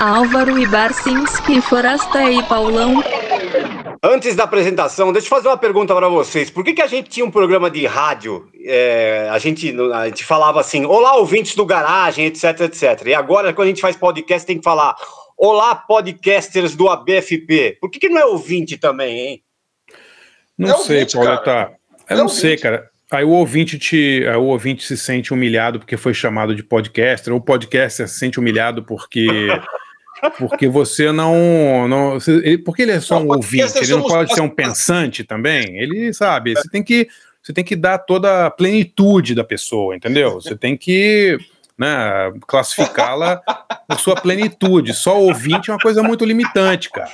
Álvaro e Barcinski, Forasta e Paulão. Antes da apresentação, deixa eu fazer uma pergunta para vocês. Por que, que a gente tinha um programa de rádio? É, a, gente, a gente falava assim, olá, ouvintes do garagem, etc, etc. E agora, quando a gente faz podcast, tem que falar, olá, podcasters do ABFP. Por que, que não é ouvinte também, hein? Não é sei, Pauleta. Eu é não sei, cara. Aí o ouvinte te, o ouvinte se sente humilhado porque foi chamado de podcaster, ou o podcaster se sente humilhado porque porque você não. não porque ele é só não, um ouvinte, ele não pode ser um pensante também. Ele sabe, você tem que. Você tem que dar toda a plenitude da pessoa, entendeu? Você tem que né, classificá-la na sua plenitude. Só ouvinte é uma coisa muito limitante, cara.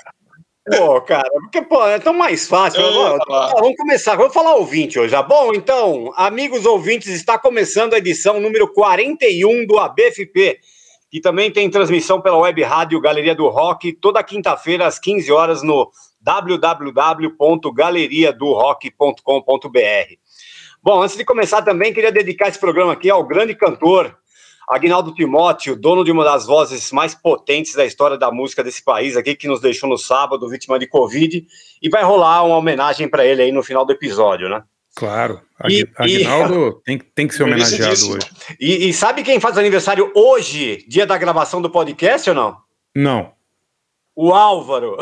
Pô, cara, porque pô, é tão mais fácil. vamos começar, vamos falar ouvinte hoje. Tá bom, então, amigos ouvintes, está começando a edição número 41 do ABFP que também tem transmissão pela web rádio Galeria do Rock, toda quinta-feira às 15 horas no www.galeriadorock.com.br. Bom, antes de começar também, queria dedicar esse programa aqui ao grande cantor Agnaldo Timóteo, dono de uma das vozes mais potentes da história da música desse país aqui, que nos deixou no sábado, vítima de Covid, e vai rolar uma homenagem para ele aí no final do episódio, né? Claro, Aguinaldo e, tem, tem que ser homenageado hoje. E, e, sabe quem faz aniversário hoje, dia da gravação do podcast ou não? Não. O Álvaro.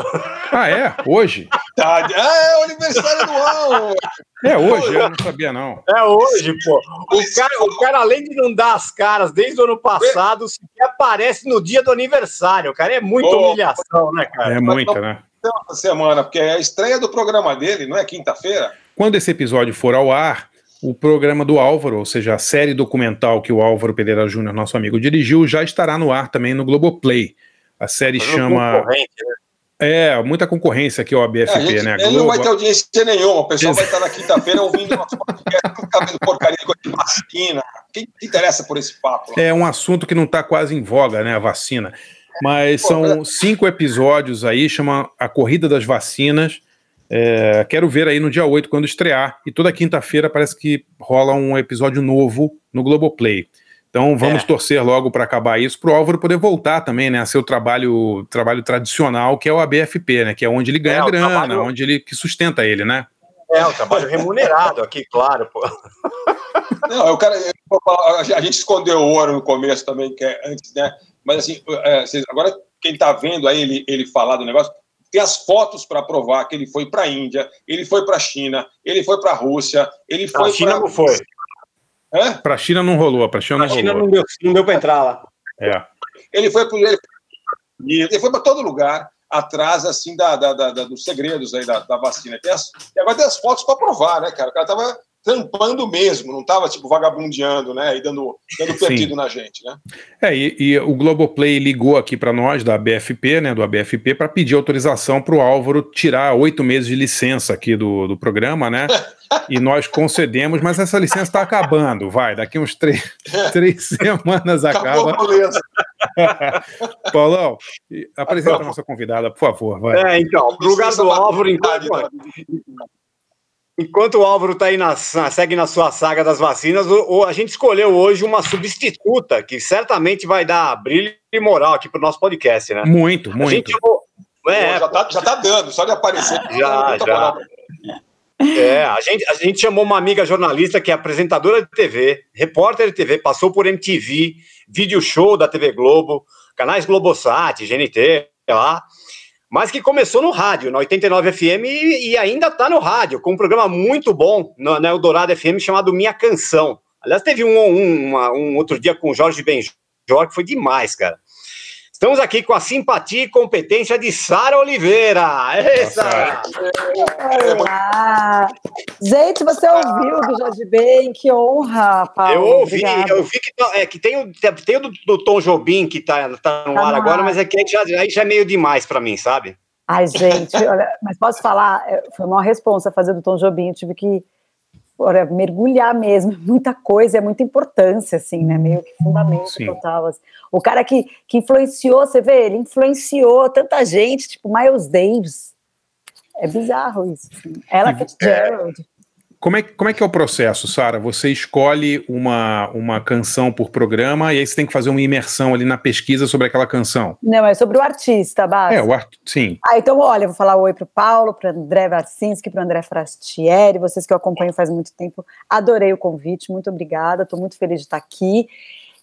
Ah, é? Hoje? Tá, é, o aniversário do Álvaro. É hoje, eu não sabia, não. É hoje, pô. O cara, o cara, além de não dar as caras desde o ano passado, sequer aparece no dia do aniversário. O cara é muita humilhação, né, cara? É muita, né? Semana, porque é a estreia do programa dele, não é quinta-feira? Quando esse episódio for ao ar, o programa do Álvaro, ou seja, a série documental que o Álvaro Pereira Júnior, nosso amigo, dirigiu, já estará no ar também no Globoplay. A série Mas chama. Né? É, muita concorrência aqui, ó, BFP, é, gente, né? Ele Globo... não vai ter audiência nenhuma, o pessoal vai estar na quinta-feira ouvindo nosso podcast, ficar vendo porcaria de vacina. Quem interessa por esse papo? É um assunto que não está quase em voga, né? A vacina. Mas Pô, são é... cinco episódios aí, chama A Corrida das Vacinas. É, quero ver aí no dia 8, quando estrear. E toda quinta-feira parece que rola um episódio novo no Globoplay. Então vamos é. torcer logo para acabar isso, para o Álvaro poder voltar também, né, a seu trabalho, trabalho tradicional, que é o ABFP, né, que é onde ele ganha é, grana, trabalho... onde ele que sustenta ele, né? É, o trabalho remunerado aqui, claro, pô. Não, eu quero, a gente escondeu o ouro no começo também, que é antes, né? Mas assim, é, agora quem está vendo aí ele, ele falar do negócio, tem as fotos para provar que ele foi para a Índia, ele foi para a China, ele foi para a Rússia, ele foi. A China pra... não foi. Para a China não rolou, para a China não rolou. China não deu, não deu para entrar lá. É. Ele foi para ele, ele foi para todo lugar atrás assim da, da, da, dos segredos aí da, da vacina. Tem as, e agora tem as fotos para provar, né, cara? O cara tava trampando mesmo, não estava tipo vagabundeando, né, e dando, dando perdido Sim. na gente, né? É, e, e o Globoplay ligou aqui para nós da BFP, né, do ABFP, para pedir autorização para o Álvaro tirar oito meses de licença aqui do, do programa, né? e nós concedemos, mas essa licença está acabando, vai, daqui uns três, três semanas acaba. Acabou, beleza. Paulão, apresenta a nossa convidada, por favor. Vai. É, então, no lugar do Álvaro, enquanto, Enquanto o Álvaro está aí na, segue na sua saga das vacinas, o, o, a gente escolheu hoje uma substituta que certamente vai dar brilho e moral aqui para o nosso podcast, né? Muito, muito. é, já, está já tá dando, só de aparecer. Já, já. É, a gente, a gente chamou uma amiga jornalista que é apresentadora de TV, repórter de TV, passou por MTV, vídeo show da TV Globo, canais Globosat, GNT, lá mas que começou no rádio, na 89 FM, e, e ainda está no rádio, com um programa muito bom na, na Eldorado FM chamado Minha Canção. Aliás, teve um, um, uma, um outro dia com o Jorge Benjor, que foi demais, cara. Estamos aqui com a simpatia e competência de Sara Oliveira. Essa! Olá! Gente, você ouviu do Jorge Ben? Que honra, Paulo. Eu ouvi, Obrigada. eu vi que, é, que tem, o, tem o do, do Tom Jobim que está tá no tá ar no agora, ar. mas é que já, aí já é meio demais para mim, sabe? Ai, gente, olha, mas posso falar? É, foi uma responsa fazer do Tom Jobim, eu tive que Ora, mergulhar mesmo, é muita coisa, é muita importância, assim, né? Meio que fundamento Sim. total. Assim. O cara que, que influenciou, você vê, ele influenciou tanta gente, tipo Miles Davis. É bizarro isso. Assim. Ela Fitzgerald. Como é, como é que é o processo, Sara? Você escolhe uma, uma canção por programa e aí você tem que fazer uma imersão ali na pesquisa sobre aquela canção. Não, é sobre o artista, base. É, o art... sim. Ah, então, olha, vou falar oi pro Paulo, pro André Varsinski, pro André Frastieri, vocês que eu acompanho faz muito tempo. Adorei o convite, muito obrigada, estou muito feliz de estar aqui.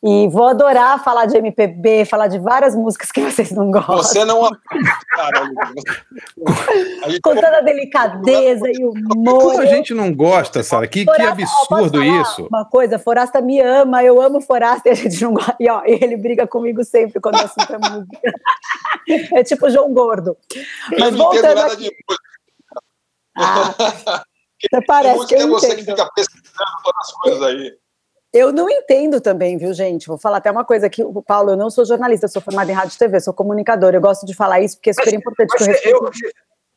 E vou adorar falar de MPB, falar de várias músicas que vocês não gostam. Você não. Com toda a delicadeza e humor. Como a gente não gosta, Sara? Que, que absurdo isso. Uma coisa, Forasta me ama, eu amo Forasta e a gente não gosta. E ó, ele briga comigo sempre quando eu assunto é música. É tipo João Gordo. Mas eu não entendo nada aqui... de música. Ah, você parece que eu é você entendo. que fica pesquisando todas as coisas aí. Eu não entendo também, viu, gente? Vou falar até uma coisa aqui, Paulo, eu não sou jornalista, eu sou formada em rádio e TV, sou comunicadora. Eu gosto de falar isso porque é super importante. Mas, eu respeito, eu,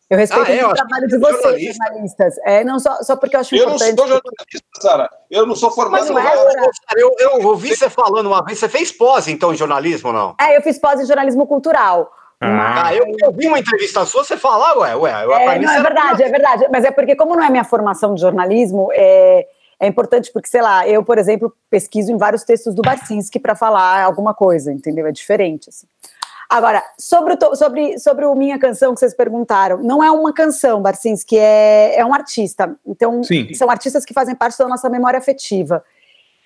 eu respeito ah, é, o trabalho de vocês, jornalista. jornalistas. É, não só, só porque eu acho eu importante. Eu não sou jornalista, Sara. Eu não sou formado em rádio. Eu, eu ouvi você falando uma vez, você fez pós, então, em jornalismo, não? É, eu fiz pós em jornalismo cultural. Ah, mas... eu, eu vi uma entrevista sua, você falar, ué, ué. É, não, é verdade, é verdade. Mas é porque, como não é minha formação de jornalismo, é, é importante porque, sei lá, eu, por exemplo, pesquiso em vários textos do Barcinski para falar alguma coisa, entendeu? É diferente, assim. Agora, sobre o, sobre, sobre o Minha Canção que vocês perguntaram, não é uma canção, Barcinski, é, é um artista. Então, Sim. são artistas que fazem parte da nossa memória afetiva.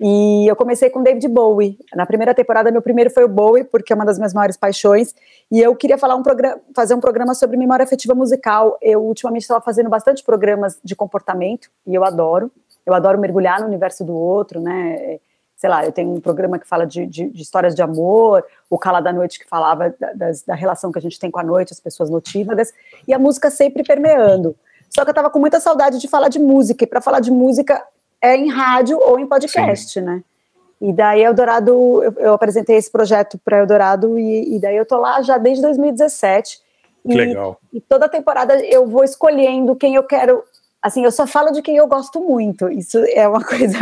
E eu comecei com David Bowie. Na primeira temporada, meu primeiro foi o Bowie, porque é uma das minhas maiores paixões. E eu queria falar um programa, fazer um programa sobre memória afetiva musical. Eu ultimamente estava fazendo bastante programas de comportamento, e eu adoro. Eu adoro mergulhar no universo do outro, né? Sei lá, eu tenho um programa que fala de, de, de histórias de amor, o Cala da Noite que falava da, das, da relação que a gente tem com a noite, as pessoas notívagas, e a música sempre permeando. Só que eu tava com muita saudade de falar de música, e para falar de música é em rádio ou em podcast, Sim. né? E daí Eldorado, eu, eu apresentei esse projeto para Eldorado e, e daí eu tô lá já desde 2017. E, Legal. E toda temporada eu vou escolhendo quem eu quero. Assim, eu só falo de quem eu gosto muito. Isso é uma coisa.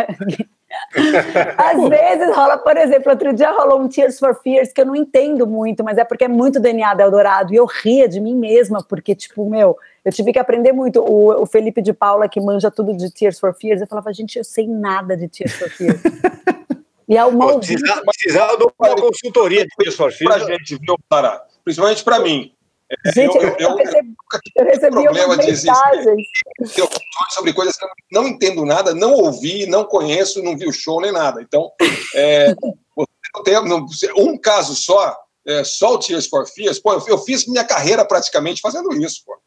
Às vezes rola, por exemplo, outro dia rolou um Tears for Fears que eu não entendo muito, mas é porque é muito DNA da Eldorado. E eu ria de mim mesma, porque, tipo, meu, eu tive que aprender muito. O, o, Felipe de Paula, que manja tudo de Tears for Fears, eu falava, gente, eu sei nada de Tears for Fears. e é uma precisava, precisava de uma consultoria de Tears for Fears. Pra gente, viu, Para? Principalmente para mim. Gente, eu, eu, eu, recebi, eu recebi problema de ter sobre coisas que eu não entendo nada, não ouvi, não conheço, não vi o show nem nada. Então, é, um caso só, é, só o Tears for Fears, pô, eu, eu fiz minha carreira praticamente fazendo isso. Pô.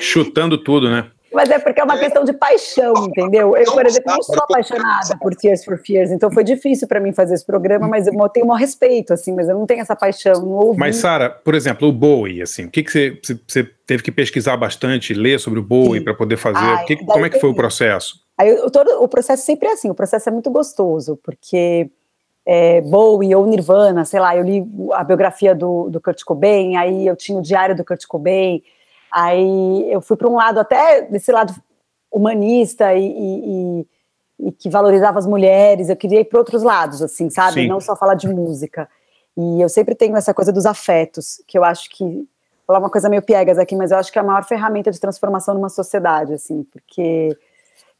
Chutando tudo, né? Mas é porque é uma é. questão de paixão, entendeu? Eu, por exemplo, não sou apaixonada por Tears for Fears, então foi difícil para mim fazer esse programa, mas eu tenho um respeito, assim, mas eu não tenho essa paixão. Não ouvi. Mas, Sara, por exemplo, o Bowie, assim, o que, que você, você teve que pesquisar bastante, ler sobre o Bowie para poder fazer? Ai, que, como é que foi o processo? Aí, todo, o processo sempre é assim, o processo é muito gostoso, porque é, Bowie ou Nirvana, sei lá, eu li a biografia do, do Kurt Cobain, aí eu tinha o diário do Kurt Cobain, Aí eu fui para um lado até desse lado humanista e, e, e, que valorizava as mulheres. Eu queria ir para outros lados, assim, sabe? Sim. Não só falar de música. E eu sempre tenho essa coisa dos afetos, que eu acho que falar uma coisa meio piegas aqui, mas eu acho que é a maior ferramenta de transformação numa sociedade, assim, porque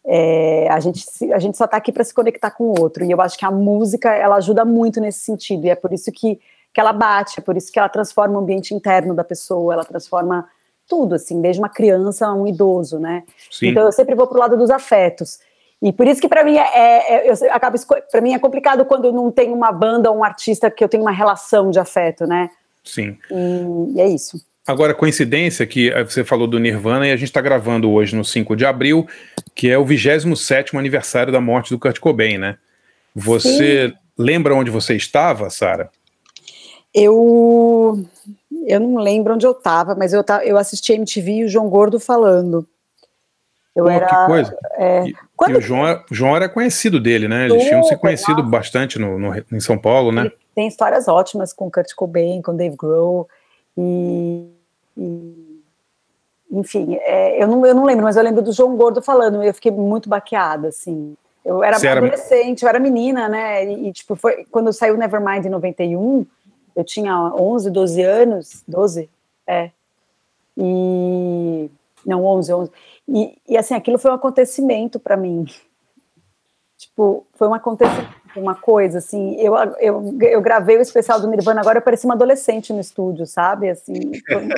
é, a, gente, a gente só está aqui para se conectar com o outro. E eu acho que a música ela ajuda muito nesse sentido. E é por isso que, que ela bate, é por isso que ela transforma o ambiente interno da pessoa, ela transforma tudo, assim, desde uma criança a um idoso, né? Sim. Então eu sempre vou pro lado dos afetos. E por isso que para mim é, é, eu acabo para mim é complicado quando não tenho uma banda ou um artista que eu tenho uma relação de afeto, né? Sim. E, e é isso. Agora, coincidência que eh, você falou do Nirvana e a gente está gravando hoje no 5 de abril, que é o 27 aniversário da morte do Kurt Cobain, né? Você Sim. lembra onde você estava, Sara? Eu eu não lembro onde eu estava, mas eu, eu assisti a MTV e o João Gordo falando. Eu Pô, era, que coisa. É, e, quando... e o João, é, João era conhecido dele, né? Eles tinham se conhecido nossa. bastante no, no, em São Paulo, né? Ele tem histórias ótimas com Kurt Cobain, com Dave Grohl e, e enfim, é, eu, não, eu não lembro, mas eu lembro do João Gordo falando, e eu fiquei muito baqueada, assim. Eu era Você adolescente, era... eu era menina, né? E, e, tipo, foi quando saiu Nevermind em 91, eu tinha 11, 12 anos, 12, é. E, Não, 11, 11. E, e assim, aquilo foi um acontecimento para mim. Tipo, foi um acontecimento, uma coisa, assim. Eu, eu, eu gravei o especial do Nirvana agora, eu parecia uma adolescente no estúdio, sabe? Assim, foi,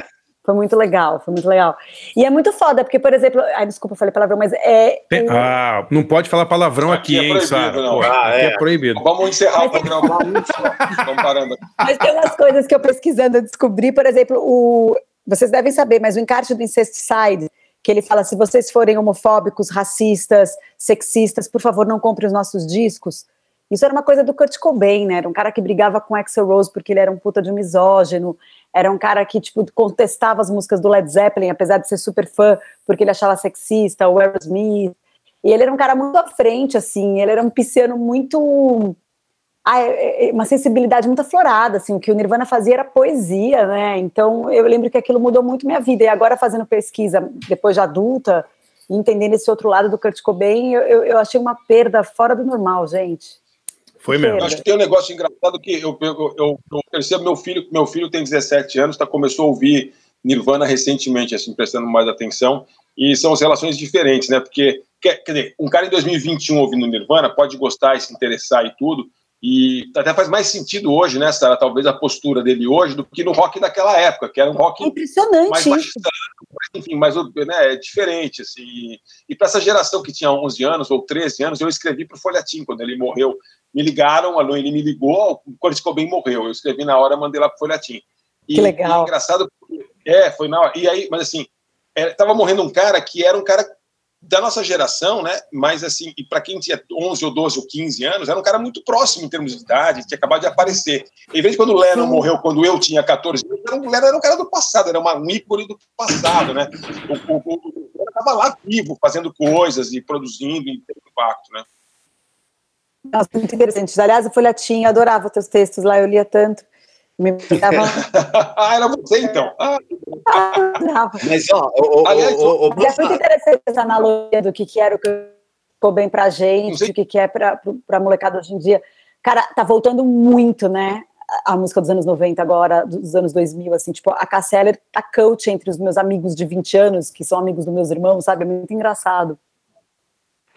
foi muito legal, foi muito legal. E é muito foda, porque, por exemplo, ai, desculpa, eu falei palavrão, mas é. Tem, ah, não pode falar palavrão aqui, aqui é hein, Sara? Ah, é. é. proibido. Vamos encerrar o programa. Vamos parando. Mas tem umas coisas que eu pesquisando eu descobri, por exemplo, o. Vocês devem saber, mas o encarte do Incesticide que ele fala: se vocês forem homofóbicos, racistas, sexistas, por favor, não comprem os nossos discos. Isso era uma coisa do Kurt Cobain, né? Era um cara que brigava com Axel Rose porque ele era um puta de um misógino. Era um cara que, tipo, contestava as músicas do Led Zeppelin, apesar de ser super fã, porque ele achava sexista, o Aerosmith. E ele era um cara muito à frente, assim. Ele era um pisciano muito é, é, uma sensibilidade muito aflorada, assim, o que o Nirvana fazia era poesia, né, então eu lembro que aquilo mudou muito minha vida, e agora fazendo pesquisa, depois de adulta, entendendo esse outro lado do Kurt Cobain, eu, eu achei uma perda fora do normal, gente. Foi mesmo. Acho que tem um negócio engraçado que eu, eu, eu, eu percebo, meu filho, meu filho tem 17 anos, tá, começou a ouvir Nirvana recentemente, assim, prestando mais atenção, e são as relações diferentes, né, porque, quer, quer dizer, um cara em 2021 ouvindo Nirvana pode gostar e se interessar e tudo, e até faz mais sentido hoje, né, Sara, talvez a postura dele hoje do que no rock daquela época, que era um rock é impressionante mais bastante, enfim, mais né, é diferente assim. E para essa geração que tinha 11 anos ou 13 anos, eu escrevi para o Folhetim quando ele morreu. Me ligaram, a Luíne me ligou, quando ficou bem morreu. Eu escrevi na hora, mandei lá para o Folhetim. E, que legal. E engraçado, é, foi na hora. E aí, mas assim, estava é, morrendo um cara que era um cara da nossa geração, né? Mas assim, e para quem tinha 11 ou 12 ou 15 anos, era um cara muito próximo em termos de idade, tinha acabado de aparecer. Em vez de quando o Lennon morreu, quando eu tinha 14 anos, o Lennon era um cara do passado, era uma, um ícone do passado, né? O, o, o, o estava lá vivo, fazendo coisas e produzindo e tendo impacto, né? Nossa, muito interessante. Aliás, a Folhatim, adorava teus textos lá, eu lia tanto. Me tava... ah, era você então. Ah, Mas, ó, o, Aliás, o, o, o, é muito interessante essa analogia do que, que era o que ficou bem pra gente, o que, que é pra, pra molecada hoje em dia. Cara, tá voltando muito, né? A música dos anos 90 agora, dos anos 2000, assim, tipo, a Casseller tá coach entre os meus amigos de 20 anos, que são amigos dos meus irmãos, sabe? É muito engraçado.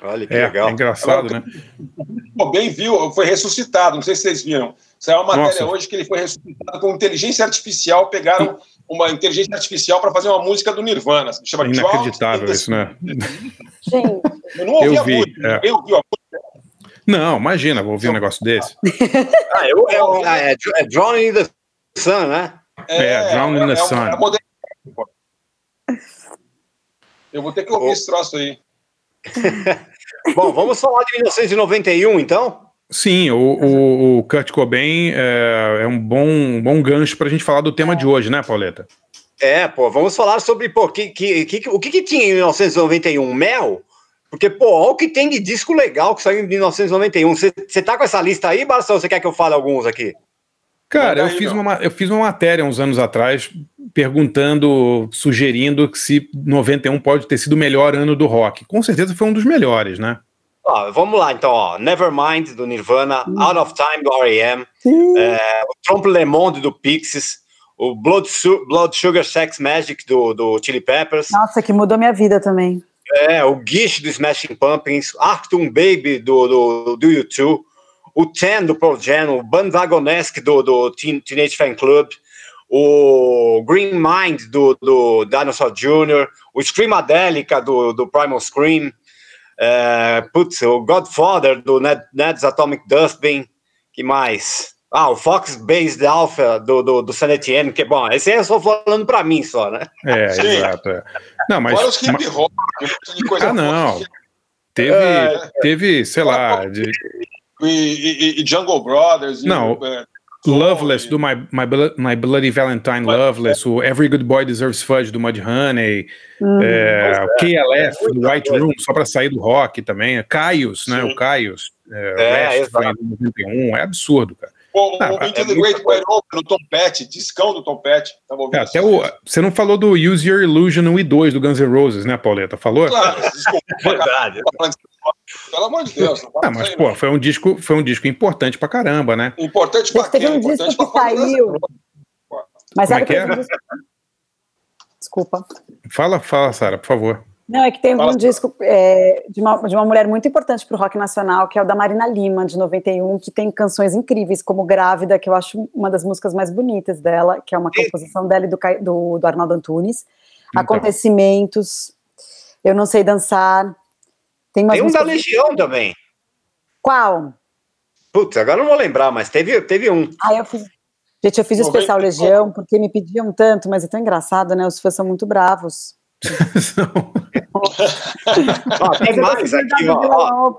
Olha que é, legal. É engraçado, Agora, né? Bem viu, foi ressuscitado, não sei se vocês viram. Saiu uma matéria Nossa. hoje que ele foi ressuscitado com inteligência artificial, pegaram uma inteligência artificial para fazer uma música do Nirvana. Chama Inacreditável isso, né? Sim. Eu não ouvi eu vi, a música. É. Eu ouvi a música. Não, imagina, vou ouvir um negócio desse. ah, eu, eu, é, é, é Drown in the Sun, né? É, é Drown in the é Sun. eu vou ter que ouvir oh. esse troço aí. Bom, vamos falar de 1991, então? Sim, o, o, o Kurt Cobain é, é, um bom, um bom gancho para a gente falar do tema de hoje, né, Pauleta? É, pô, vamos falar sobre pô, que, que, que, o que, que tinha em 1991? Mel? Porque, pô, olha o que tem de disco legal que saiu em 1991. Você tá com essa lista aí, Barça, ou você quer que eu fale alguns aqui? Cara, eu fiz, uma, eu fiz uma matéria uns anos atrás perguntando, sugerindo que se 91 pode ter sido o melhor ano do rock. Com certeza foi um dos melhores, né? Ó, vamos lá, então, ó. Nevermind, do Nirvana, hum. Out of Time, do R.E.M., é, o Trompe Le Monde, do Pixies, o Blood, Su Blood Sugar Sex Magic, do, do Chili Peppers. Nossa, que mudou minha vida também. É, o Gish, do Smashing Pumpkins, Arctum Baby, do, do, do U2, o Ten do Pearl Jam, o Bandwagonesque do, do Teen, Teenage Fan Club, o Green Mind do, do Dinosaur Jr., o Screamadelica do, do Primal Scream, é, putz, o Godfather do Ned, Ned's Atomic Dustbin, que mais? Ah, o Fox Based Alpha do, do, do San Etienne, que bom, esse aí eu só falando para mim só, né? É, Sim. exato. É. Não, mas. Olha os hip hop, coisa Ah, não. Teve, é, teve, sei lá. De e, e, e Jungle Brothers. Não. E, é, Loveless, do My, My, My Bloody Valentine Loveless, o Every Good Boy Deserves Fudge, do Mudhoney, hum, é, o KLF, é, do White Room, só para sair do rock também, Caius, né, o Caius, é, é, foi em 91, é absurdo, cara. O, ah, o Into é the Great Wide Open, o Tom Petty, discão do Tom Petty. É, até o, você não falou do Use Your Illusion no I2 do Guns N' Roses, né, Pauleta? Falou? Claro, desculpa. Verdade. Pelo amor de Deus. Não, ah, mas, pô, foi um, disco, foi um disco importante pra caramba, né? Importante pra Teve um disco que saiu. Mas Como é que é? Desculpa. Fala, fala, Sara, por favor. Não, é que tem Fala, um disco é, de, uma, de uma mulher muito importante para o rock nacional, que é o da Marina Lima, de 91, que tem canções incríveis, como Grávida, que eu acho uma das músicas mais bonitas dela, que é uma composição dela e do, do, do Arnaldo Antunes. Então. Acontecimentos, Eu Não Sei Dançar. Tem, tem um da Legião também. Qual? Putz, agora não vou lembrar, mas teve, teve um. Ah, eu fiz. Gente, eu fiz o especial Legião porque me pediam tanto, mas é tão engraçado, né? Os fãs são muito bravos ó, tem mais aqui, ó,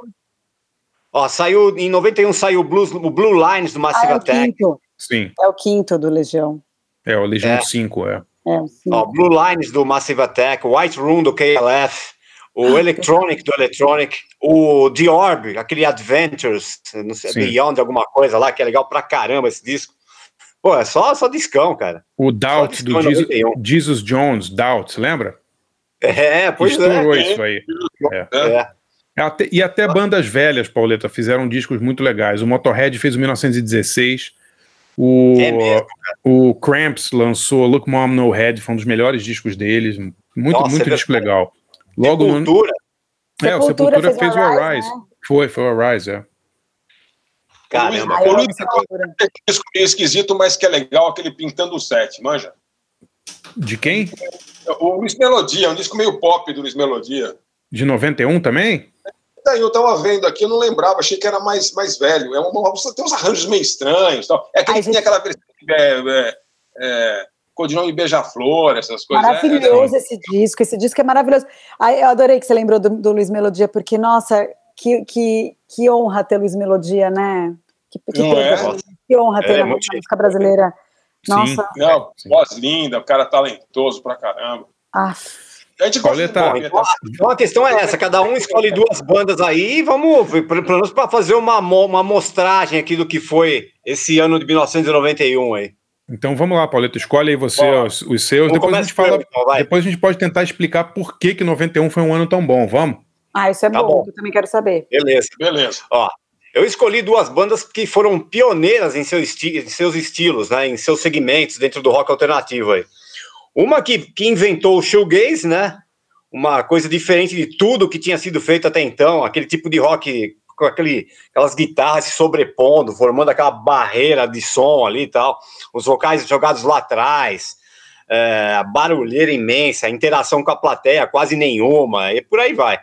ó. saiu em 91 saiu o, Blues, o Blue Lines do Massive ah, é Attack. Quinto. Sim. É o quinto do Legião. É, o Legião é. 5, é. é ó, Blue Lines do Massive Attack, White Room do KLF, o ah, Electronic do Electronic, o The Orb, aquele Adventures, não sei, Beyond alguma coisa lá, que é legal pra caramba esse disco. Pô, é só, só discão, cara. O Doubt do Jesus, Jesus Jones, Doubt, lembra? É, pois Estourou é. isso aí. É. é. Até, e até bandas velhas, Pauleta, fizeram discos muito legais. O Motorhead fez o 1916. O, é mesmo, o Cramps lançou Look Mom No Head, foi um dos melhores discos deles. Muito, Nossa, muito é disco legal. Logo Sepultura. No... É, o Sepultura fez, fez o Arise. Né? Foi, foi o Arise, é. Caramba, o Luiz é disco meio esquisito, mas que é legal, aquele Pintando o Sete, manja? De quem? O Luiz Melodia, um disco meio pop do Luiz Melodia. De 91 também? Daí eu tava vendo aqui, eu não lembrava, achei que era mais, mais velho. É uma, tem uns arranjos meio estranhos. Tal. É aquele que tem aquela versão é, é, é, codinome Beija-Flor, essas coisas. Maravilhoso é, esse disco, esse disco é maravilhoso. Ai, eu adorei que você lembrou do, do Luiz Melodia, porque, nossa, que, que, que honra ter Luiz Melodia, né? Que, que, é? que honra ter é, a música brasileira. Nossa. Sim. Não, voz linda, o cara talentoso pra caramba. Ah. A gente gosta tá. então, então a questão é essa: cada um escolhe duas bandas aí e vamos, pelo menos para fazer uma, uma amostragem aqui do que foi esse ano de 1991 aí. Então vamos lá, Pauleta, escolhe aí você os, os, seus. Depois a, gente fala, então, depois a gente pode tentar explicar por que, que 91 foi um ano tão bom. Vamos? Ah, isso é tá bom, bom, eu também quero saber. Beleza, beleza. Ó, eu escolhi duas bandas que foram pioneiras em, seu esti em seus estilos, né, em seus segmentos dentro do rock alternativo aí. Uma que, que inventou o shoegaze, né? Uma coisa diferente de tudo que tinha sido feito até então, aquele tipo de rock com aquele, aquelas guitarras se sobrepondo, formando aquela barreira de som ali e tal, os vocais jogados lá atrás, é, barulheira imensa, interação com a plateia quase nenhuma, e por aí vai.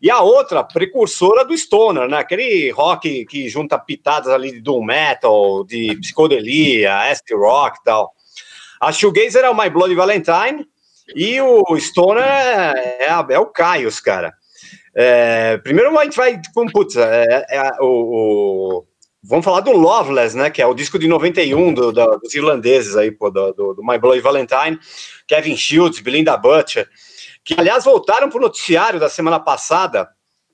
E a outra, precursora do Stoner, né? Aquele rock que junta pitadas ali de doom metal, de psicodelia, acid rock e tal. A Shoegazer é o My Bloody Valentine e o Stoner é, é, é o Caios, cara. É, primeiro a gente vai com, putz, é, é, o, o, vamos falar do Loveless, né, que é o disco de 91 do, do, dos irlandeses aí, pô, do, do, do My Bloody Valentine, Kevin Shields, Belinda Butcher, que aliás voltaram para o noticiário da semana passada,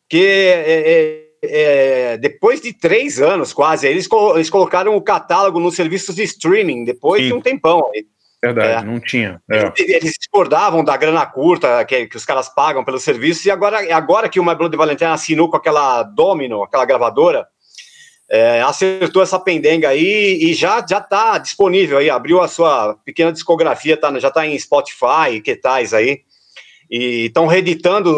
que é, é, é, depois de três anos quase, eles, eles colocaram o catálogo nos serviços de streaming, depois Sim. de um tempão aí. Verdade, é. não tinha. É. Eles discordavam da grana curta que, que os caras pagam pelo serviço, e agora, agora que o My Blood Valentine assinou com aquela Domino, aquela gravadora, é, acertou essa pendenga aí e já já está disponível aí, abriu a sua pequena discografia, tá, já está em Spotify, que tais aí, e estão reeditando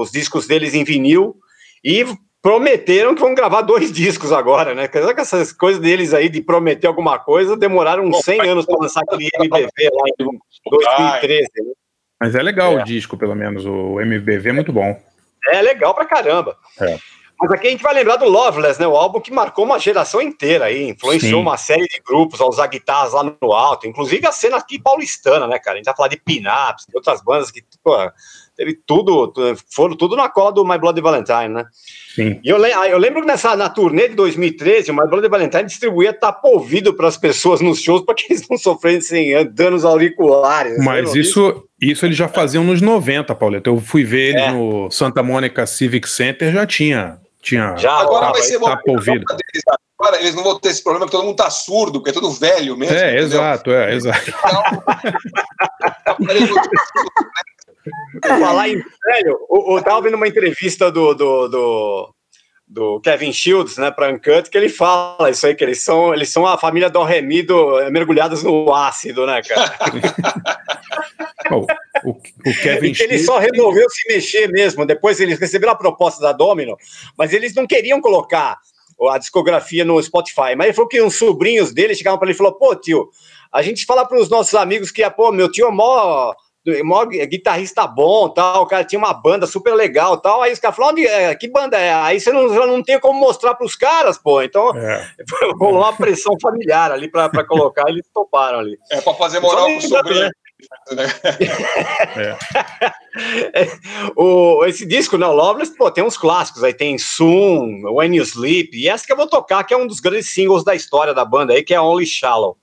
os discos deles em vinil e prometeram que vão gravar dois discos agora, né? Quer dizer que essas coisas deles aí de prometer alguma coisa demoraram uns 100 anos para lançar aquele MBV lá em 2013. Né? Mas é legal é. o disco, pelo menos. O MBV é muito bom. É legal pra caramba. É. Mas aqui a gente vai lembrar do Loveless, né? O álbum que marcou uma geração inteira aí, influenciou Sim. uma série de grupos a usar guitarras lá no alto, inclusive a cena aqui paulistana, né, cara? A gente vai falar de pin-ups, de outras bandas que, pô, teve tudo, foram tudo na cola do My Bloody Valentine, né? Sim. E eu, eu lembro que nessa, na turnê de 2013, o My Bloody Valentine distribuía tapa ouvido para as pessoas nos shows para que eles não sofressem danos auriculares. Mas isso, isso eles já faziam nos 90, Pauleta. Eu fui ver eles é. no Santa Mônica Civic Center, já tinha. Tinha já, agora tapa, vai ser tapa ouvido. Agora eles não vão ter esse problema que todo mundo tá surdo, porque é tudo velho mesmo. É, entendeu? exato, é, exato. Falar em velho, o, o, tava vendo uma entrevista do, do, do, do Kevin Shields, né, para Uncut, que ele fala isso aí, que eles são, eles são a família do Remido mergulhados no ácido, né, cara? Bom, o, o Kevin e que ele só resolveu se mexer mesmo. Depois eles receberam a proposta da Domino, mas eles não queriam colocar a discografia no Spotify. Mas ele falou que uns sobrinhos dele chegavam para ele e falou: pô, tio, a gente fala para os nossos amigos que, pô, meu tio é mó maior guitarrista bom, tal, o cara tinha uma banda super legal, tal, aí os caras falaram, é, que banda é? Aí você não, não tem como mostrar para os caras, pô, então é. rolou uma pressão familiar ali para colocar, eles toparam ali. É para fazer moral com o sobrinho. Né? É. o, esse disco, não, Loveless, pô, tem uns clássicos aí, tem Soon, When You Sleep, e essa que eu vou tocar, que é um dos grandes singles da história da banda aí, que é Only Shallow.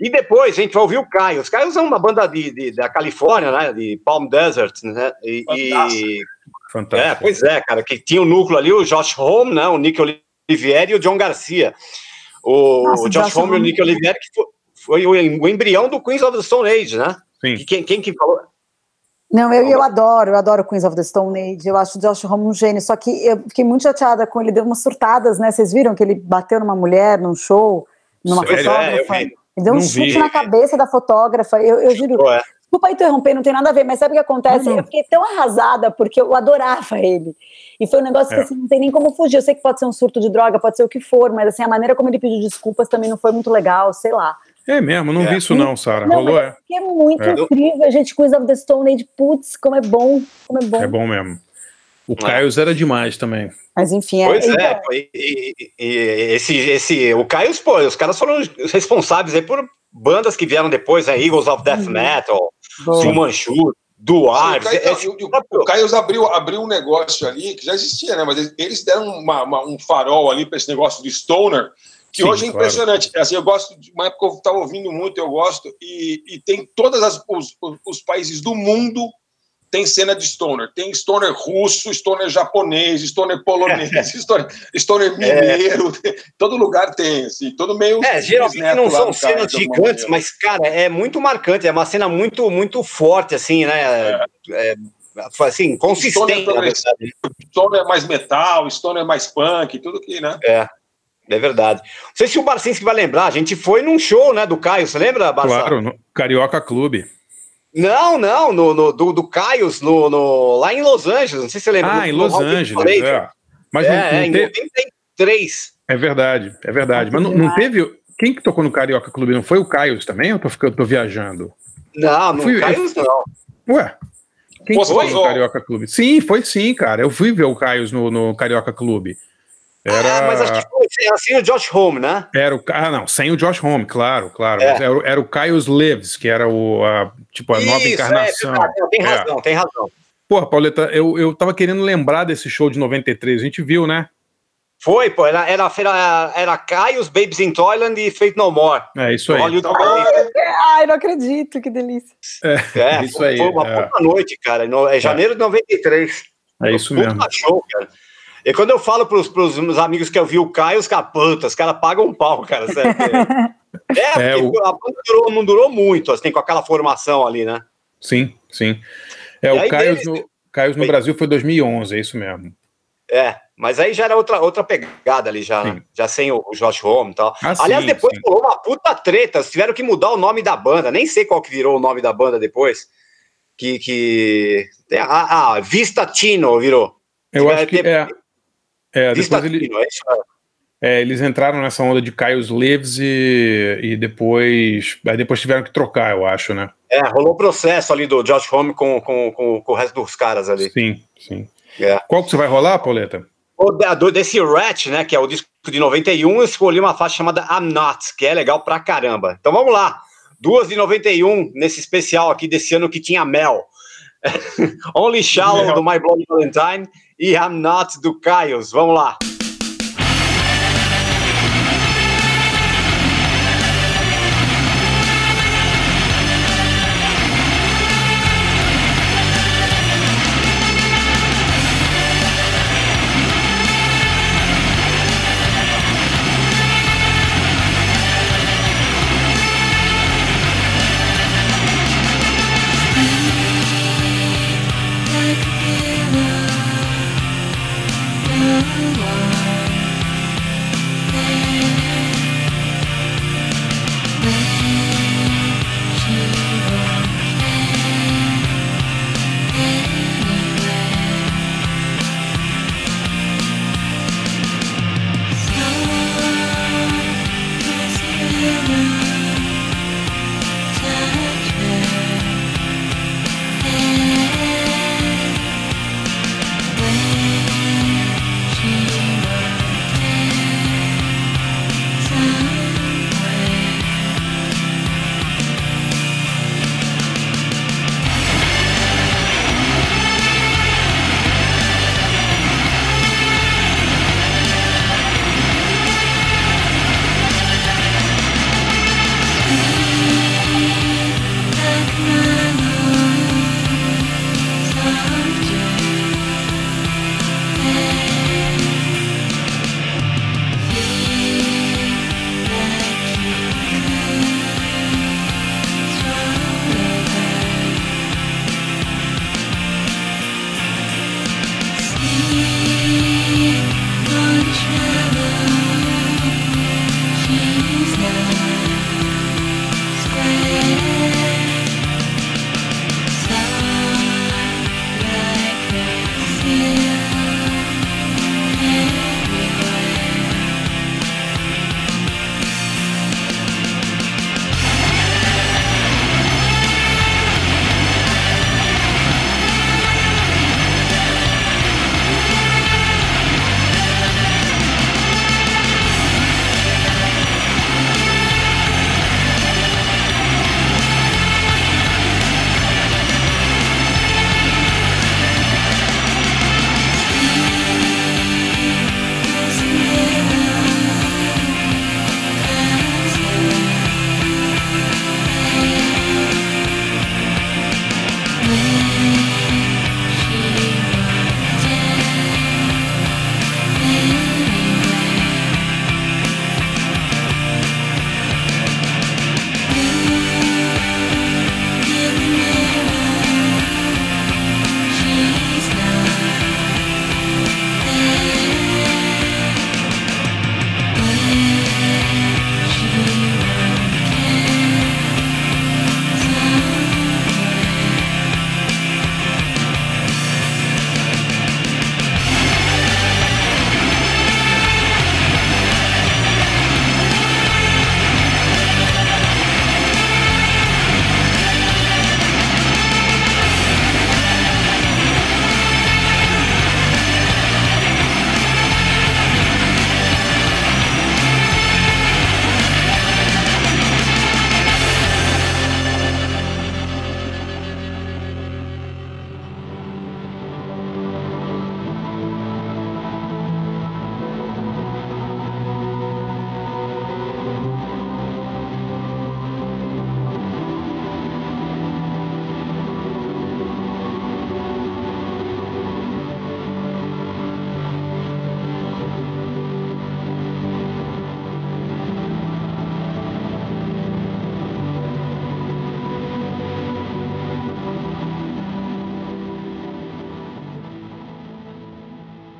E depois a gente vai ouvir o Caio. Os Caios são uma banda de, de, da Califórnia, né? De Palm Desert, né? E, Fantástico. Fantástico. É, pois é, cara, que tinha o um núcleo ali, o Josh Home, né? O Nick Olivieri e o John Garcia. O, Nossa, o Josh Home e o Nick Olivieri, que foi, foi o, o, embrião do Queens of the Stone Age, né? Sim. quem, quem que falou? Não, eu, eu adoro, eu adoro Queens of the Stone Age, eu acho o Josh Homme um gênio, só que eu fiquei muito chateada com ele, deu umas surtadas, né? Vocês viram que ele bateu numa mulher num show, numa Sério? fotógrafa? É, me deu um não chute vi. na cabeça da fotógrafa. Eu, eu juro. Ué. Desculpa interromper, não tem nada a ver, mas sabe o que acontece? Eu fiquei tão arrasada porque eu adorava ele. E foi um negócio é. que assim, não tem nem como fugir. Eu sei que pode ser um surto de droga, pode ser o que for, mas assim, a maneira como ele pediu desculpas também não foi muito legal, sei lá. É mesmo, não é. vi isso não, Sara. Rolou, é. É muito é. incrível, a gente Quiz of the Stone Age, putz, como é bom, como é bom. É bom mesmo. O Caio era demais também. Mas enfim, é. Pois é, então... e, e, e, esse, esse, o Caio, pô, os caras foram responsáveis aí por bandas que vieram depois, né? Eagles of Death uhum. Metal, Sumanchu, Dwarves. O Caio abriu, abriu um negócio ali que já existia, né? Mas eles deram uma, uma, um farol ali para esse negócio de Stoner, que Sim, hoje é impressionante. Claro. Assim, eu gosto de uma época que eu estava ouvindo muito, eu gosto, e, e tem todos os, os países do mundo tem cena de stoner. Tem stoner russo, stoner japonês, stoner polonês, stoner, stoner mineiro. É. Todo lugar tem, assim, todo meio. É, geralmente não são cenas gigantes, mas, cara, é muito marcante. É uma cena muito, muito forte, assim, né? É. É, assim, consistente. Stoner, stoner é mais metal, stoner é mais punk, tudo que, né? É. É verdade. Não sei se o Barcinski vai lembrar, a gente foi num show, né, do Caio, você lembra, Barça? Claro, no Carioca Clube. Não, não, no, no do, do Caios, no, no, lá em Los Angeles, não sei se você lembra. Ah, no, em Los Angeles, é. Mas é, não, não é, em 93. É verdade, é verdade. Mas não, não, teve. Quem que tocou no Carioca Clube? Não foi o Caios também? Ou eu tô, tô viajando? Não, não Fui, Caios não. Ué, quem foi no Carioca Clube? Sim, foi sim, cara. Eu fui ver o Caios no, no Carioca Clube. Era... Ah, mas acho que foi assim o Josh Home, né? Era o... Ah, não, sem o Josh Home, claro, claro. É. Era, era, o Caius Lives, que era o, a, tipo, a Isso, nova é, encarnação. É, tem razão, é. tem razão. Porra, Pauleta, eu, eu tava querendo lembrar desse show de 93, a gente viu, né? Foi, pô, era, era, era, era Caius, Babes in Toyland e Fate No More. É isso aí. Hollywood Ai, não acredito, que delícia. É, é isso foi, aí. Foi uma é. puta noite, cara, no, é janeiro de 93. É isso mesmo. show, cara. E quando eu falo para os meus amigos que eu vi o Caio, os capantas, os caras pagam um pau, cara. é, é o... a banda durou, não durou muito, assim, com aquela formação ali, né? Sim, sim. É, e o Caio deles... no, no Brasil foi 2011, é isso mesmo. É, mas aí já era outra, outra pegada ali, já, já sem o, o Josh Home e tal. Ah, Aliás, sim, depois sim. rolou uma puta treta, tiveram que mudar o nome da banda, nem sei qual que virou o nome da banda depois. Que. que... Ah, ah Vista Tino virou. Eu acho que é. É, depois ele, é, eles entraram nessa onda de Caios Lives e, e depois. Aí depois tiveram que trocar, eu acho, né? É, rolou o processo ali do Josh Home com, com, com, com o resto dos caras ali. Sim, sim. É. Qual que você vai rolar, Pauleta? O desse Rat, né, que é o disco de 91, eu escolhi uma faixa chamada I'm Not, que é legal pra caramba. Então vamos lá. Duas de 91, nesse especial aqui desse ano que tinha Mel. Only Shallow, do My Bloody Valentine, e I'm Not do Caios. Vamos lá.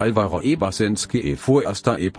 Alvaro Ebersenski e. Fuerster e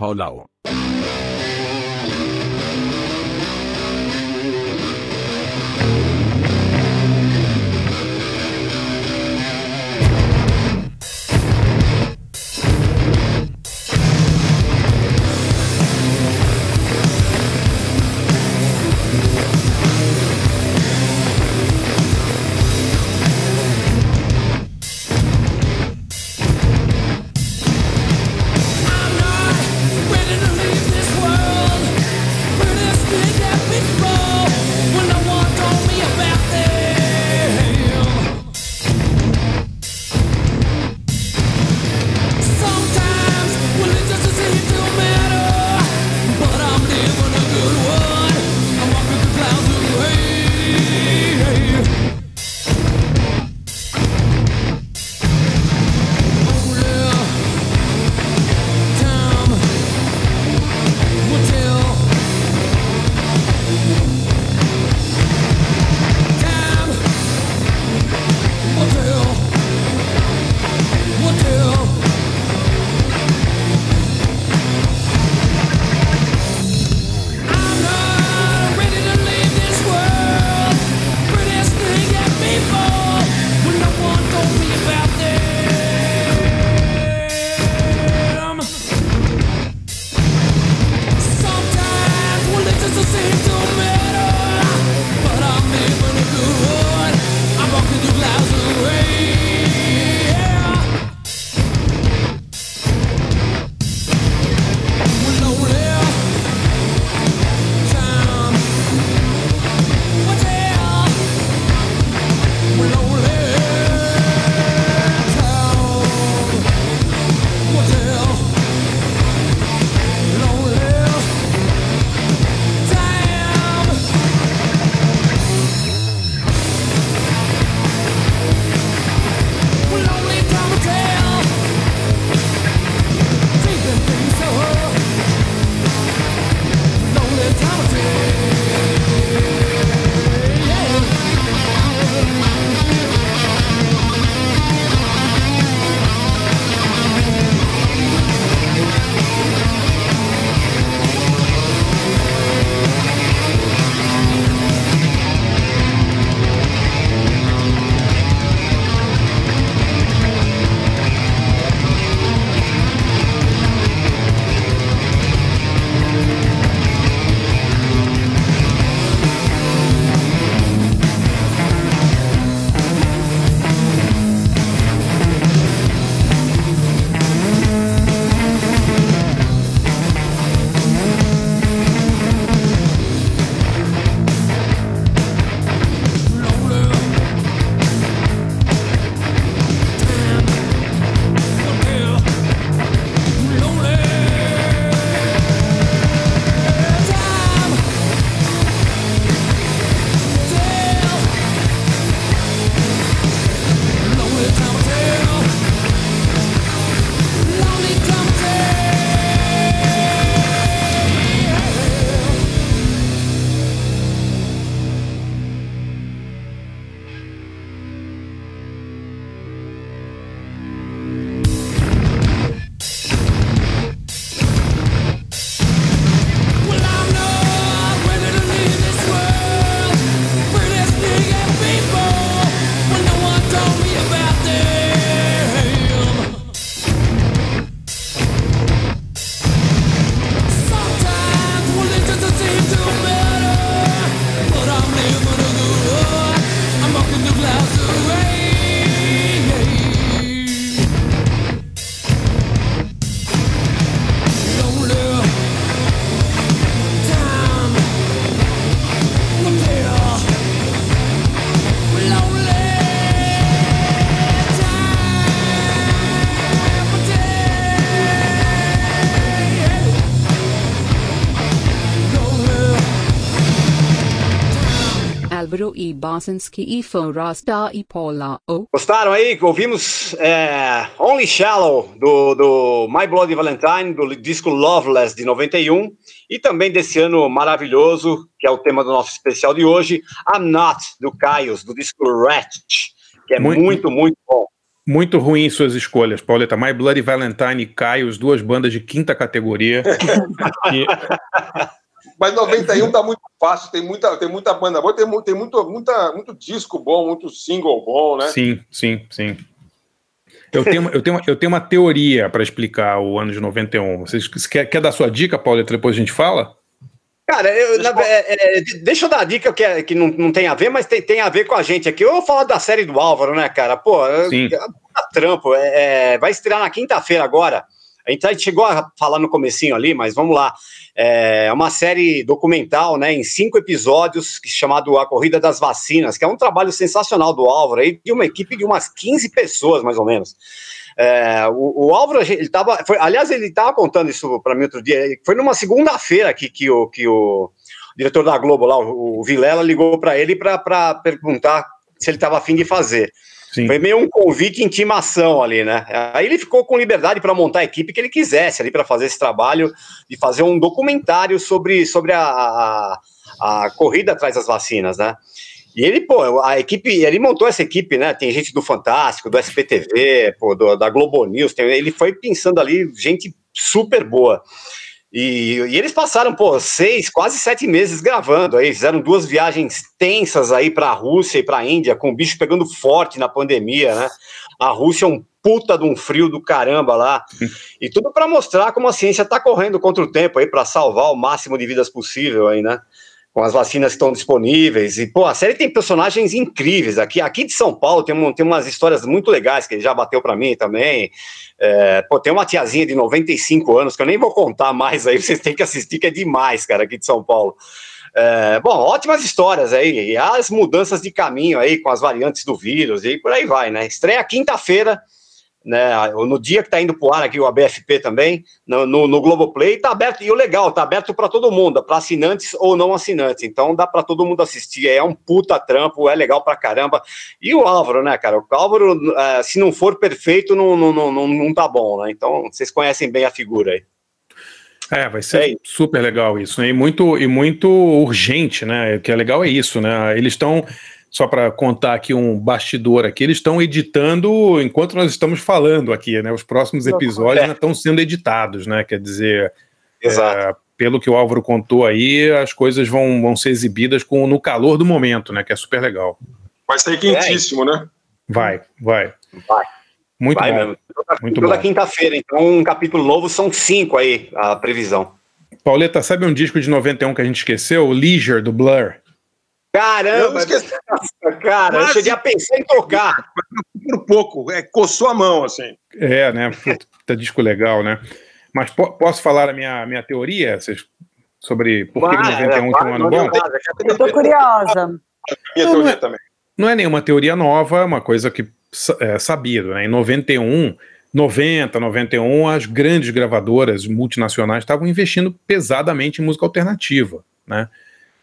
Paulau. e Bosanski e Forasta e Paula. Oh. Gostaram aí? Ouvimos é, Only Shallow do, do My Bloody Valentine, do disco Loveless de 91, e também desse ano maravilhoso, que é o tema do nosso especial de hoje, I'm Not, do Caios, do disco Ratchet, que é muito, muito, muito bom. Muito ruim suas escolhas, Pauleta. My Bloody Valentine e Caio, duas bandas de quinta categoria. e... Mas 91 tá muito fácil, tem muita, tem muita banda boa, tem, tem muito, muita, muito disco bom, muito single bom, né? Sim, sim, sim. Eu tenho, eu tenho, eu tenho uma teoria para explicar o ano de 91. Vocês quer, quer dar sua dica, Paulo, e depois a gente fala? Cara, eu, deixa, na, é, é, deixa eu dar a dica que, é, que não, não tem a ver, mas tem, tem a ver com a gente aqui. Eu vou falar da série do Álvaro, né, cara? Pô, Sim. É, trampo. É, vai estrear na quinta-feira agora. A gente, chegou a falar no comecinho ali, mas vamos lá. É uma série documental, né, em cinco episódios, chamado A Corrida das Vacinas, que é um trabalho sensacional do Álvaro, aí, de uma equipe de umas 15 pessoas, mais ou menos. É, o, o, Álvaro, ele tava, foi, aliás, ele estava contando isso para mim outro dia. Foi numa segunda-feira que, que, o, que o diretor da Globo lá, o, o Vilela, ligou para ele para perguntar se ele estava afim de fazer. Sim. Foi meio um convite intimação ali, né? Aí ele ficou com liberdade para montar a equipe que ele quisesse ali para fazer esse trabalho de fazer um documentário sobre, sobre a, a, a corrida atrás das vacinas, né? E ele, pô, a equipe, ele montou essa equipe, né? Tem gente do Fantástico, do SPTV, pô, do, da Globo News, tem, ele foi pensando ali gente super boa. E, e, eles passaram, pô, seis, quase sete meses gravando aí, fizeram duas viagens tensas aí para a Rússia e para a Índia, com o bicho pegando forte na pandemia, né? A Rússia é um puta de um frio do caramba lá. E tudo para mostrar como a ciência está correndo contra o tempo aí para salvar o máximo de vidas possível aí, né? Com as vacinas que estão disponíveis. E, pô, a série tem personagens incríveis. Aqui, aqui de São Paulo tem, um, tem umas histórias muito legais que ele já bateu para mim também. É, pô, tem uma tiazinha de 95 anos, que eu nem vou contar mais aí, vocês têm que assistir, que é demais, cara, aqui de São Paulo. É, bom, ótimas histórias aí, e as mudanças de caminho aí com as variantes do vírus e por aí vai, né? Estreia quinta-feira né, no dia que está indo para o ar aqui o ABFP também, no, no, no Globoplay, está aberto, e o legal, está aberto para todo mundo, para assinantes ou não assinantes, então dá para todo mundo assistir, é um puta trampo, é legal para caramba, e o Álvaro, né, cara, o Álvaro, é, se não for perfeito, não, não, não, não tá bom, né, então vocês conhecem bem a figura aí. É, vai ser é super legal isso, né? E muito, e muito urgente, né? O que é legal é isso, né? Eles estão só para contar aqui um bastidor aqui, eles estão editando enquanto nós estamos falando aqui, né? Os próximos episódios é. estão sendo editados, né? Quer dizer, é, pelo que o Álvaro contou aí, as coisas vão, vão ser exibidas com, no calor do momento, né? Que é super legal. Vai sair quentíssimo, né? Vai, vai. Vai. Muito vai bom. Mesmo. Muito toda quinta-feira, então um capítulo novo são cinco aí, a previsão. Pauleta, sabe um disco de 91 que a gente esqueceu? O Leisure, do Blur. Caramba, cara, Quase. eu cheguei a pensar em tocar. Por pouco, é, coçou a mão, assim. É, né? Puta disco legal, né? Mas po posso falar a minha, minha teoria vocês, sobre por que 91 é, tem um ano bom? Eu tô curiosa. Minha não, teoria não é, também. Não é nenhuma teoria nova, é uma coisa que é sabido, né? Em 91, 90, 91, as grandes gravadoras multinacionais estavam investindo pesadamente em música alternativa, né?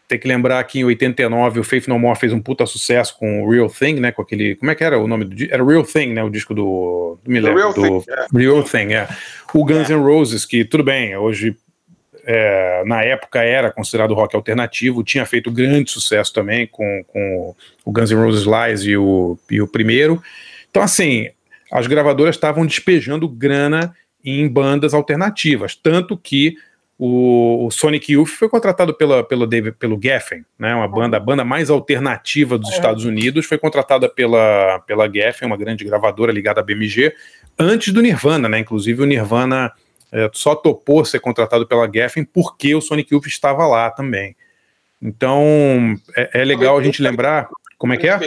Tem que lembrar que em 89 o Faith No More fez um puta sucesso com o Real Thing, né? Com aquele. Como é que era o nome do disco? Era Real Thing, né? O disco do. do Real, do, Thing, yeah. Real Thing, é. O Guns yeah. N' Roses, que tudo bem, hoje. É, na época era considerado rock alternativo, tinha feito grande sucesso também com, com o Guns N' Roses Lies e o, e o primeiro. Então, assim, as gravadoras estavam despejando grana em bandas alternativas, tanto que o, o, Sonic Youth foi contratado pela, pelo, David, pelo Geffen, né, uma banda, a banda mais alternativa dos é. Estados Unidos, foi contratada pela, pela Geffen, uma grande gravadora ligada à BMG, antes do Nirvana, né, inclusive o Nirvana é, só topou ser contratado pela Geffen porque o Sonic Youth estava lá também. Então, é, é legal a gente lembrar como é que é?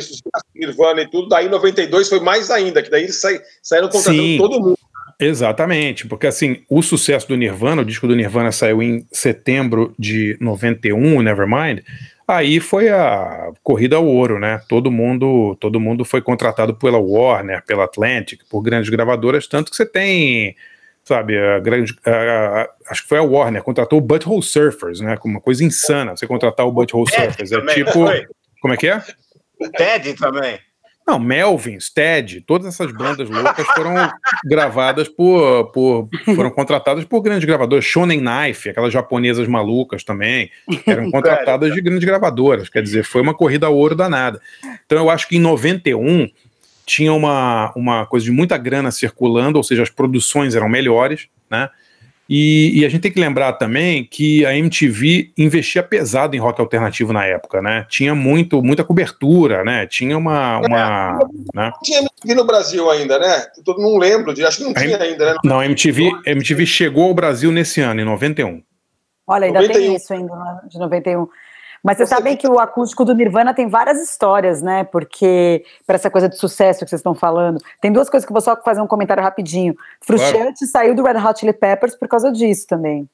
Nirvana e tudo, daí em 92 foi mais ainda, que daí eles saíram contratando Sim. todo mundo. Exatamente, porque assim, o sucesso do Nirvana, o disco do Nirvana saiu em setembro de 91, Nevermind, aí foi a corrida ao ouro, né? Todo mundo, todo mundo foi contratado pela Warner, pela Atlantic, por grandes gravadoras, tanto que você tem, sabe, a grande, a, a, acho que foi a Warner, contratou o Butthole Surfers, né? Uma coisa insana, você contratar o Butthole Surfers, é tipo, como é que é? O Ted também. Não, Melvin, Stead, todas essas bandas loucas foram gravadas por, por. foram contratadas por grandes gravadoras. Shonen Knife, aquelas japonesas malucas também, eram contratadas de grandes gravadoras. Quer dizer, foi uma corrida a ouro danada. Então eu acho que em 91 tinha uma, uma coisa de muita grana circulando, ou seja, as produções eram melhores, né? E, e, a gente tem que lembrar também que a MTV investia pesado em rock alternativo na época, né? Tinha muito, muita cobertura, né? Tinha uma. uma é, né? Não tinha MTV no Brasil ainda, né? Todo não lembro, acho que não tinha ainda, né? Não, a MTV, MTV chegou ao Brasil nesse ano, em 91. Olha, ainda 91. tem isso ainda, né, de 91. Mas vocês sabem que o acústico do Nirvana tem várias histórias, né? Porque, para essa coisa de sucesso que vocês estão falando, tem duas coisas que eu vou só fazer um comentário rapidinho. Frusciante claro. saiu do Red Hot Chili Peppers por causa disso também.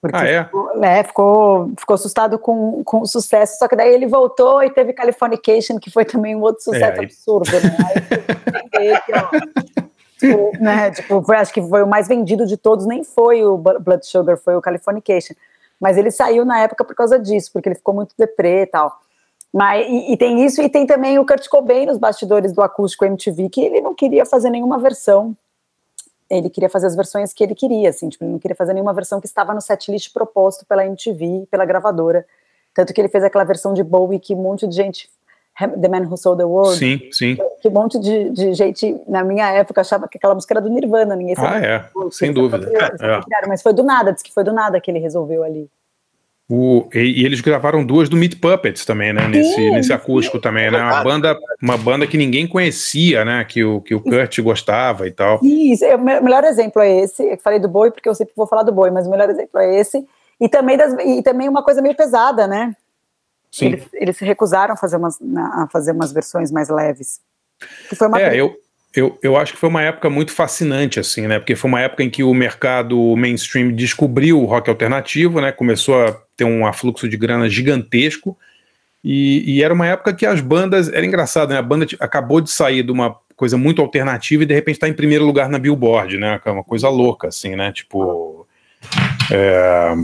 Porque ah, é? Ficou, né, ficou, ficou assustado com, com o sucesso, só que daí ele voltou e teve Californication, que foi também um outro sucesso é, absurdo, né? Aí, tipo, né? Tipo, foi, acho que foi o mais vendido de todos, nem foi o Blood Sugar, foi o Californication. Mas ele saiu na época por causa disso, porque ele ficou muito deprê e tal. Mas, e, e, tem isso, e tem também o Kurt Cobain nos bastidores do acústico MTV, que ele não queria fazer nenhuma versão. Ele queria fazer as versões que ele queria, assim, tipo, ele não queria fazer nenhuma versão que estava no setlist proposto pela MTV, pela gravadora. Tanto que ele fez aquela versão de Bowie que um monte de gente The Man Who Sold the World. Sim, sim. Que um monte de, de gente, na minha época, achava que aquela música era do Nirvana, ninguém sabia. Ah, é, sem dúvida. É. Mas foi do nada, disse que foi do nada que ele resolveu ali. O, e, e, eles gravaram duas do Meat Puppets também, né? Nesse, sim, nesse acústico sim. também, né? Uma banda, uma banda que ninguém conhecia, né? Que o, que o Kurt gostava e tal. Isso, o melhor exemplo é esse. Eu falei do boi porque eu sempre vou falar do boi, mas o melhor exemplo é esse. E também, das, e também uma coisa meio pesada, né? Sim. Eles, eles se recusaram a fazer, umas, a fazer umas versões mais leves. Que foi uma é, eu, eu, eu acho que foi uma época muito fascinante, assim, né? Porque foi uma época em que o mercado mainstream descobriu o rock alternativo, né? Começou a ter um afluxo de grana gigantesco. E, e era uma época que as bandas. Era engraçado, né? A banda acabou de sair de uma coisa muito alternativa e de repente está em primeiro lugar na Billboard, né? É uma coisa louca, assim, né? Tipo. É,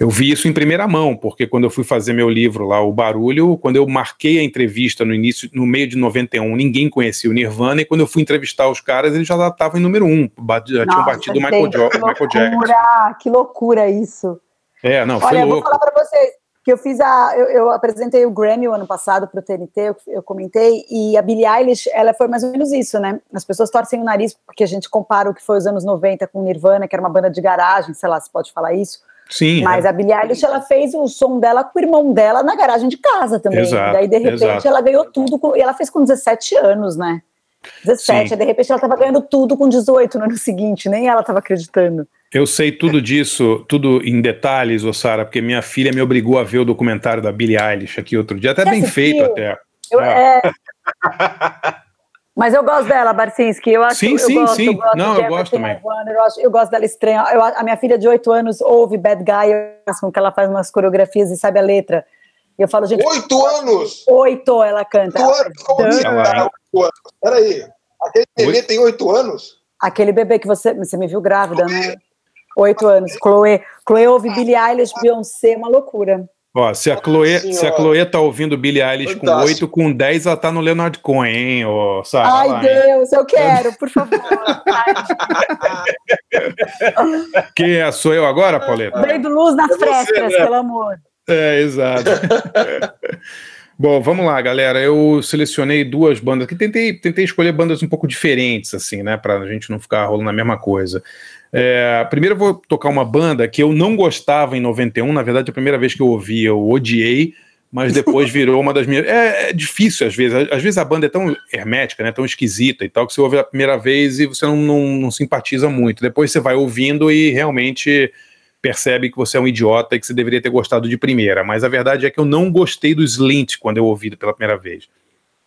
eu vi isso em primeira mão, porque quando eu fui fazer meu livro lá, O Barulho, quando eu marquei a entrevista no início, no meio de 91, ninguém conhecia o Nirvana, e quando eu fui entrevistar os caras, eles já estavam em número um, já tinham batido o Michael, jo Michael Jackson. Que loucura isso! É, não, foi Olha, louco. eu vou falar para vocês que eu fiz a, eu, eu, apresentei o Grammy o ano passado para o TNT, eu, eu, comentei, e a Billie Eilish, ela foi mais ou menos isso, né? As pessoas torcem o nariz porque a gente compara o que foi os anos 90 com Nirvana, que era uma banda de garagem, sei lá se pode falar isso, Sim. Mas é. a Billie Eilish, ela fez o som dela com o irmão dela na garagem de casa também. Exato, Daí, de repente, exato. ela ganhou tudo. Com, e ela fez com 17 anos, né? 17. Aí, de repente, ela estava ganhando tudo com 18 no ano seguinte. Nem ela estava acreditando. Eu sei tudo disso, tudo em detalhes, Sara, porque minha filha me obrigou a ver o documentário da Billie Eilish aqui outro dia. Até Você bem assistiu? feito, até. Eu, é. é... Mas eu gosto dela, Barcinski. Eu acho sim, eu sim, gosto, sim. Eu gosto Não, eu gosto também. eu, acho, eu gosto dela estranha. Eu, a minha filha de 8 anos ouve Bad Guy, com que ela faz umas coreografias e sabe a letra. E eu falo, gente. Oito anos! Oito ela canta. Oito anos? Como assim? Peraí. Aquele bebê tem oito anos? Aquele bebê que você, você me viu grávida, né? Oito anos. Chloe, Chloe ouve Billie Eilish, Beyoncé, uma loucura. Ó, se a Chloe, se a Chloe tá ouvindo Billie Eilish Fantástico. com 8, com 10, ela tá no Leonard Cohen, hein, ô, Sarah, Ai, lá, Deus, hein? eu quero, por favor. Quem é? Sou eu agora, Pauleta? Veio do Luz nas é frestas, né? pelo amor. É, exato. Bom, vamos lá, galera. Eu selecionei duas bandas que tentei, tentei escolher bandas um pouco diferentes, assim, né, pra gente não ficar rolando a mesma coisa. É, primeiro eu vou tocar uma banda que eu não gostava em 91, na verdade a primeira vez que eu ouvi eu odiei, mas depois virou uma das minhas... É, é difícil às vezes, às vezes a banda é tão hermética, né, tão esquisita e tal, que você ouve a primeira vez e você não, não, não simpatiza muito, depois você vai ouvindo e realmente percebe que você é um idiota e que você deveria ter gostado de primeira, mas a verdade é que eu não gostei do Slint quando eu ouvi pela primeira vez.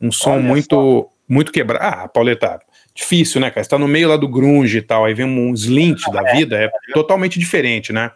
Um som Olha muito, só. muito quebrado. Ah, Pauletado difícil, né, cara? Você tá no meio lá do grunge e tal, aí vem um slint da é. vida, é totalmente diferente, né?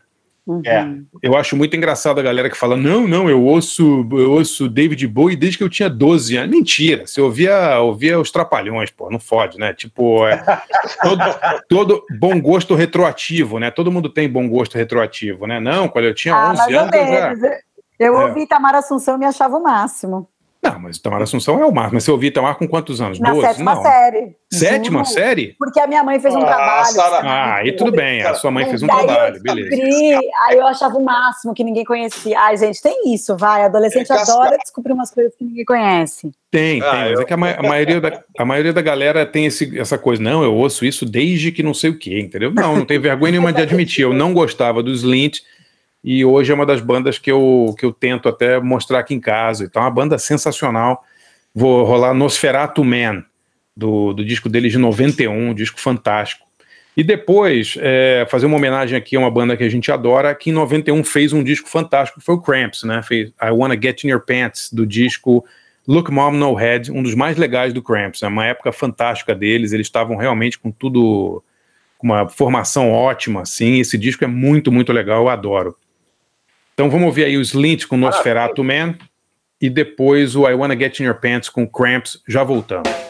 Uhum. É. Eu acho muito engraçado a galera que fala: não, não, eu ouço, eu ouço David Bowie desde que eu tinha 12 anos. Mentira, você ouvia, ouvia os trapalhões, pô, não fode, né? Tipo, é, todo, todo, bom gosto retroativo, né? Todo mundo tem bom gosto retroativo, né? Não, quando eu tinha ah, 11 anos. Eu, eu é. ouvi Tamara Assunção e me achava o máximo. Não, mas Tamar Assunção é o máximo. Mas você ouviu Tamar com quantos anos? Na 12? sétima Não. série. Sétima Juro. série? Porque a minha mãe fez um Ah, trabalho. Sara. assim, Ah, aí tudo bem. A sua mãe fez um trabalho, beleza. descobri, aí eu achava o máximo que ninguém conhecia. Ai, gente, tem isso, vai. Adolescente É adora descobrir umas coisas que ninguém conhece. Tem, Ah, tem, mas eu- é que a, ma- a maioria da, a maioria da galera tem esse, essa coisa, não, eu ouço isso desde que não sei o quê, entendeu? Não, não tenho vergonha nenhuma de admitir, eu não gostava do Slint e hoje é uma das bandas que eu, que eu tento até mostrar aqui em casa, então é uma banda sensacional, vou rolar Nosferatu Man, do, do disco deles de 91, um disco fantástico. E depois, é, fazer uma homenagem aqui a uma banda que a gente adora, que em 91 fez um disco fantástico, foi o Cramps, né? Fez I Wanna Get In Your Pants, do disco Look Mom No Head, um dos mais legais do Cramps, é uma época fantástica deles, eles estavam realmente com tudo, com uma formação ótima, assim, esse disco é muito, muito legal, eu adoro. Então vamos ver aí o Slint com Nosferatu Man, e depois o I Wanna Get In Your Pants com Cramps, já voltamos.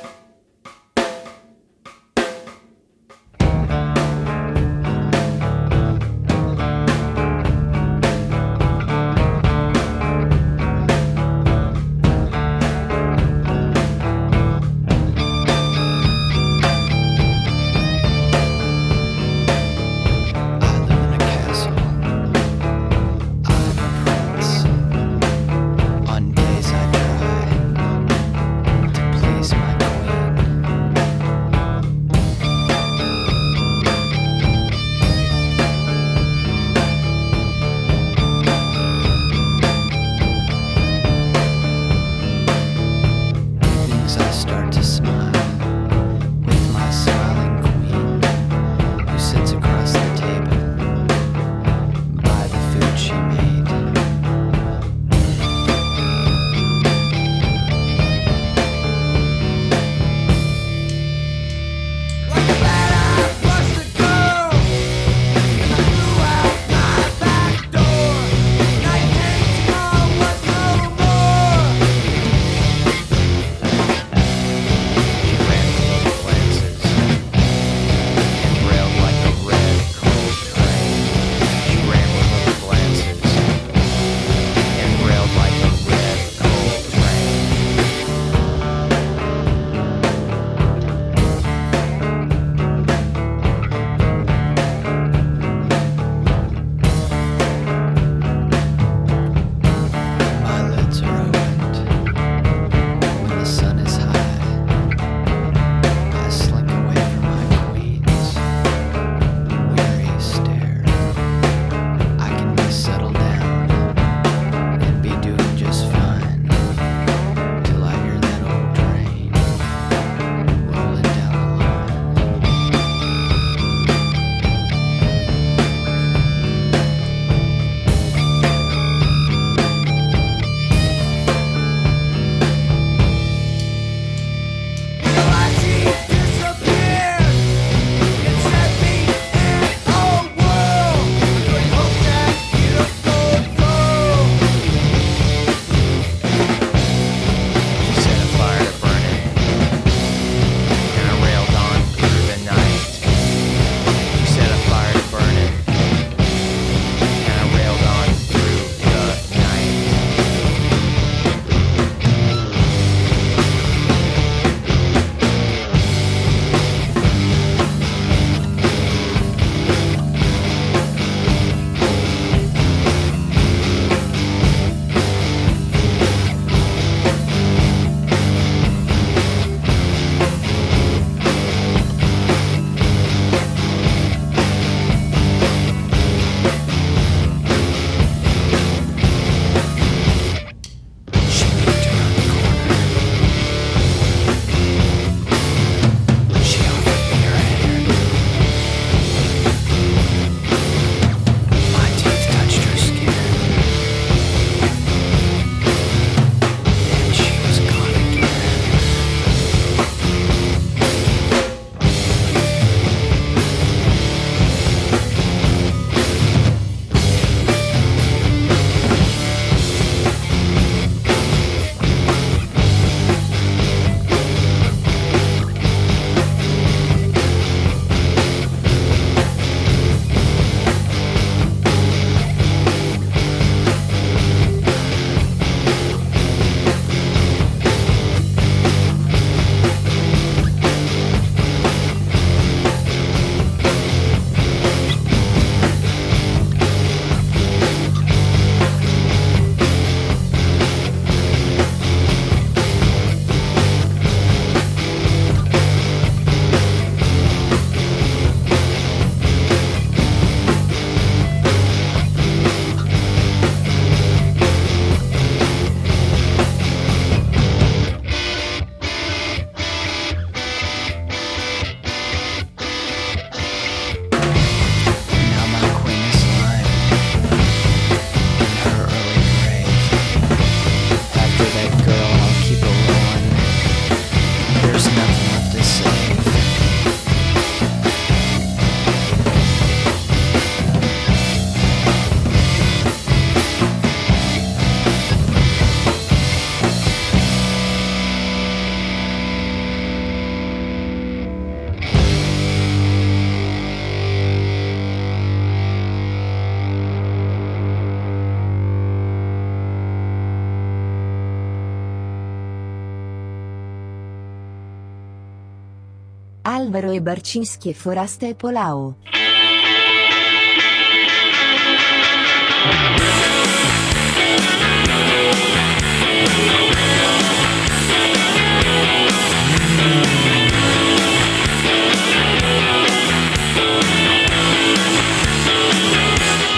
Alvaro e Barcinski Forasta e Polao.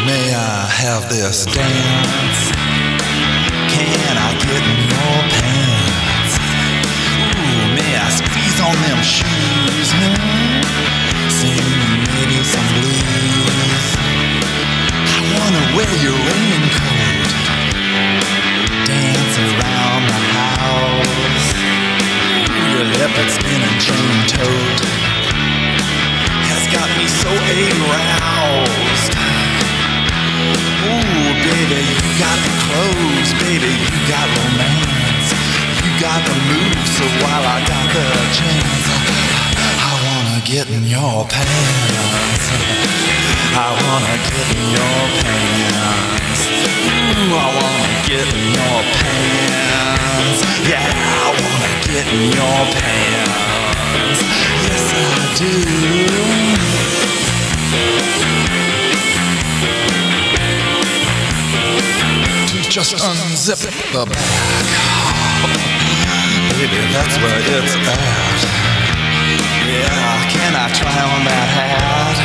May I have this dance? Leopard skin and chain tote has got me so aroused. Ooh, baby, you got the clothes, baby, you got romance. You got the moves, so while I got the chance, get in your pants. I wanna get in your pants. Ooh, I wanna get in your pants. Yeah, I wanna get in your pants. Yes, I do. Just unzip the bag. Baby, that's where it's at. Yeah, can I try on that hat?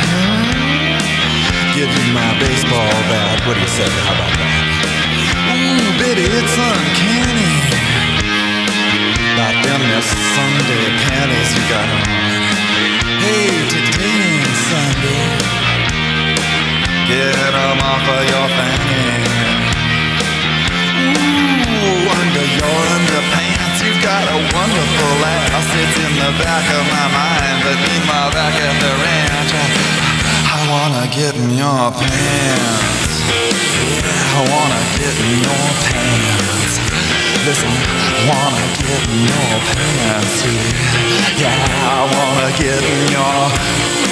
Give you my baseball bat. What do you say? How about that? Ooh, baby, it's uncanny. Like them there Sunday panties you got on. Hey, today Sunday. Get 'em off of your fanny. Ooh, under your underpants, got a wonderful ass. It's in the back of my mind, but meanwhile back at the ranch, I, I wanna get in your pants. I wanna get in your pants. Listen, I wanna get in your pants. Yeah, I wanna get in your.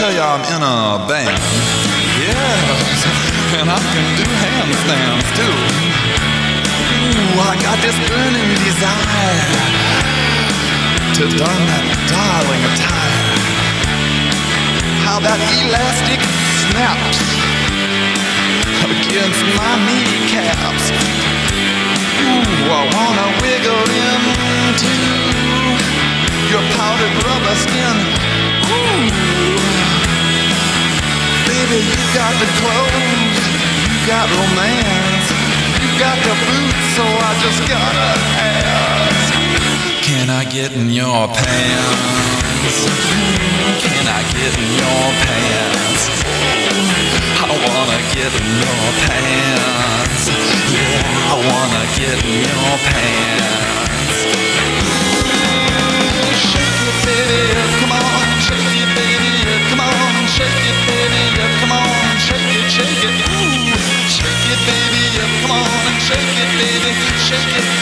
Tell you I'm in a band? Yes, and I can do handstands too. Ooh, I got this burning desire to don that darling attire. How that elastic snaps against my kneecaps. Ooh, I wanna wiggle into your powdered rubber skin. Ooh. Baby, you got the clothes, you got romance, you got the boots, so I just gotta ask. Can I get in your pants? Can I get in your pants? I wanna get in your pants. Yeah, I wanna get in your pants. Shake it, ooh, shake it, baby, baby, come on, it, shake it, baby, shake it,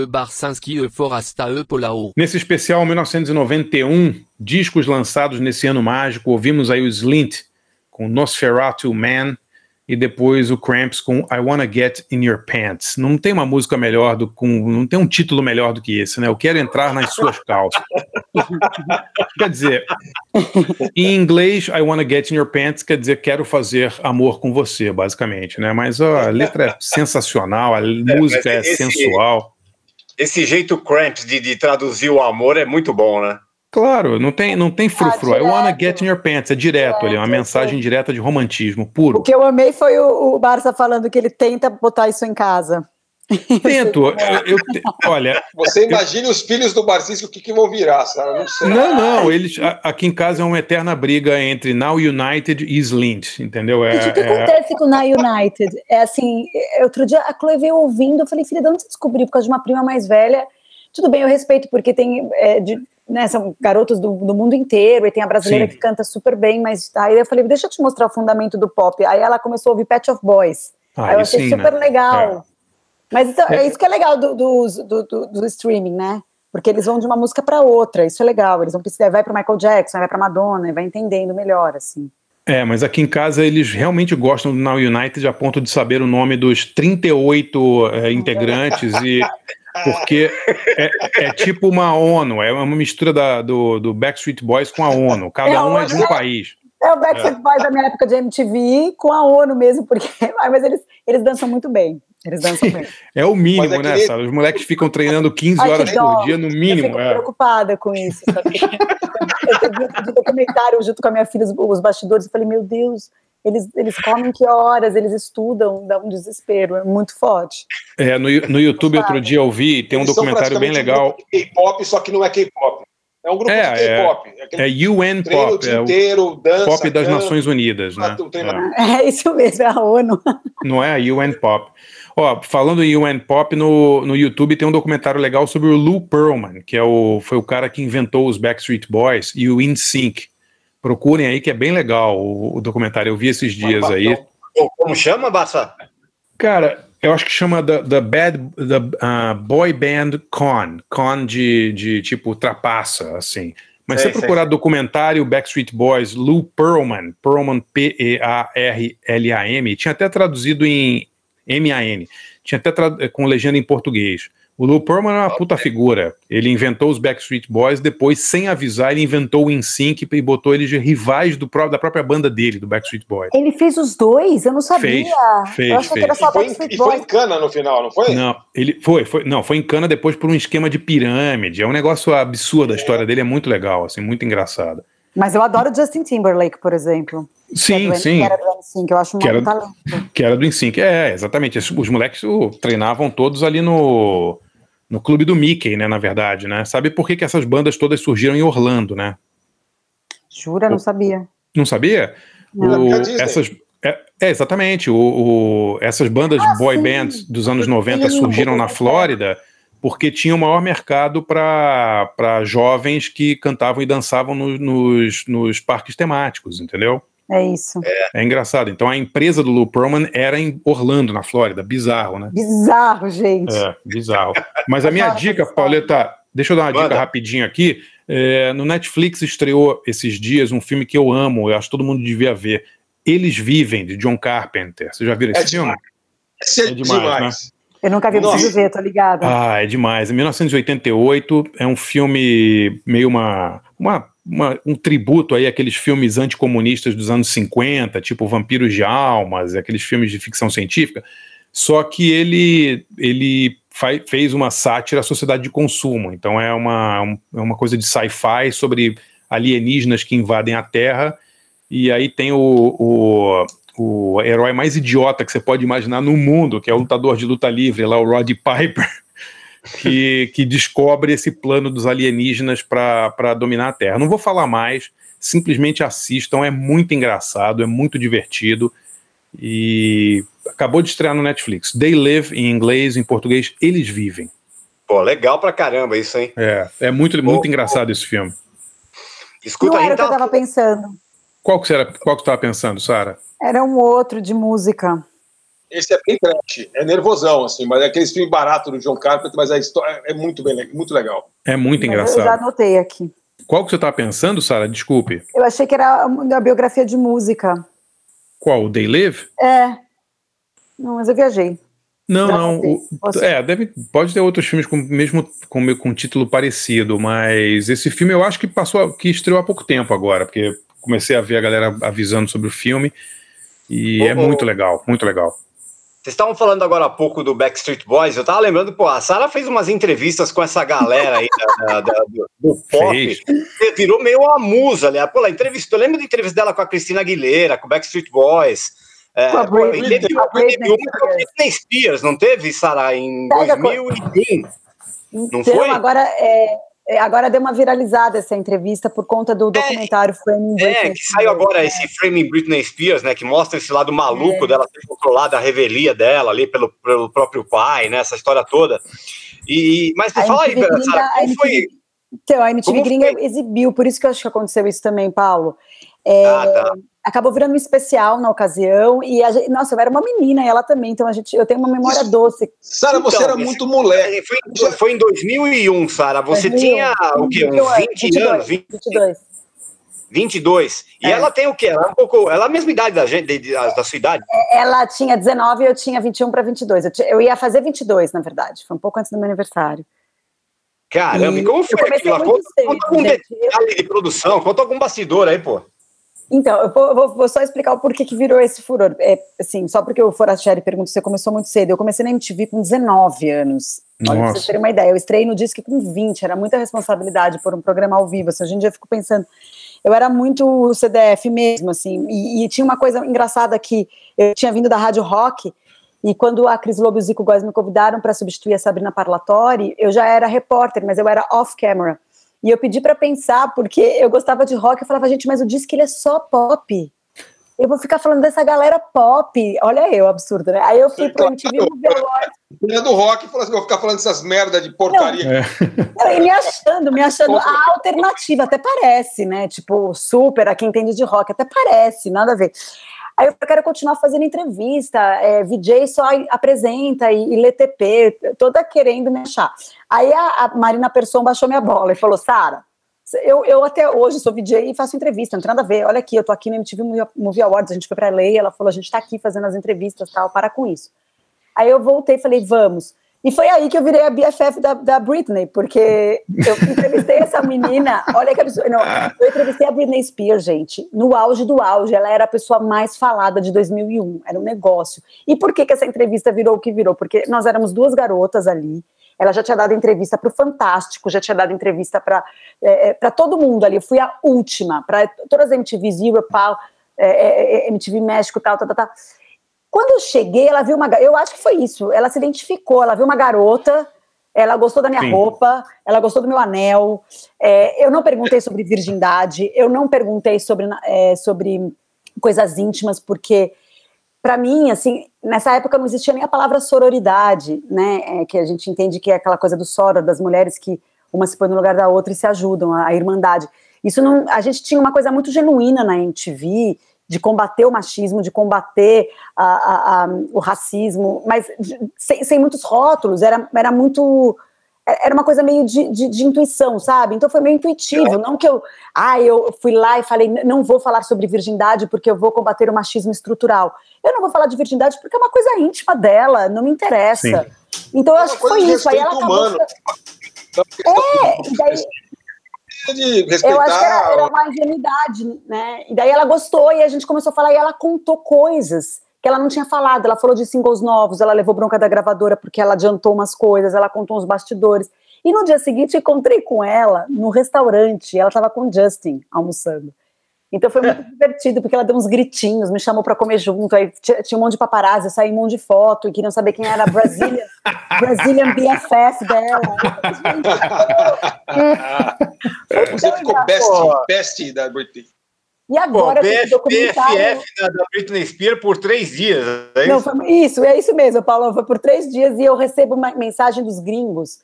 e e Forasta e Polao. Nesse especial 1991, discos lançados nesse ano mágico, ouvimos aí o Slint com Nosferatu Man e depois o Cramps com I Wanna Get in Your Pants. Não tem uma música melhor do com não tem um título melhor do que esse, né? Eu quero entrar nas suas calças. quer dizer, em inglês I Wanna Get in Your Pants quer dizer quero fazer amor com você, basicamente, né? Mas ó, a letra é sensacional, a música é esse- sensual. Esse jeito Cramps de, de traduzir o amor é muito bom, né? Claro, não tem, não tem frufru. Ah, I wanna direto. get in your pants. É direto ali, é uma Direto, mensagem direta de romantismo puro. O que eu amei foi o, o Barça falando que ele tenta botar isso em casa. Tento. eu- eu te- olha, Você imagine os filhos do Barcinski o que, que vão virar, Sara? Não sei. não, não. Eles, a- aqui em casa é uma eterna briga entre Now United e Slint, entendeu? É, o que é- acontece com o Na United? É assim, é, outro dia a Chloe veio ouvindo, eu falei, filha, de onde você descobriu? Por causa de uma prima mais velha. Tudo bem, eu respeito, porque tem, é, de- né, são garotos do, do mundo inteiro, e tem a brasileira Sim. que canta super bem, mas aí eu falei, deixa eu te mostrar o fundamento do pop. Aí ela começou a ouvir Pet of Boys. Ah, aí eu achei sim, super né? legal. Mas então, é. É. isso que é legal do, do, do, do- streaming, né? Porque eles vão de uma música para outra, isso é legal. Eles vão precisar, vai para Michael Jackson, vai para Madonna, e vai entendendo melhor, assim. É, mas aqui em casa eles realmente gostam do Now United a ponto de saber o nome dos 38 é, integrantes e porque é, é tipo uma ONU, é uma mistura da- do, do Backstreet Boys com a ONU. Cada É um é de um país. É o Backstreet Boys da minha época de MTV com a ONU mesmo, porque. Ai, Mas eles, eles dançam muito bem. Eles dançam bem. É o mínimo, é né, Sara? Os moleques ficam treinando 15 Ai, horas dó. por dia, no Eu mínimo. fico É. preocupada com isso, sabe? Eu vi de documentário junto com a minha filha, os, os bastidores, eu falei, meu Deus, eles, eles comem que horas, eles estudam, dá um desespero, é muito forte. É, no, no YouTube outro dia eu vi, tem um Eles documentário bem um legal. grupo de K-pop, só que não é K-pop. É um grupo É, de K-pop. É, É UN o Pop, dia é o inteiro, dança, Pop das canta, Nações Unidas, né? treino- É. É isso mesmo, é a ONU. Não é a UN Pop. Ó, falando em UN Pop, no, no YouTube tem um documentário legal sobre o Lou Pearlman, que é o, foi o cara que inventou os Backstreet Boys e o InSync. Procurem aí que é bem legal o, o documentário. Eu vi esses dias aí. Como chama, Barça? Cara, eu acho que chama The, the Bad the, uh, Boy Band Con. Con de, de tipo trapaça, assim. Mas Sei, se você procurar documentário Backstreet Boys, Lou Pearlman, Pearlman P-E-A-R-L-A-M, tinha até traduzido em M-A-N, tinha até com legenda em português. O Lou Pearlman é uma puta figura. Ele inventou os Backstreet Boys, depois, sem avisar, ele inventou o InSync e botou eles de rivais do pró- da própria banda dele, do Backstreet Boys. Ele fez os dois? Eu não sabia. Fez, fez, eu achei que era fez. só E foi, em, Backstreet e foi Boys. em cana no final, não foi? Não, ele foi, foi, não, foi em cana depois por um esquema de pirâmide. É um negócio absurdo, a história dele é muito legal, assim, muito engraçada. Mas eu adoro Justin Timberlake, por exemplo. Sim, que é do, sim. Que era do NSYNC, eu acho um Que era- talento. Que era do InSync. É, exatamente. Os, os moleques o, treinavam todos ali no, no clube do Mickey, né, na verdade, né? Sabe por que, que essas bandas todas surgiram em Orlando, né? Jura, não sabia. Não sabia? Não. O- É essas, é, é, exatamente. O, o- essas bandas Ah, boy sim. bands dos anos 90 Sim, surgiram na é. Flórida porque tinha o maior mercado para jovens que cantavam e dançavam no- nos, nos parques temáticos, entendeu? É isso. É engraçado. Então a empresa do Lou Pearlman era em Orlando, na Flórida. Bizarro, né? Bizarro, gente. É, bizarro. Mas a minha dica, Pauleta, deixa eu dar uma Manda. dica rapidinho aqui. É, no Netflix estreou esses dias um filme que eu amo, eu acho que todo mundo devia ver. Eles Vivem, de John Carpenter. Você já viram esse É filme? Esse é, É demais, demais. Eu nunca vi, preciso ver, tô ligada. Ah, é demais. Em 1988 é um filme meio uma, uma, uma- um tributo aí àqueles filmes anticomunistas dos anos 50, tipo Vampiros de Almas, aqueles filmes de ficção científica. Só que ele ele fez uma sátira à sociedade de consumo. Então é uma, um- é uma coisa de sci-fi sobre alienígenas que invadem a Terra. E aí tem o, o, o herói mais idiota que você pode imaginar no mundo, que é o lutador de luta livre, lá o Roddy Piper, que, que descobre esse plano dos alienígenas para dominar a Terra. Não vou falar mais, simplesmente assistam, é muito engraçado, é muito divertido. E acabou de estrear no Netflix. They Live em inglês, em português, Eles Vivem. Pô, legal pra caramba isso, hein? É, é muito, muito Pô, engraçado esse filme. Escuta, não era o que eu tava... tava pensando. Qual que você era, qual que você estava pensando, Sara? Era um outro de música. Esse é bem trash, é nervosão, assim, mas é aqueles filmes baratos do John Carpenter, mas a história é muito, bem, muito legal. É muito Mas Eu já engraçado. anotei aqui. Qual que você estava pensando, Sara? Desculpe. Eu achei que era a biografia de música. Qual? O They Live? É. Não, mas eu viajei. Não, Já não. o- é, deve, pode ter outros filmes com mesmo com, com título parecido, mas esse filme eu acho que passou, que estreou há pouco tempo agora, porque comecei a ver a galera avisando sobre o filme e Ô, é ô. muito legal, muito legal. Vocês estavam falando agora há pouco do Backstreet Boys, eu tava lembrando, pô, a Sarah fez umas entrevistas com essa galera aí da, da, da, do, do, pop, virou meio uma musa, né? Pô, ela entrevistou, eu lembro da entrevista dela com a Cristina Aguilera, com o Backstreet Boys. É, pô, pô, e teve, uma com a Britney Spears, não teve, Sarah, em 2001? Não então, foi? agora é, agora deu uma viralizada essa entrevista por conta do documentário é, Framing Britney É, que saiu agora esse Framing Britney Spears, né? Que mostra esse lado maluco é. dela ter controlado a revelia dela ali pelo, pelo próprio pai, né? Essa história toda. E, mas me fala aí, Sara, como foi... Então, a MTV Gringa exibiu, por isso que eu acho que aconteceu isso também, Paulo. É, ah, tá acabou virando um especial na ocasião e a gente, nossa, eu era uma menina e ela também, então a gente, eu tenho uma memória Isso. doce. Sara, você então, era muito moleque. Foi, foi em 2001, Sara. Você 2001. tinha o quê? Uns 20 22, anos? 20, 22. 22. E é. ela tem o quê? Ela é um pouco. Ela é a mesma idade da gente, de, de, da sua idade? É, ela tinha 19 e eu tinha 21 para 22. Eu, eu ia fazer 22, na verdade. Foi um pouco antes do meu aniversário. Caramba, e como foi aquilo? Conta, conta algum detalhe de produção, conta algum bastidor aí, pô. Então, eu vou, vou, só explicar o porquê que virou esse furor. É, assim, só porque o Forastieri pergunta, você começou muito cedo. Eu comecei na MTV com 19 anos. Olha, pra vocês terem uma ideia. Eu estreiei no Disque com 20, era muita responsabilidade por um programa ao vivo. Assim, hoje em dia eu fico pensando, eu era muito CDF mesmo, assim, e, e, tinha uma coisa engraçada que eu tinha vindo da Rádio Rock, e quando a Cris Lobo e o Zico Góes me convidaram para substituir a Sabrina Parlatori, eu já era repórter, mas eu era off-camera. E eu pedi para pensar, porque eu gostava de rock, eu falava, gente, mas o disco ele é só pop. Eu vou ficar falando dessa galera pop. Olha eu, absurdo, né? Aí eu fui pro MTV Awards. É do rock e falou assim: vou ficar falando dessas merda de porcaria. Não, é. me achando, me achando a alternativa, até parece, né? Tipo, super, a quem entende de rock, até parece, nada a ver. Aí eu quero continuar fazendo entrevista, é, VJ só apresenta e, e lê TP, toda querendo me achar. Aí a, a Marina Persson baixou minha bola e falou, Sara, eu, eu até hoje sou VJ e faço entrevista, não tem nada a ver, olha aqui, eu tô aqui na MTV Movie Awards, a gente foi pra lei, ela falou, a gente tá aqui fazendo as entrevistas tal, para com isso. Aí eu voltei e falei, vamos. E foi aí que eu virei a BFF da, da Britney, porque eu entrevistei essa menina, olha que absurdo. Não, eu entrevistei a Britney Spears, gente, no auge do auge. Ela era a pessoa mais falada de 2001, era um negócio. E por que, que essa entrevista virou o que virou? Porque nós éramos duas garotas ali, ela já tinha dado entrevista para o Fantástico, já tinha dado entrevista para é, é todo mundo ali. Eu fui a última, para todas as MTVs, Europe, é, é, é MTV México, tal, tal, tal, tal. Quando eu cheguei, ela viu uma. Eu acho que foi isso. Ela se identificou, ela viu uma garota, ela gostou da minha Sim. roupa, ela gostou do meu anel. É, eu não perguntei sobre virgindade, eu não perguntei sobre, é, sobre coisas íntimas, porque para mim, assim, nessa época não existia nem a palavra sororidade, né? É, que a gente entende que é aquela coisa do soror, das mulheres que uma se põe no lugar da outra e se ajudam, a, a irmandade. Isso não. A gente tinha uma coisa muito genuína na MTV de combater o machismo, de combater a, a, a, o racismo, mas sem, sem, muitos rótulos, era, era muito. Era uma coisa meio de, de, de, intuição, sabe? Então foi meio intuitivo. Não que eu. Ah, eu fui lá e falei, não vou falar sobre virgindade porque eu vou combater o machismo estrutural. Eu não vou falar de virgindade porque é uma coisa íntima dela, não me interessa. Sim. Então eu é acho que foi isso. Aí ela acabou. Humano. É, e daí, de respeitar. Eu acho que era, era uma ingenuidade, né? E daí ela gostou e a gente começou a falar e ela contou coisas que ela não tinha falado. Ela falou de singles novos, ela levou bronca da gravadora porque ela adiantou umas coisas, ela contou uns bastidores. E no dia seguinte encontrei com ela no restaurante, ela estava com o Justin almoçando. Então foi muito divertido, porque ela deu uns gritinhos, me chamou para comer junto, aí tinha, um monte de paparazzi, eu saí um monte de foto e queriam saber quem era a Brazilian, Brazilian BFF dela. Você ficou best, best da Britney. E agora, Pô, BF, BFF da, da Britney Spears por três dias, é isso? Não, foi, isso, é isso mesmo, Paulo, foi por três dias e eu recebo uma mensagem dos gringos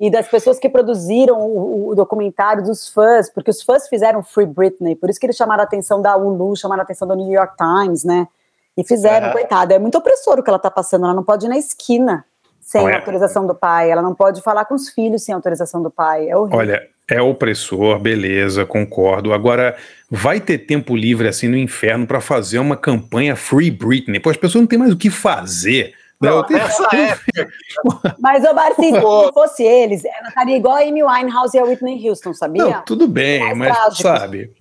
e das pessoas que produziram o, o, documentário, dos fãs, porque os fãs fizeram Free Britney, por isso que eles chamaram a atenção da Hulu, chamaram a atenção do New York Times, né? E fizeram, uhum. coitada, é muito opressor o que ela tá passando, ela não pode ir na esquina sem Olha, autorização do pai, ela não pode falar com os filhos sem autorização do pai, é horrível. Olha, é opressor, beleza, concordo. Agora, vai ter tempo livre assim no inferno para fazer uma campanha Free Britney? Pô, as pessoas não têm mais o que fazer. Não, nessa época. Mas, ô Barci, se não fosse eles, ela estaria igual a Amy Winehouse e a Whitney Houston, sabia? Não, tudo bem, mas, mas sabe.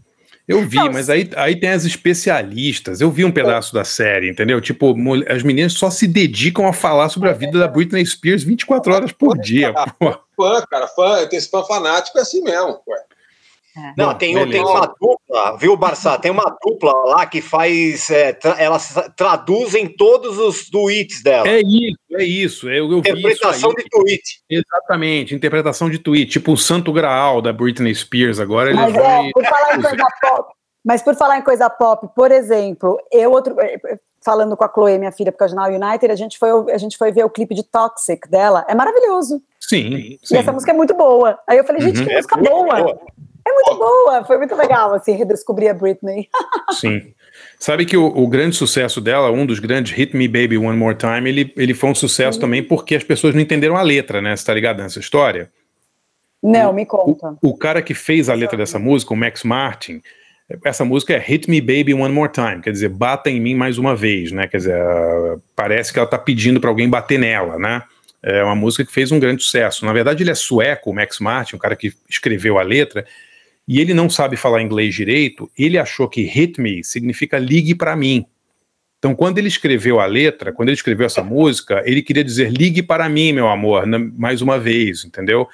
Eu vi, não, mas aí, aí tem as especialistas. Eu vi um pedaço da série, entendeu? Tipo, as meninas só se dedicam a falar sobre a vida da Britney Spears 24 horas por dia. Fã, cara, fã, tem esse fã fanático é assim mesmo, ué. É. Não, tem, tem uma dupla, viu, Barça? Tem uma dupla lá que faz. É, tra elas traduzem todos os tweets dela. É isso, é isso. Eu, eu interpretação de tweet. Exatamente, interpretação de tweet. Tipo o Santo Graal da Britney Spears. Agora Mas, ele é, por falar em coisa pop, mas por falar em coisa pop, por exemplo, eu outro. Falando com a Chloe, minha filha, porque a Now United, a gente, foi, a gente foi ver o clipe de Toxic dela. É maravilhoso. Sim. sim. E essa música é muito boa. Aí eu falei, gente, uhum. que música é boa. boa. É muito boa, foi muito legal, assim, redescobrir a Britney. Sim. Sabe que o, o, grande sucesso dela, um dos grandes Hit Me Baby One More Time, ele, ele foi um sucesso uhum. também porque as pessoas não entenderam a letra, né? Você tá ligado nessa história? Não, o, me conta. O, o, cara que fez a letra dessa música, o Max Martin, essa música é Hit Me Baby One More Time, quer dizer, bata em mim mais uma vez, né? Quer dizer, parece que ela tá pedindo para alguém bater nela, né? É uma música que fez um grande sucesso. Na verdade, ele é sueco, o Max Martin, o cara que escreveu a letra, e ele não sabe falar inglês direito, ele achou que hit me significa ligue para mim. Então, quando ele escreveu a letra, quando ele escreveu essa música, ele queria dizer ligue para mim, meu amor, mais uma vez, entendeu?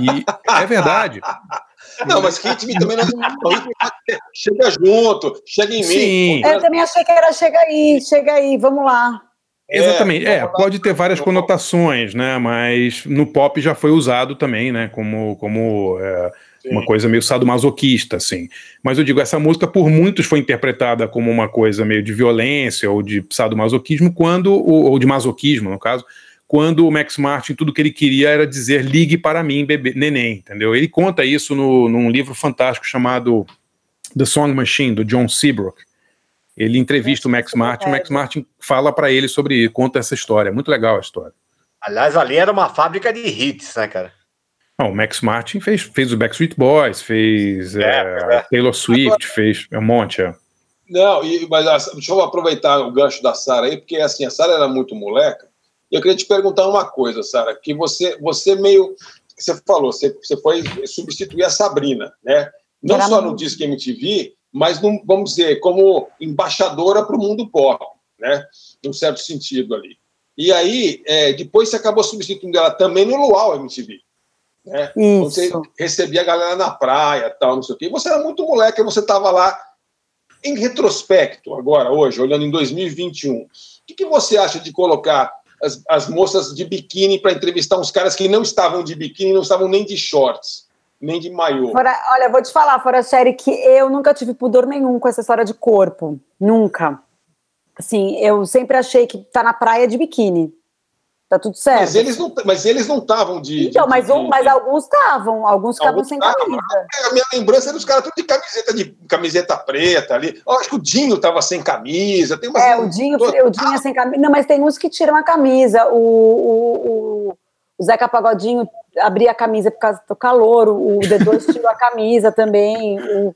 E é verdade. Não, mas hit me também não é chega junto, chega em Sim. mim. Eu também achei que era chega aí, chega aí, vamos lá. Exatamente, é, é pode ter várias conotações, né? Mas no pop já foi usado também, né? Como, como é, uma coisa meio sadomasoquista, assim. Mas eu digo, essa música por muitos foi interpretada como uma coisa meio de violência ou de sadomasoquismo, quando, ou, ou de masoquismo, no caso, quando o Max Martin tudo que ele queria era dizer ligue para mim, bebê, neném, entendeu? Ele conta isso no, num livro fantástico chamado The Song Machine, do John Seabrook. Ele entrevista o Max Martin, o Max Martin fala para ele sobre, conta essa história. Muito legal a história. Aliás, ali era uma fábrica de hits, né, cara? Não, o Max Martin fez, fez o Backstreet Boys, fez é, é, é. Taylor Swift, Agora, fez um monte. É. Não, e, mas deixa eu aproveitar o gancho da Sara aí, porque assim, a Sara era muito moleca, e eu queria te perguntar uma coisa, Sara, que você, você meio. Você falou, você, você foi substituir a Sabrina, né? Não era só no Disque MTV, mas no, vamos dizer, como embaixadora para o mundo pop, né? Num certo sentido ali. E aí, é, depois você acabou substituindo ela também no Luau MTV. Né? Você recebia a galera na praia, tal, não sei o quê. Você era muito moleque, você estava lá. Em retrospecto, agora, hoje, olhando em 2021, o que, que você acha de colocar as, as moças de biquíni para entrevistar uns caras que não estavam de biquíni, não estavam nem de shorts, nem de maiô? Fora, olha, vou te falar, fora série, que eu nunca tive pudor nenhum com essa história de corpo. Nunca. Assim, eu sempre achei que tá na praia de biquíni. Tá tudo certo. Mas eles não, mas eles não estavam de. Então, de, mas, um, mas alguns estavam, alguns ficavam sem camisa. A minha lembrança era dos caras tudo de camiseta de camiseta preta ali. Eu acho que o Dinho estava sem camisa. Tem umas é, o Dinho, o Dinho é sem camisa. Não, mas tem uns que tiram a camisa. O, o, o, o Zeca Pagodinho abria a camisa por causa do calor, o D2 tirou a camisa também. O,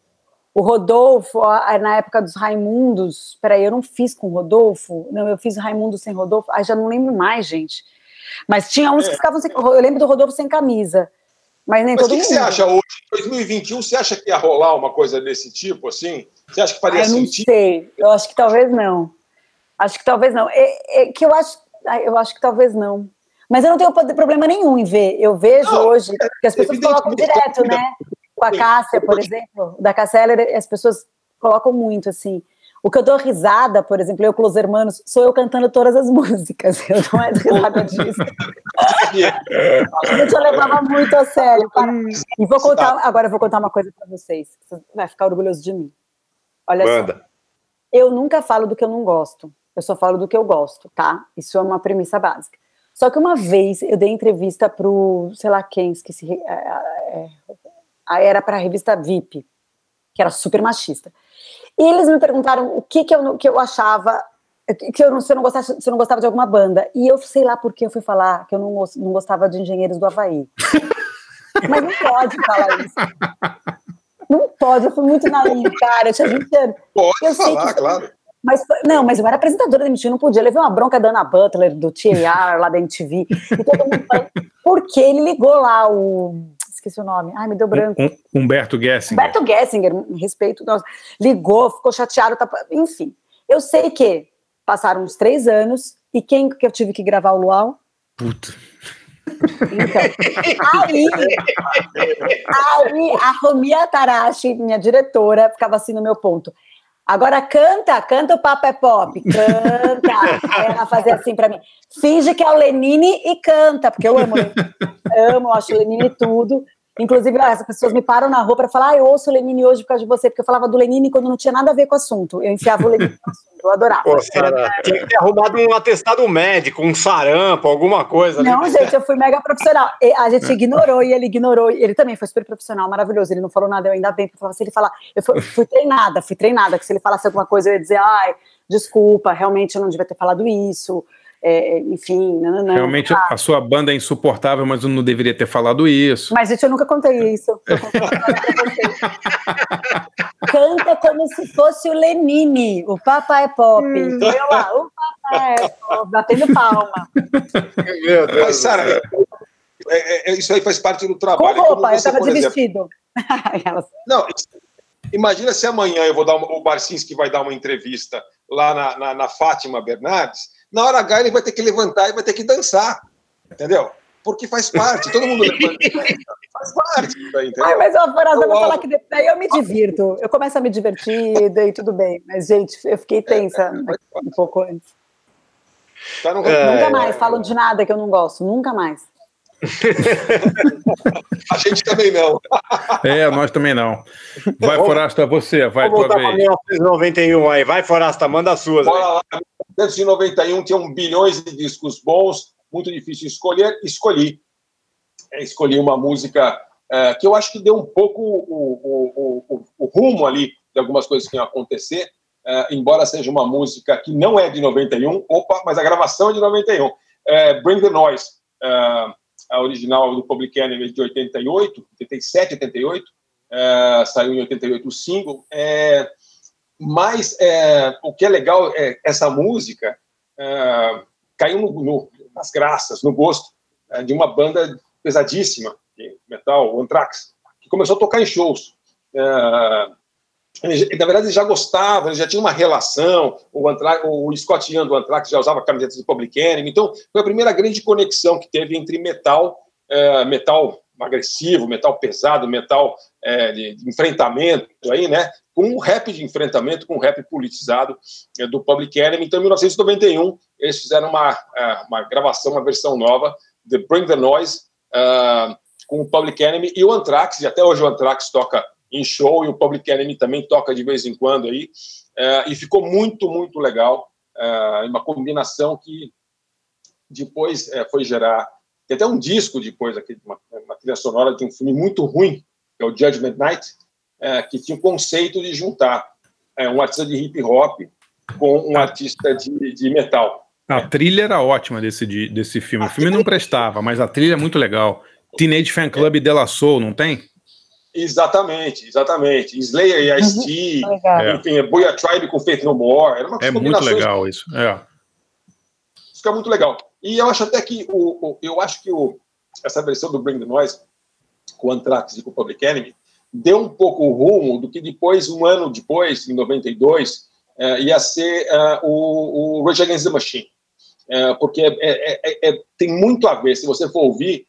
o Rodolfo, na época dos Raimundos, peraí, eu não fiz com o Rodolfo, não, eu fiz Raimundo sem Rodolfo, aí já não lembro mais, gente. Mas tinha uns é. que ficavam sem. Eu lembro do Rodolfo sem camisa. Mas nem mas todo que mundo. que você acha hoje, em 2021, você acha que ia rolar uma coisa desse tipo, assim? Você acha que faria ah, eu sentido? Não sei, eu acho que talvez não. Acho que talvez não. É, é, que eu acho, eu acho que talvez não. Mas eu não tenho problema nenhum em ver. Eu vejo não, hoje é, que as pessoas colocam direto, né? Com a Cássia, por exemplo, da Cássia as pessoas colocam muito assim. O que eu dou risada, por exemplo, eu com os hermanos, sou eu cantando todas as músicas. Eu não é risada disso. a gente levava muito a sério. E vou contar, agora eu vou contar uma coisa para vocês. Você vai ficar orgulhoso de mim. Olha Manda. só. Eu nunca falo do que eu não gosto. Eu só falo do que eu gosto, tá? Isso é uma premissa básica. Só que uma vez eu dei entrevista pro, sei lá quem, esqueci, é, é, Aí era para a revista VIP, que era super machista. E eles me perguntaram o que, que, eu, que eu achava, que eu, se, eu não gostasse, se eu não gostava de alguma banda. E eu sei lá porque eu fui falar que eu não, não gostava de Engenheiros do Havaí. Mas não pode falar isso. Não pode, eu fui muito naiva, cara. Eu tinha 20 anos. Pode eu falar, claro. Mas, não, mas eu era apresentadora da MTV, não podia. Eu levei uma bronca da Ana Butler, do TAR, lá da MTV. E todo mundo falou, porque ele ligou lá o esqueci o nome. Ai, me deu branco. Um, Humberto Gessinger. Humberto Gessinger, respeito, nossa, ligou, ficou chateado, tá, enfim. Eu sei que passaram uns três anos, e quem que eu tive que gravar o Luau? Puta. Então, aí, aí a Romia Tarashi, minha diretora, ficava assim no meu ponto. Agora canta, canta o Papo é Pop, canta. Ela fazia assim pra mim, finge que é o Lenine e canta, porque eu amo, amo, acho o Lenine tudo. Inclusive, as pessoas me param na rua para falar, ah, eu ouço o Lenine hoje por causa de você, porque eu falava do Lenine quando não tinha nada a ver com o assunto. Eu enfiava o Lenine no assunto, eu adorava. Pô, Sarah, tinha que ter arrumado um atestado médico, um sarampo, alguma coisa. Não, ali. gente, eu fui mega profissional. A gente ignorou e ele ignorou. Ele também foi super profissional, maravilhoso. Ele não falou nada, eu ainda bem, porque se ele falar, eu fui, fui treinada, fui treinada, que se ele falasse alguma coisa, eu ia dizer, ai, desculpa, realmente eu não devia ter falado isso é, enfim. Não, não, Realmente ah. a sua banda é insuportável, mas eu não deveria ter falado isso. Mas, gente, eu nunca contei isso. Canta como se fosse o Lenine, o Papai Pop. Hum. Eu lá, o Papai Pop, batendo palma. Meu Deus. Mas, Sara, é, é, é, isso aí faz parte do trabalho. Com roupa, você, eu estava de vestido. não, imagina se amanhã eu vou dar uma, o Barcinski vai dar uma entrevista lá na, na, na Fátima Bernardes na hora H ele vai ter que levantar e vai ter que dançar, entendeu? Porque faz parte, todo mundo levanta, faz parte. Entendeu? Ai, mas eu, Fernanda, vou falar que daí eu me divirto, eu começo a me divertir e tudo bem, mas gente, eu fiquei tensa é, um pouco antes. Tá no... é... Nunca mais falam de nada que eu não gosto, nunca mais. a gente também não. É, nós também não. Vai, Forasta, você, vai Vamos tua vez. 1991 aí, vai, Forasta, manda as suas. Bora lá. 1991 tinha um bilhões de discos bons, muito difícil escolher, escolhi. É, escolhi uma música é, que eu acho que deu um pouco o, o, o, o, rumo ali de algumas coisas que iam acontecer, é, embora seja uma música que não é de 91, opa, mas a gravação é de 91. É, Bring the Noise, é, a original do Public Enemy de 88, 87, 88, é, saiu em 88 o single. É, mas é, o que é legal é essa música é, caiu no, no, nas graças, no gosto é, de uma banda pesadíssima de metal, o Anthrax, que começou a tocar em shows. É, ele, na verdade, ele já gostava, ele já tinha uma relação. O, Anthrax, o Scott Ian do Anthrax já usava camisetas do Public Enemy. Então, foi a primeira grande conexão que teve entre metal, é, metal agressivo, metal pesado, metal é, de, enfrentamento, aí, né? Com um rap de enfrentamento, com um rap politizado é, do Public Enemy. Então, em 1991, eles fizeram uma, é, uma gravação, uma versão nova de Bring the Noise uh, com o Public Enemy e o Anthrax. E até hoje o Anthrax toca em show e o Public Enemy também toca de vez em quando aí. Uh, e ficou muito, muito legal. Uh, uma combinação que depois foi gerar tem até um disco depois, aqui, uma, uma trilha sonora de um filme muito ruim, que é o Judgment Night, é, que tinha o conceito de juntar é, um artista de hip hop com um artista de, de metal. A trilha era ótima desse, desse filme. A o filme não prestava, mas a trilha é muito legal. Teenage Fan Club é. La Soul, não tem? Exatamente, exatamente. Slayer e Ice-T, uhum. é. enfim, é Boya Tribe com Faith No More. Era uma é muito legal isso. É. Isso fica muito legal. E eu acho até que o, o eu acho que o, essa versão do Bring the Noise com o Anthrax e com o Public Enemy deu um pouco o rumo do que depois, um ano depois, em 92, é, ia ser é, o, o Rage Against the Machine. É, porque é, é, é, tem muito a ver, se você for ouvir,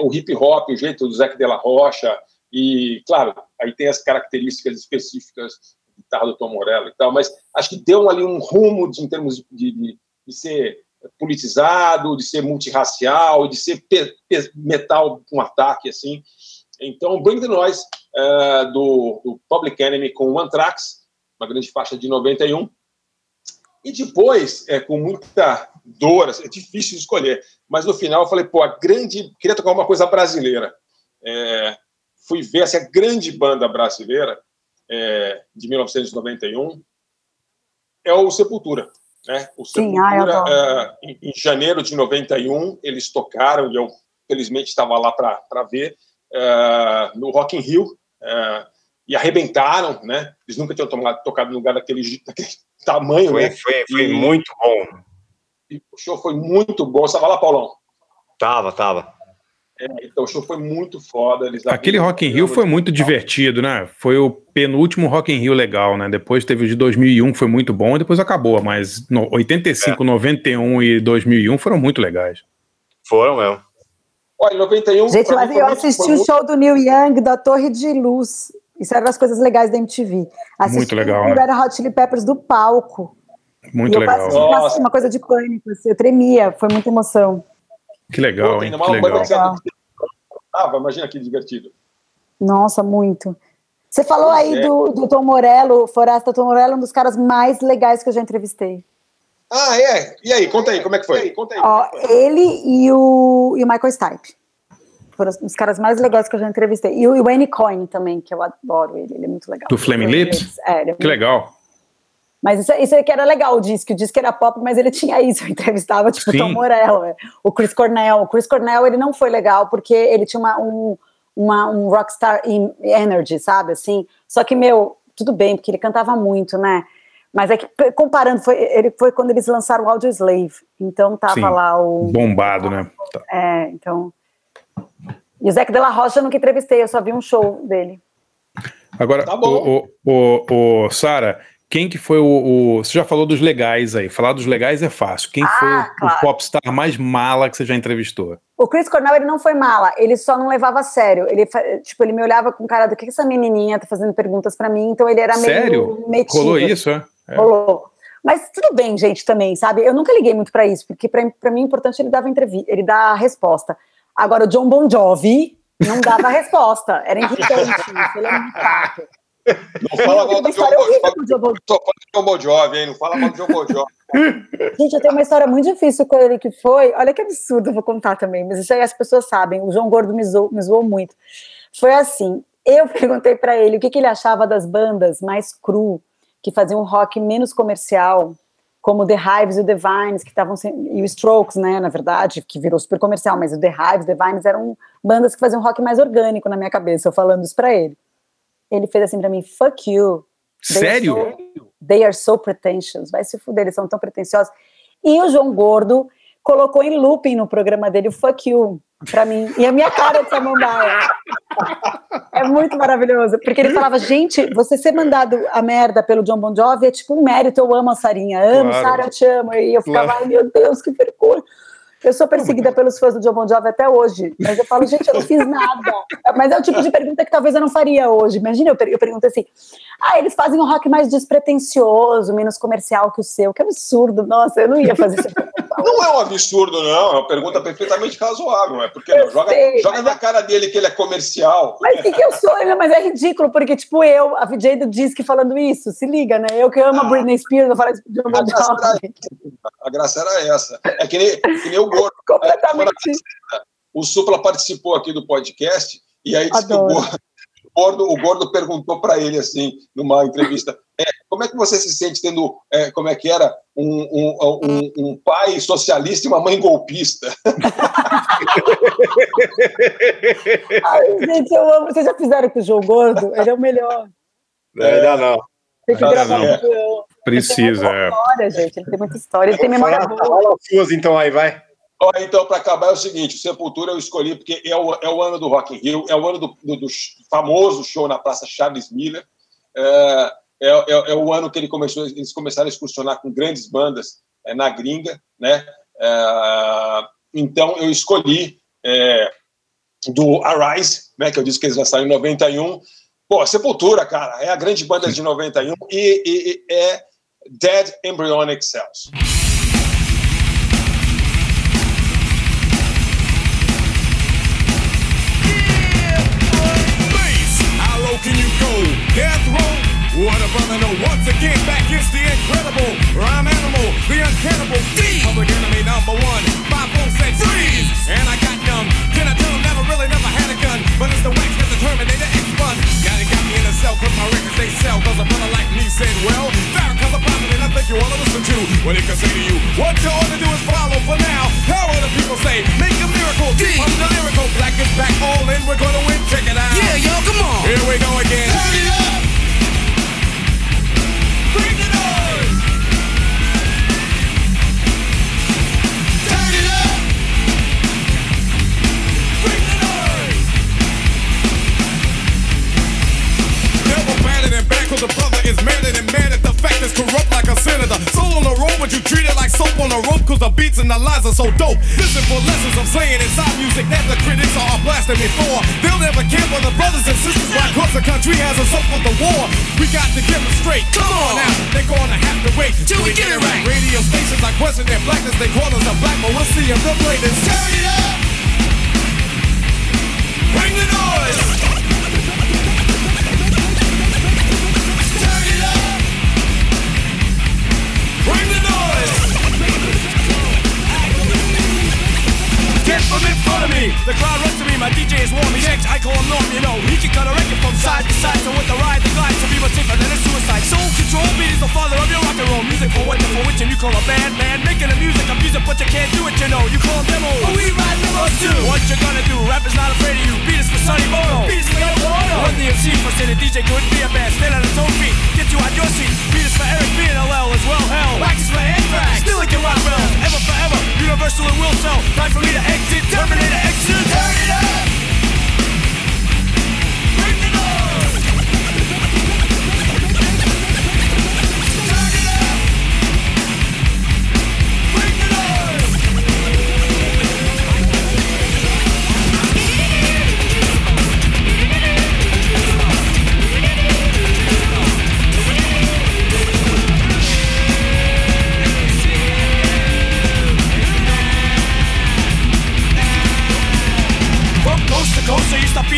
o hip hop, o jeito do Zac de la Rocha, e, claro, aí tem as características específicas guitarra do Tom Morello e tal, mas acho que deu ali um rumo de, em termos de, de, de ser politizado, de ser multirracial, de ser metal com ataque, assim. Então, Bring the Noise, uh, do, do, Public Enemy com o Anthrax, uma grande faixa de 91. E depois, é, com muita dor, assim, é difícil escolher, mas no final eu falei, pô, a grande. Queria tocar uma coisa brasileira. É, fui ver essa grande banda brasileira é, de 1991 é o Sepultura. Né? O Sepultura, Sim, uh, em, em, janeiro de 91, eles tocaram, e eu, felizmente, estava lá para ver, uh, no Rock in Rio, uh, e arrebentaram, né? Eles nunca tinham tomado, tocado no lugar daquele, daquele tamanho, foi, né? Foi, foi e, muito bom. E o show foi muito bom. Você estava lá, Paulão? Tava, tava. É, então o show foi muito foda. Eles Aquele Rock in Rio foi muito divertido, né? Foi o penúltimo Rock in Rio legal, né? Depois teve o de 2001 que foi muito bom e depois acabou, mas no, 85, 91 e 2001 foram muito legais. Foram mesmo. Olha, em 91. Gente, mas eu muito- assisti o show do Neil Young da Torre de Luz. Isso era das coisas legais da MTV. Assisti Muito legal, o né? Red Hot Chili Peppers do palco. Muito e eu legal. passei, passei uma coisa de pânico, assim, eu tremia, foi muita emoção. Que legal, Pô, hein? Que legal. Ah, imagina que divertido. Nossa, muito. Você falou Pois aí é. do, do Tom Morello, Forasta Tom Morello, um dos caras mais legais que eu já entrevistei. Ah, é? E aí, conta aí, como é que foi? Conta aí. Ó, ele e o, e o Michael Stipe. Foram os- os caras mais legais que eu já entrevistei. E o, e o Wayne Coyne também, que eu adoro ele, ele é muito legal. Do Flaming Lips? É, é Que legal. Mas isso, isso aí que era legal, o disco. O disco era pop, mas ele tinha isso. Eu entrevistava, tipo, Sim. Tom Morello, é. o Chris Cornell. O Chris Cornell, ele não foi legal, porque ele tinha uma, um, uma, um rockstar energy, sabe, assim. Só que, meu, tudo bem, porque ele cantava muito, né? Mas é que, comparando, foi, ele foi quando eles lançaram o Audio Slave. Então tava Sim. lá o... Bombado, né? Tá. É, então... E o Zac de la Rocha eu nunca entrevistei, eu só vi um show dele. Agora, Tá bom. o, o, o, o Sara, quem que foi o, o- Você já falou dos legais aí. Falar dos legais é fácil. Quem foi o, Ah, claro. o popstar mais mala que você já entrevistou? O Chris Cornell, ele não foi mala, ele só não levava a sério. Ele, tipo, ele me olhava com cara do que que essa menininha tá fazendo perguntas pra mim, então ele era Sério? meio metido. Rolou isso, é? É. Rolou. Mas tudo bem, gente, também, sabe? Eu nunca liguei muito pra isso, porque pra, pra mim é importante ele dava entrevista, ele dá a resposta. Agora, o John Bon Jovi não dava a resposta, era irritante isso, ele é muito chato. Não fala mal do John Bon Jovi. Bon Jovi, hein? Não fala mal do John Bon Jovi. Gente, eu tenho uma história muito difícil com ele que foi. Olha que absurdo, eu vou contar também, mas isso aí as pessoas sabem. O João Gordo me zoou, me zoou muito. Foi assim: eu perguntei pra ele o que, que ele achava das bandas mais cru, que faziam um rock menos comercial, como o The Hives e o The Vines, que estavam e o Strokes, né, na verdade, que virou super comercial, mas o The Hives, The Vines eram bandas que faziam rock mais orgânico na minha cabeça, eu falando isso pra ele. Ele fez assim pra mim: fuck you. They are Sério? so- They are so pretentious. Vai se fuder, eles são tão pretensiosos. E o João Gordo colocou em looping no programa dele o fuck you pra mim. E a minha cara de samambaia. É muito maravilhoso. Porque ele falava, gente, você ser mandado a merda pelo John Bon Jovi é tipo um mérito. Eu amo a Sarinha. Amo, Claro. Sara, eu te amo. E eu ficava, Claro. ai meu Deus, que vergonha. Eu sou perseguida pelos fãs do John Bon Jovi até hoje, mas eu falo, gente, eu não fiz nada. Mas é o tipo de pergunta que talvez eu não faria hoje. Imagina, eu, per eu pergunto assim: ah, eles fazem um rock mais despretensioso, menos comercial que o seu. Que absurdo. Nossa, eu não ia fazer isso. Não é um absurdo, não. É uma pergunta perfeitamente razoável. É porque não, joga, sei, joga na cara dele que ele é comercial. Mas o que, que eu sou? né? Mas é ridículo, porque, tipo, eu, a VJ do Disque falando isso, se liga, né? Eu que amo a Britney Spears, eu falo isso de A uma graça, era, a graça era essa. É que nem, que nem o Gordo. Completamente. O Supla participou aqui do podcast e aí disse que o Adoro. Gordo, o Gordo, o Gordo perguntou para ele assim, numa entrevista, é, como é que você se sente tendo, é, como é que era, um, um, um, um pai socialista e uma mãe golpista? Ai, gente, eu amo. Vocês já fizeram com o João Gordo? Ele é o melhor. Ainda não. Tem que Ainda gravar não. com o João. Precisa, é. História, gente. Ele tem muita história, ele tem memória Fala, boa. fala suas então aí, vai. Ó, Então, para acabar, é o seguinte: o Sepultura eu escolhi porque é o, é o ano do Rock in Rio, é o ano do, do- do famoso show na Praça Charles Miller, é, é, é- é o ano que ele começou, eles começaram a excursionar com grandes bandas é, na gringa, né? É, então, eu escolhi é, do Arise, né, que eu disse que eles lançaram em 91. Pô, Sepultura, cara, é a grande banda de 91 e, e- e é Dead Embryonic Cells. Can you go? Death? What a brother know. Once again, back is the incredible rhyme animal, the uncannibal D. Public enemy number one. Five four said freeze, and I got numb. Can I tell him never really never had a gun, but it's the wax that the Terminator X fun. Now they got me in a cell 'cause my records they sell. 'Cause a brother like me said, well, Farrakhan's a prophet and I think you wanna listen to what he can say to you. What you ought to do is follow for now. How will the people say? Make a miracle. D. I'm the lyrical. Black is back all in. We're gonna win. Check it out. Yeah, yo, come on. Here we go again. Turn it up. A brother is madder than mad at the fact is corrupt like a senator. Soul on the road, but you treat it like soap on a rope, cause the beats and the lines are so dope. Listen for lessons I'm saying inside music that the critics are blasting me for. They'll never care for the brothers and sisters why cause the country has us up for the war. We got to get them straight. Come on now, they're gonna have to wait till we get it right. Radio stations I question their blackness, they call us a black, but we'll see if play this. Turn it up! Bring the noise! The crowd runs to me. My DJ is warm. He's I call him Norm. You know he can cut a record from side to side. So with the ride, the glide, to be much safer than a suicide. Soul control beat is the father of your rock and roll music. For what? For which and you call a band man making the music. I'm music, but you can't do it. You know you call them demos. But we ride demos too. What you gonna do? Rap is not afraid of you. Beat is for Sonny Bono. Beat is for Yoko Ono. Run the MC for say the DJ couldn't be a band. Stand on its own feet. Get you out your seat. Beat for Eric B and LL as well. Hell. Is for Anthrax. Still it can rock well. Ever forever. Universal and will sell. Time for me to exit. Terminator exit. Turn it up.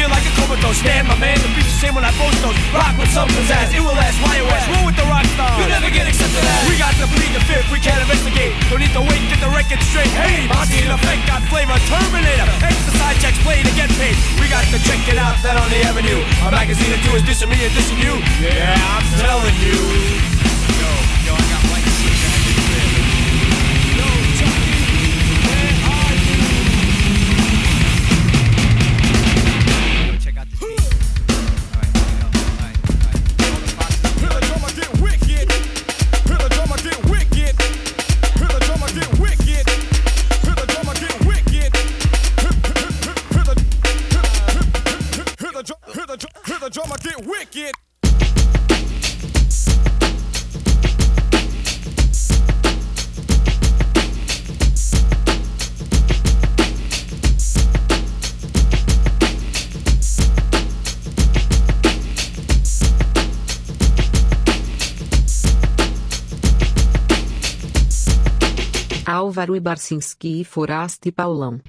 Feel like a comatose. Stand my man, the beats the same when I post those. Rock with some pizzazz, it will last, why OS. Roll with the rock stars. You never get accepted as. We got to bleed the fifth, we can't investigate. Don't need to wait, get the record straight. Hey, Monty in effect got flavor, Terminator. Exercise checks play to get paid. We got to check it out, that on the avenue. A magazine or two is dissing me and dissing you. Yeah, I'm telling you. Álvaro e Barcinski e Forasta e Paulão.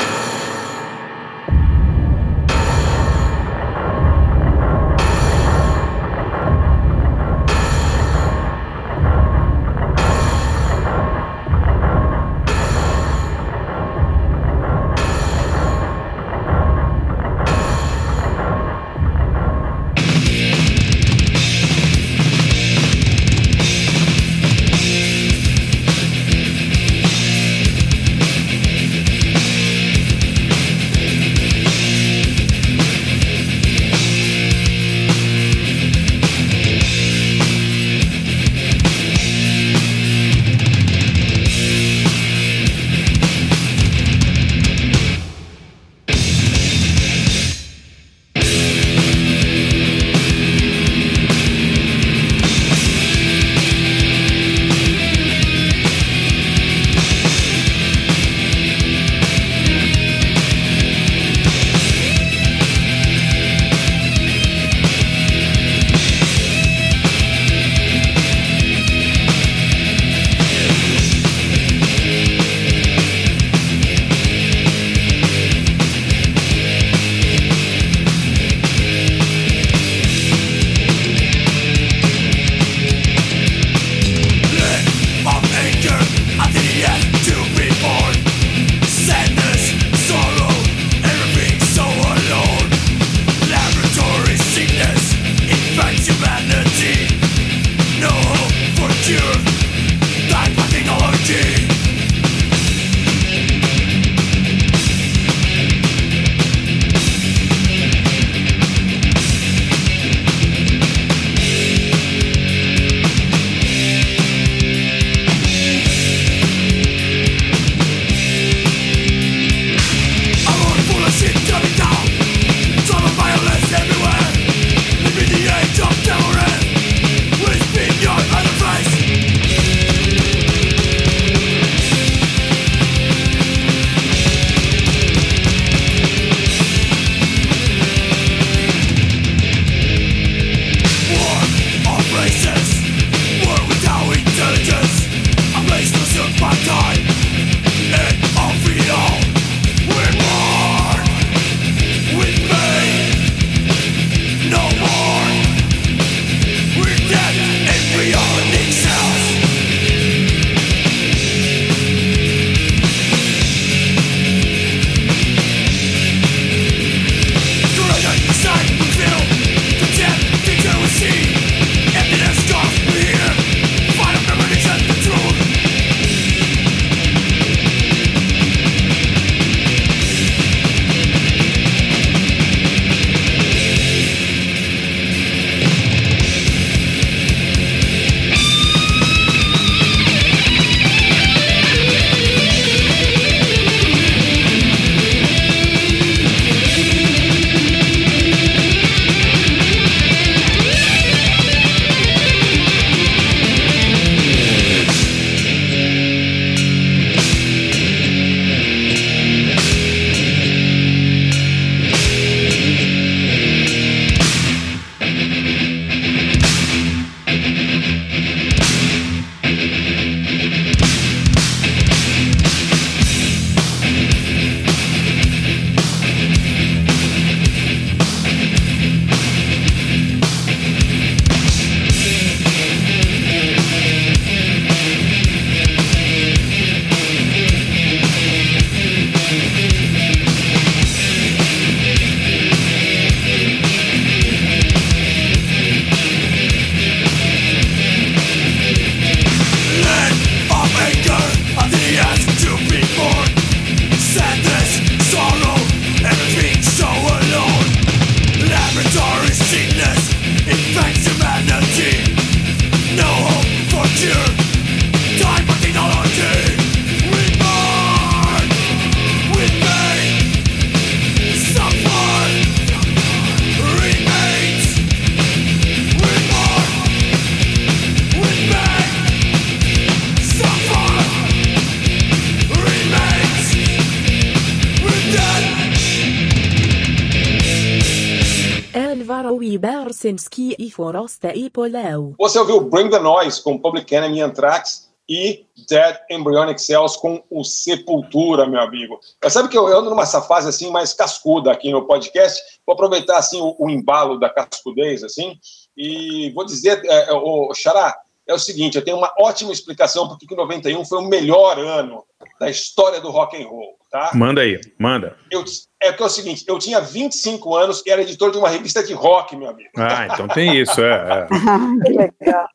Basinski e. Você ouviu Bring the Noise com Public Enemy Anthrax e Dead Embryonic Cells com o Sepultura, meu amigo. Mas sabe que eu ando numa fase assim mais cascuda aqui no podcast. Vou aproveitar assim o, o embalo da cascudez assim e vou dizer, é, o Xará, é o seguinte, eu tenho uma ótima explicação porque que 91 foi o melhor ano da história do rock and roll, tá? Manda aí, manda. Eu, é que é o seguinte, eu tinha 25 anos e era editor de uma revista de rock, meu amigo. Ah, então tem isso, é. que legal.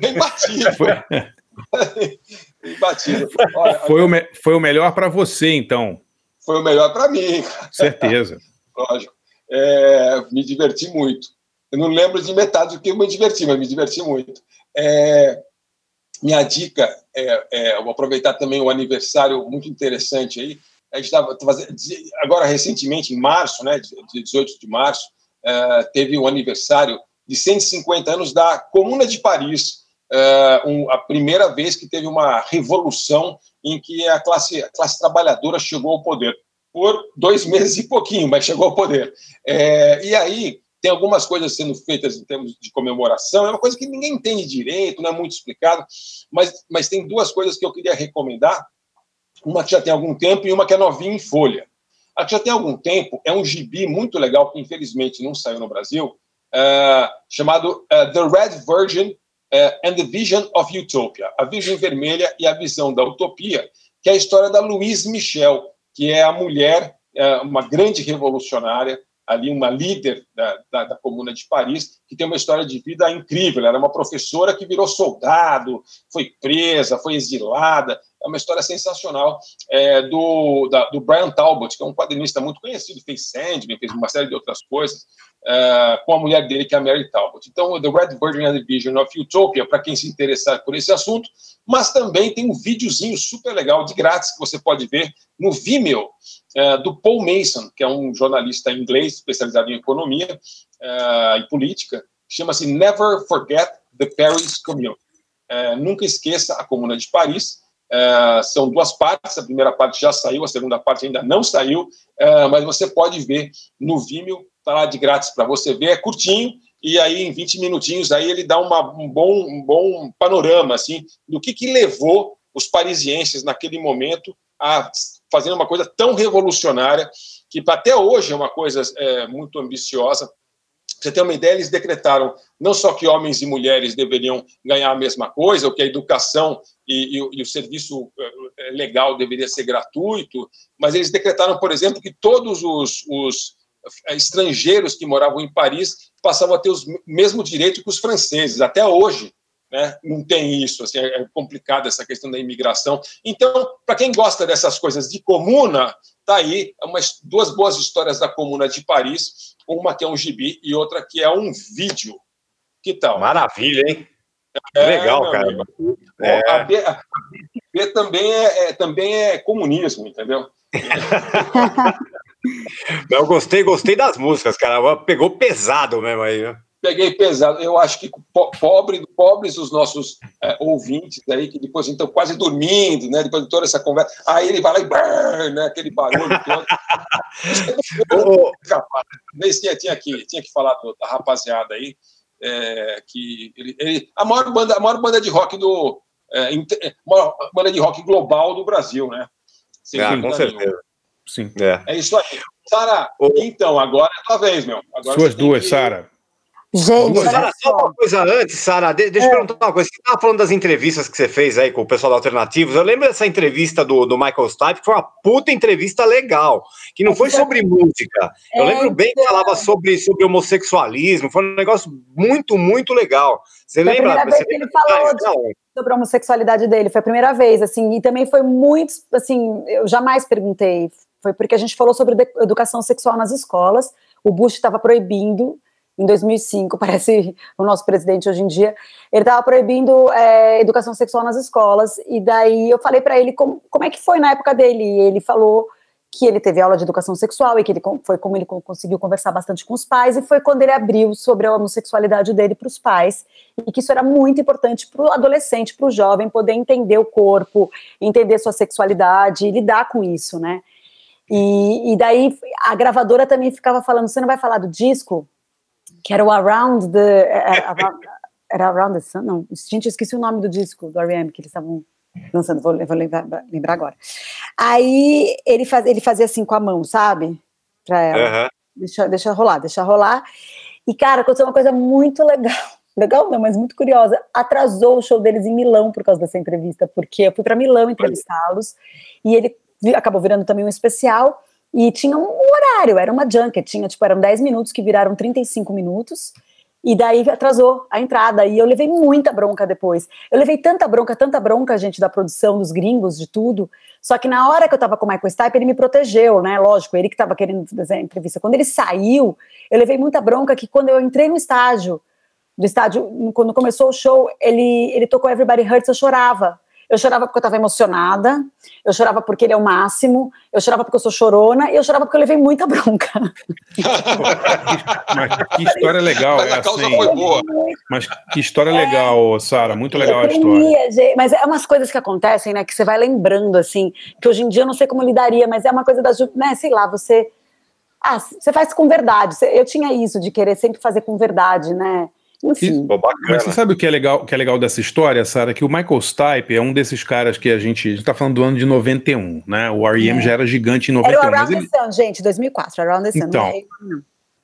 Bem batido. Foi, Bem batido. Olha, foi, o, me, foi o melhor para você, então. Foi o melhor para mim. Certeza. Lógico. É, me diverti muito. Eu não lembro de metade do que eu me diverti, mas me diverti muito. É, minha dica é, é, eu vou aproveitar também o aniversário muito interessante aí. A gente estava agora recentemente, em março, né, de 18 de março, é, teve o um aniversário de 150 anos da Comuna de Paris, é, a primeira vez que teve uma revolução em que a classe, a classe trabalhadora chegou ao poder por dois meses e pouquinho, mas chegou ao poder. É, e aí tem algumas coisas sendo feitas em termos de comemoração, é uma coisa que ninguém entende direito, não é muito explicado, mas, mas tem duas coisas que eu queria recomendar, uma que já tem algum tempo e uma que é novinha em folha. A que já tem algum tempo é um gibi muito legal, que infelizmente não saiu no Brasil, uh, chamado uh, The Red Virgin uh, and the Vision of Utopia, a Virgem Vermelha e a Visão da Utopia, que é a história da Louise Michel, que é a mulher, uma grande revolucionária, ali uma líder da, da, da, Comuna de Paris, que tem uma história de vida incrível. Ela era uma professora que virou soldado, foi presa, foi exilada. Uma história sensacional é, do, da, do Brian Talbot, que é um quadrinista muito conhecido, fez Sandman, fez uma série de outras coisas, é, com a mulher dele, que é a Mary Talbot. Então, The Red Virgin and the Vision of Utopia, para quem se interessar por esse assunto, mas também tem um videozinho super legal, de grátis, que você pode ver no Vimeo, é, do Paul Mason, que é um jornalista inglês especializado em economia é, e política, chama-se Never Forget the Paris Commune. É, nunca esqueça a Comuna de Paris. É, são duas partes, a primeira parte já saiu, a segunda parte ainda não saiu, é, mas você pode ver no Vimeo, está lá de grátis para você ver, é curtinho, e aí em 20 minutinhos aí ele dá uma, um, bom, um bom panorama assim do que, que levou os parisienses naquele momento a fazer uma coisa tão revolucionária que até hoje é uma coisa é, muito ambiciosa. Você ter uma ideia, eles decretaram não só que homens e mulheres deveriam ganhar a mesma coisa, ou que a educação e, e, e o serviço é, legal deveria ser gratuito, mas eles decretaram, por exemplo, que todos os, os é, estrangeiros que moravam em Paris passavam a ter os mesmos direitos que os franceses. Até hoje, né? não tem isso, assim, é complicada essa questão da imigração. Então, para quem gosta dessas coisas de comuna, tá aí umas duas boas histórias da comuna de Paris, uma que é um gibi e outra que é um vídeo. Que tal? Maravilha, hein? É, Legal, cara. É. A, B, a B também é, é, também é comunismo, entendeu? Eu gostei, gostei das músicas, cara. Pegou pesado mesmo aí, né? Peguei pesado. Eu acho que pobre, pobres os nossos é, ouvintes aí, que depois estão quase dormindo, né? Depois de toda essa conversa. Aí ele vai lá e brrr, né? aquele barulho todo. tinha, tinha, que, tinha que falar da rapaziada aí. É, que ele, ele, a, maior banda, a maior banda de rock do. É, maior banda de rock global do Brasil, né? Sem ah, com certeza. Sim. É. é isso aí. Sara, então, agora é a tua vez, meu. Agora Suas duas, que... Sara. Gente, Sara, só uma coisa antes, Sara, deixa eu é. perguntar uma coisa. Você estava falando das entrevistas que você fez aí com o pessoal da Alternativos. Eu lembro dessa entrevista do, do Michael Stipe, que foi uma puta entrevista legal, que não foi sobre música. Eu é, lembro bem que então. falava sobre, sobre homossexualismo, foi um negócio muito, muito legal. Você foi lembra? A primeira vez que ele falou de, sobre a homossexualidade dele, foi a primeira vez, assim, e também foi muito, assim, eu jamais perguntei, foi porque a gente falou sobre educação sexual nas escolas, o Bush estava proibindo em 2005, parece o nosso presidente hoje em dia, ele estava proibindo é, educação sexual nas escolas, e daí eu falei para ele como, como é que foi na época dele, e ele falou que ele teve aula de educação sexual e que ele foi como ele conseguiu conversar bastante com os pais, e foi quando ele abriu sobre a homossexualidade dele para os pais, e que isso era muito importante para o adolescente, para o jovem poder entender o corpo, entender sua sexualidade lidar com isso, né? E, e daí a gravadora também ficava falando: você não vai falar do disco? Que era o Around the. Era, era Around the Sun? Não, gente, eu esqueci o nome do disco do R.E.M. que eles estavam dançando, vou, vou lembrar, lembrar, agora. Aí ele, faz, ele fazia assim com a mão, sabe? Pra ela. Uhum. Deixa, deixa rolar, deixa rolar. E, cara, aconteceu uma coisa muito legal. Legal não, mas muito curiosa. Atrasou o show deles em Milão por causa dessa entrevista, porque eu fui para Milão entrevistá-los e ele acabou virando também um especial e tinha um horário, era uma junket, tinha, tipo, eram 10 minutos que viraram 35 minutos. E daí atrasou a entrada. E eu levei muita bronca depois. Eu levei tanta bronca, tanta bronca, gente, da produção, dos gringos, de tudo. Só que na hora que eu tava com o Michael Stipe, ele me protegeu, né? Lógico, ele que tava querendo fazer a entrevista. Quando ele saiu, eu levei muita bronca que quando eu entrei no estádio, do estádio, quando começou o show, ele, ele tocou Everybody Hurts, eu chorava. Eu chorava porque eu estava emocionada, eu chorava porque ele é o máximo, eu chorava porque eu sou chorona e eu chorava porque eu levei muita bronca. mas que história legal. Mas a causa assim. foi boa. Mas que história é, legal, Sara, muito legal a história. Gente, mas é umas coisas que acontecem, né, que você vai lembrando, assim, que hoje em dia eu não sei como lidaria, mas é uma coisa das, né, sei lá, você... Ah, você faz com verdade. Eu tinha isso de querer sempre fazer com verdade, né? Enfim. Mas você sabe o que é legal, que é legal dessa história, Sara? Que o Michael Stipe é um desses caras que a gente está falando do ano de 91, né? O R.E.M. É. já era gigante em 91. Era o Around the Sun, gente, 2004, Around the Sun. Então,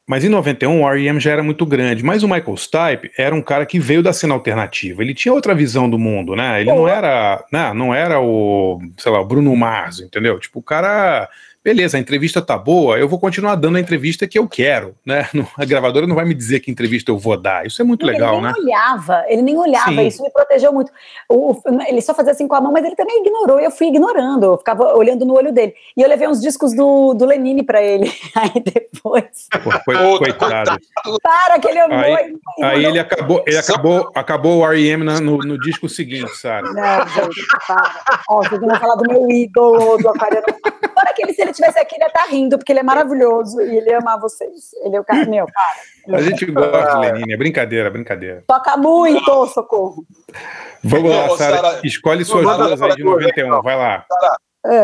mas em 91 o R.E.M. já era muito grande, mas o Michael Stipe era um cara que veio da cena alternativa. Ele tinha outra visão do mundo, né? Ele Pô. não era, né? não era o, sei lá, o Bruno Mars, entendeu? Tipo, o cara beleza, a entrevista tá boa, eu vou continuar dando a entrevista que eu quero, né? A gravadora não vai me dizer que entrevista eu vou dar. Isso é muito legal, né? Ele nem olhava, ele nem olhava, Sim. isso me protegeu muito. O, ele só fazia assim com a mão, mas ele também ignorou, e eu fui ignorando, eu ficava olhando no olho dele. E eu levei uns discos do, do Lenine para ele. Aí depois. Pô, coitado. Para que ele amou. Aí, aí ele acabou, ele acabou, acabou o R.E.M. no, no disco seguinte, sabe? Não, gente, para. Ó, vocês vão falar do meu ídolo, do aquariano. Para que ele, se ele tivesse aqui, ele ia estar tá rindo, porque ele é maravilhoso e ele ama vocês. Ele é o cara, meu, cara. A gente gosta de Lenine, é brincadeira, brincadeira. Toca muito, socorro. Vamos lá, Sara. Escolhe suas duas aí de 91, vai lá.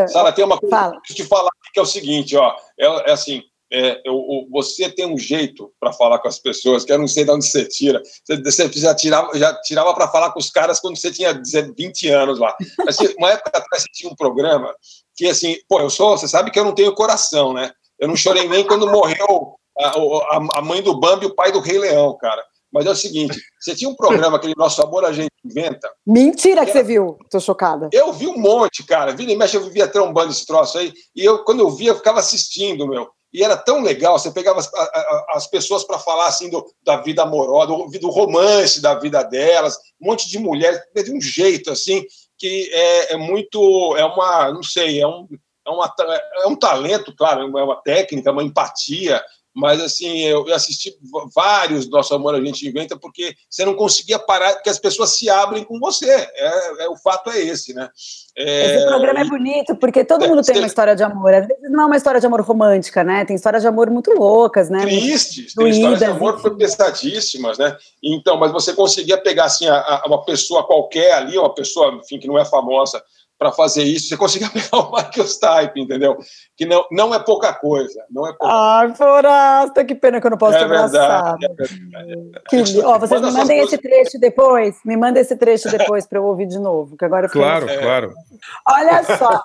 Sara, é. tem uma coisa Fala. que te falar que é o seguinte, ó. É, é assim, é, eu, você tem um jeito para falar com as pessoas que eu não sei de onde você tira. Você, você já tirava, já tirava para falar com os caras quando você tinha 20 anos lá. Assim, uma época atrás você tinha um programa que assim, pô, eu sou, você sabe que eu não tenho coração, né? Eu não chorei nem quando morreu a, a, a mãe do Bambi e o pai do Rei Leão, cara. Mas é o seguinte, você tinha um programa, aquele Nosso Amor a Gente Inventa. Mentira que, que você viu, tô chocada. Eu vi um monte, cara. Vira e mexe, eu vivia trombando esse troço aí. E eu, quando eu via, eu ficava assistindo, meu. E era tão legal, você pegava as, as pessoas para falar assim do, da vida amorosa, do, do romance da vida delas, um monte de mulheres, de um jeito assim, que é, é muito, é uma, não sei, é um, é, uma, é um talento, claro, é uma técnica, uma empatia, mas assim, eu assisti vários Nosso Amor a Gente Inventa, porque você não conseguia parar, porque as pessoas se abrem com você. É, é o fato é esse, né? É, esse programa é bonito, porque todo mundo tem uma história de amor. Às vezes não é uma história de amor romântica, né? Tem histórias de amor muito loucas, né? Tristes, tem histórias de amor enfim. pesadíssimas, né? Então, mas você conseguia pegar assim, a, a, uma pessoa qualquer ali, uma pessoa, enfim, que não é famosa, para fazer isso, você conseguia pegar o Michael Stipe, entendeu? Que não, não é pouca coisa. Não é pouca Ai, Forasta, que pena que eu não posso é ter verdade, é verdade. Ó, vocês me mandem esse trecho depois, me mandem esse trecho depois para eu ouvir de novo, que agora eu Claro, claro. Olha só,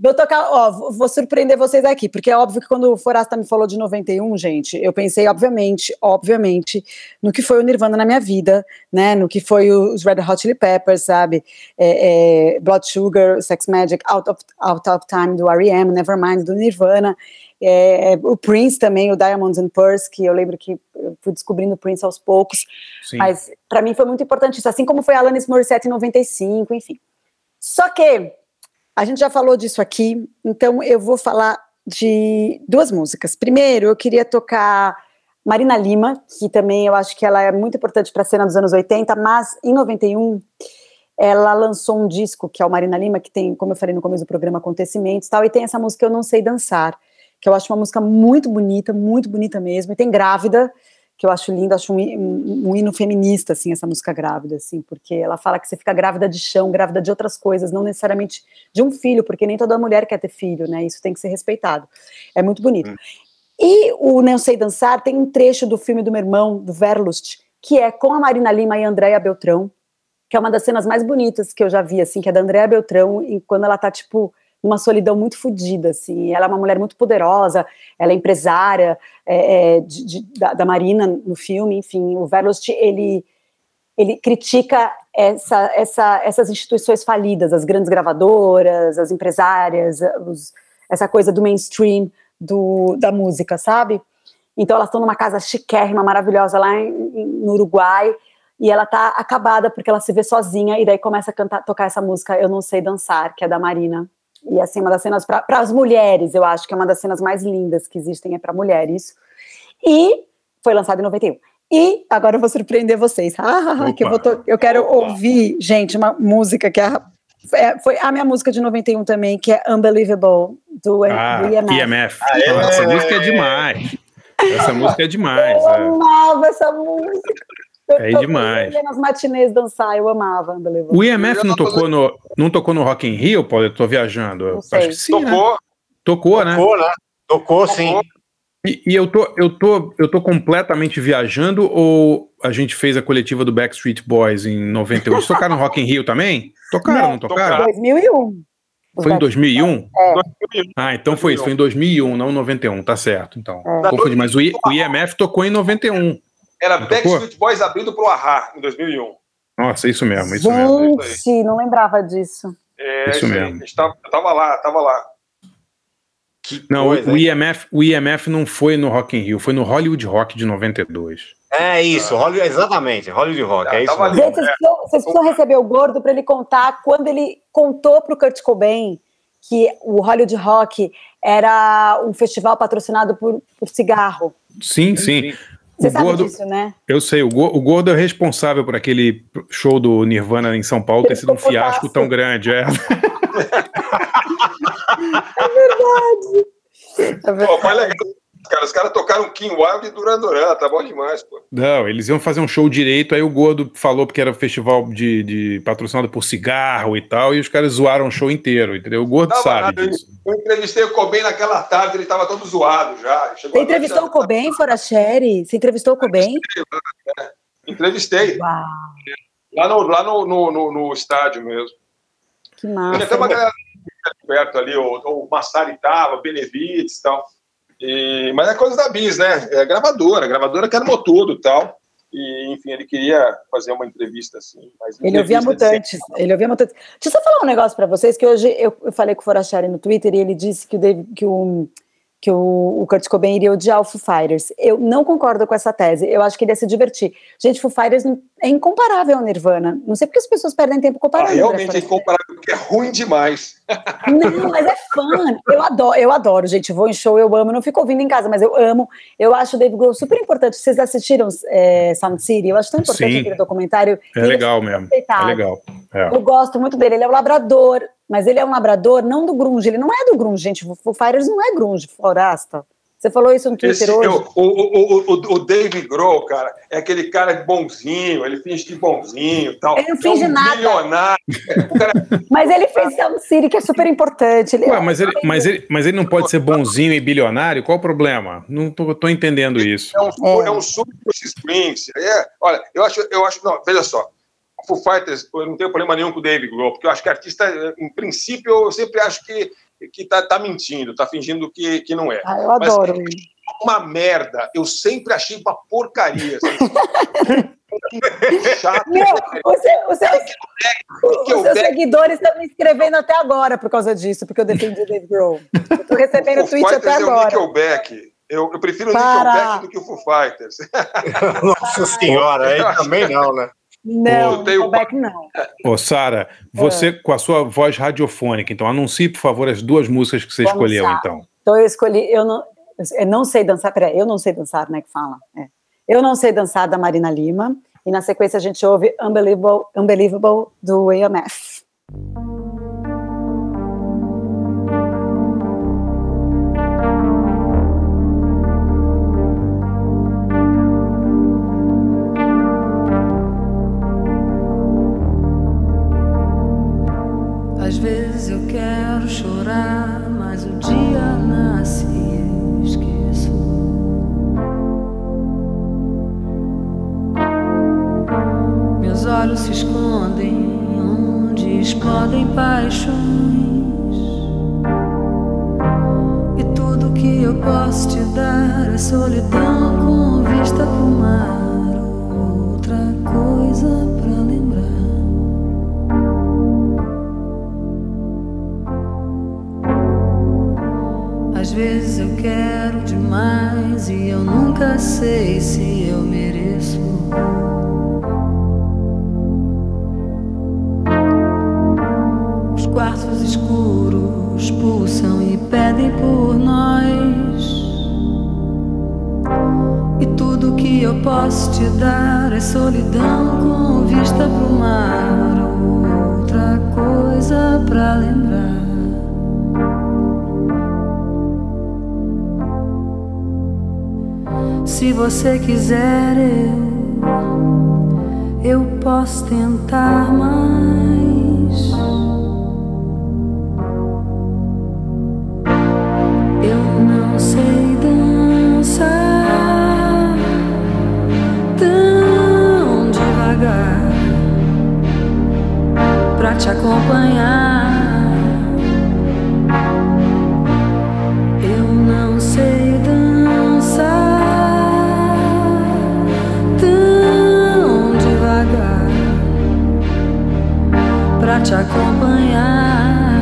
Vou tocar, ó, vou surpreender vocês aqui, porque é óbvio que quando o Forasta me falou de 91, gente, eu pensei, obviamente, obviamente, no que foi o Nirvana na minha vida, né? No que foi os Red Hot Chili Peppers, sabe? É, é, Blood Sugar, Sex Magic, Out of, Out of Time do R.E.M., Nevermind do Nirvana. É, o Prince também, o Diamonds and Pearls, que eu lembro que eu fui descobrindo o Prince aos poucos, Sim. mas para mim foi muito importante isso, assim como foi Alanis Morissette em 95, enfim. Só que a gente já falou disso aqui, então eu vou falar de duas músicas. Primeiro, eu queria tocar Marina Lima, que também eu acho que ela é muito importante para a cena dos anos 80, mas em 91 ela lançou um disco que é o Marina Lima, que tem, como eu falei no começo do programa, acontecimentos tal, e tem essa música Eu Não Sei Dançar, que eu acho uma música muito bonita, muito bonita mesmo, e tem Grávida, que eu acho lindo, acho um, um, um, hino feminista, assim, essa música grávida, assim, porque ela fala que você fica grávida de chão, grávida de outras coisas, não necessariamente de um filho, porque nem toda mulher quer ter filho, né, isso tem que ser respeitado. É muito bonito. E o Não Sei Dançar tem um trecho do filme do meu irmão, do Verlust, que é com a Marina Lima e a Andréia Beltrão, que é uma das cenas mais bonitas que eu já vi, assim, que é da Andréia Beltrão, e quando ela tá, tipo, numa solidão muito fodida, assim, ela é uma mulher muito poderosa, ela é empresária é, é, de, de, da, da, Marina no filme, enfim, o Verlust, ele, ele critica essa, essa, essas instituições falidas, as grandes gravadoras, as empresárias, os, essa coisa do mainstream, do, da música, sabe? Então elas estão numa casa chiquérrima, maravilhosa lá em, em, no Uruguai, e ela tá acabada porque ela se vê sozinha, e daí começa a cantar, tocar essa música Eu Não Sei Dançar, que é da Marina. E assim, uma das cenas para as mulheres, eu acho que é uma das cenas mais lindas que existem, é para mulheres. E foi lançado em 91. E agora eu vou surpreender vocês. Ah, que eu, vou to... eu quero ouvir, gente, uma música que é é, foi a minha música de 91 também, que é Unbelievable, do, ah, do IMF. IMF. Ah, é, essa música é demais. Essa música é demais. Eu é. amava essa música. É demais. Eu nas matinês dançar, eu amava Unbelievable. O IMF não tocou, no, não tocou no Rock in Rio, Paulo? Eu tô viajando. Não sei. Acho que sim, tocou. Né? Tocou, né? Tocou, né? Tocou, sim. E, e, eu, tô, eu, tô, eu tô completamente viajando ou a gente fez a coletiva do Backstreet Boys em 91? Eles tocaram no Rock in Rio também? Tocaram, não, não tocaram? 2001. Foi em 2001? É. Ah, então foi isso, foi em 2001, não 91, tá certo. Então, é. confundi, mas o, I, o IMF tocou em 91. Era Backstreet Boys abrindo pro Ahá em 2001. Nossa, isso mesmo, isso mesmo. Gente, não lembrava disso. É, isso mesmo. Gente tava, tava lá, tava lá. Que não, coisa, o, IMF, o IMF não foi no Rock in Rio, foi no Hollywood Rock de 92. É isso, ah. Hollywood, exatamente, Hollywood Rock, é isso. Ali, Gente, vocês, precisam, vocês precisam receber o Gordo para ele contar quando ele contou para o Kurt Cobain que o Hollywood Rock era um festival patrocinado por, por cigarro. Sim, sim. Você o sabe Gordo, disso, né? Eu sei, o, o Gordo é responsável por aquele show do Nirvana em São Paulo ter sido um fiasco tão grande, é. é verdade. É verdade. Pô, legal. Cara, os caras tocaram Kim Wilde e Duran Duran, tá bom demais, pô. Não, eles iam fazer um show direito, aí o Gordo falou porque era um festival de, de patrocinado por cigarro e tal, e os caras zoaram o show inteiro, entendeu? O Gordo Não, sabe nada, disso. Eu entrevistei o Cobain naquela tarde, ele tava todo zoado já. Você entrevistou o Cobain, Foracheri? Você entrevistou o Cobain? Entrevistei. Uau. Lá, no, lá no, no, no, no estádio mesmo. Que massa. Tinha uma galera perto ali, o, o Massari tava, Benevides e tal. E, mas é coisa da Bis, né? É gravadora, a gravadora que armou tudo e tal. E, enfim, ele queria fazer uma entrevista assim. ele ouvia mutantes. Ele ouvia mutantes. Deixa eu só falar um negócio para vocês, que hoje eu, eu falei com o Forachari no Twitter e ele disse que o, David, que o que o, o Kurt Cobain iria odiar o Foo Fighters. Eu não concordo com essa tese. Eu acho que ele ia se divertir. Gente, Foo Fighters é incomparável ao Nirvana. Não sei porque as pessoas perdem tempo comparando. Ah, realmente é incomparável, porque é ruim demais. Não, mas é fã. Eu adoro, eu adoro, gente. Vou em show, eu amo. Não fico ouvindo em casa, mas eu amo. Eu acho o Dave Grohl super importante. Vocês assistiram é, Sound City? Eu acho tão importante Sim. aquele documentário. É legal mesmo. É legal. É. Eu gosto muito dele. Ele é o labrador mas ele é um labrador não do grunge, ele não é do grunge, gente. O Foo Fighters não é grunge, Floresta. Você falou isso no Twitter Esse, hoje? o, o, o, o Dave Grohl, cara, é aquele cara bonzinho, ele finge de bonzinho tal. Ele não finge é um nada. Milionário. Cara... mas ele fez Sound City, que é super importante. Ele Ué, é... mas, ele, mas, ele, mas ele não pode ser bonzinho e bilionário? Qual o problema? Não tô, tô entendendo isso. É um, é. é um super Springs. É, olha, eu acho, eu acho, não, veja só, Foo Fighters, eu não tenho problema nenhum com o Dave Grohl, porque eu acho que artista, em princípio, eu sempre acho que, que tá, tá mentindo, tá fingindo que, que não é. Ah, eu adoro. Mas, uma merda, eu sempre achei uma porcaria. Assim. Chato. Meu, os seus, seus seguidores estão me escrevendo até agora por causa disso, porque eu defendi o Dave Grohl. Eu tô recebendo o tweet até agora. É o Nickelback. Eu, eu prefiro o Nickelback do que o Foo Fighters. Nossa senhora, aí também não, né? Não, Nickelback não. Ô, Sara, você é. com a sua voz radiofônica, então anuncie, por favor, as duas músicas que você Vamos escolheu, lá. então. Então eu escolhi, eu não, eu não sei dançar, peraí, eu não sei dançar, né, que fala. É. Eu não sei dançar da Marina Lima, e na sequência a gente ouve Unbelievable, Unbelievable do AMF. Quartos escuros pulsam e pedem por nós. E tudo que eu posso te dar é solidão com vista pro mar. Outra coisa pra lembrar. Se você quiser, eu, eu posso tentar mais. Te acompanhar. Eu não sei dançar tão devagar pra te acompanhar,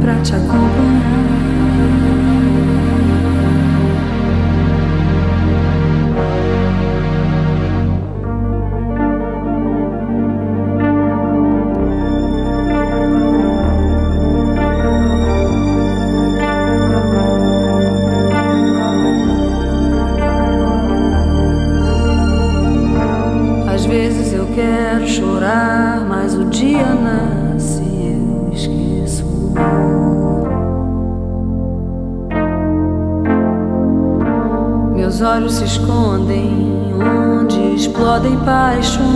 pra te acompanhar. Meus olhos se escondem onde explodem paixões.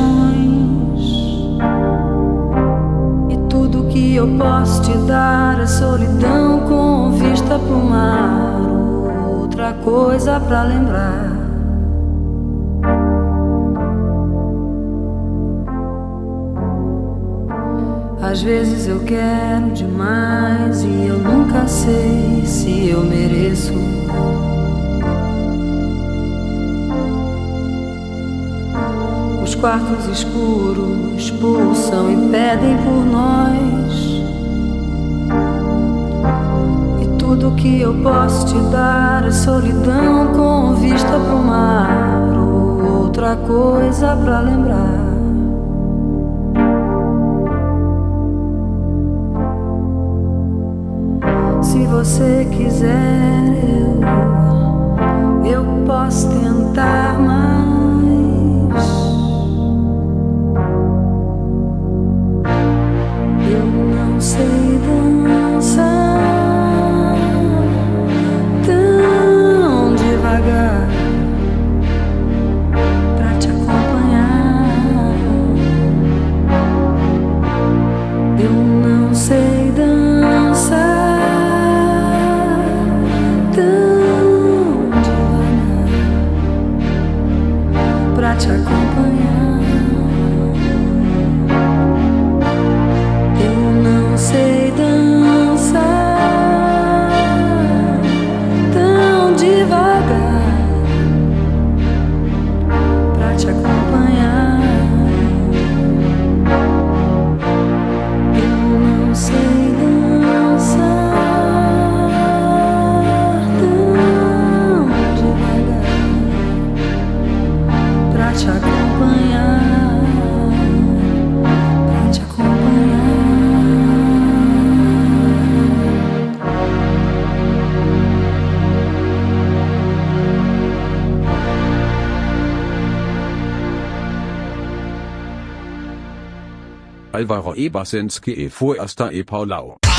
E tudo que eu posso te dar é solidão com vista pro mar. Outra coisa pra lembrar. Às vezes eu quero demais e eu nunca sei se eu mereço. Quartos escuros pulsam e pedem por nós. E tudo que eu posso te dar é solidão com vista pro mar. Ou outra coisa pra lembrar. Se você quiser, eu, eu posso tentar mais. Alvaro E. Ebasenski e Foasta e Paulau.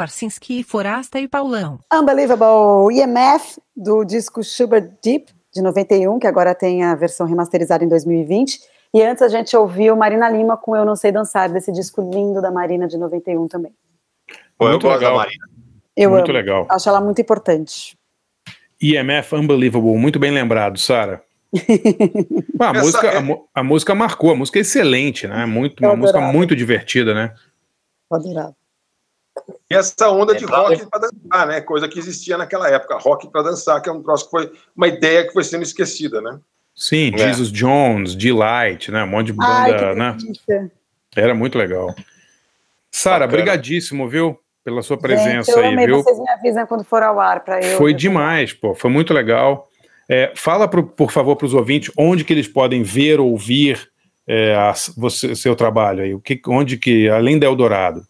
Barcinski, Forasta e Paulão. Unbelievable EMF, do disco Schubert Deep, de 91, que agora tem a versão remasterizada em 2020. E antes a gente ouviu Marina Lima com Eu Não Sei Dançar, desse disco lindo da Marina de 91 também. Pô, eu Muito da legal. Marina. Eu Muito amo. legal. Acho ela muito importante. IMF Unbelievable, muito bem lembrado, Sara. A, Essa música, é- a, a música marcou, a música é excelente, né? Muito, Eu uma música adorava. muito divertida, né? Adorava. E essa onda de É, pra- rock para dançar, né? Coisa que existia naquela época. Rock para dançar, que é um troço que foi uma ideia que foi sendo esquecida, né? Sim, É. Jesus Jones, Delight, né? Um monte de Ai, banda, que né? delícia. Era muito legal. Sara, brigadíssimo, viu? Pela sua Gente, presença eu aí, amei. viu? Vocês me avisam quando for ao ar para eu. Foi demais, pô. Foi muito legal. É, fala, pro, por favor, para os ouvintes onde que eles podem ver, ouvir é, a- você, seu trabalho aí. O que, onde que, além da Eldorado.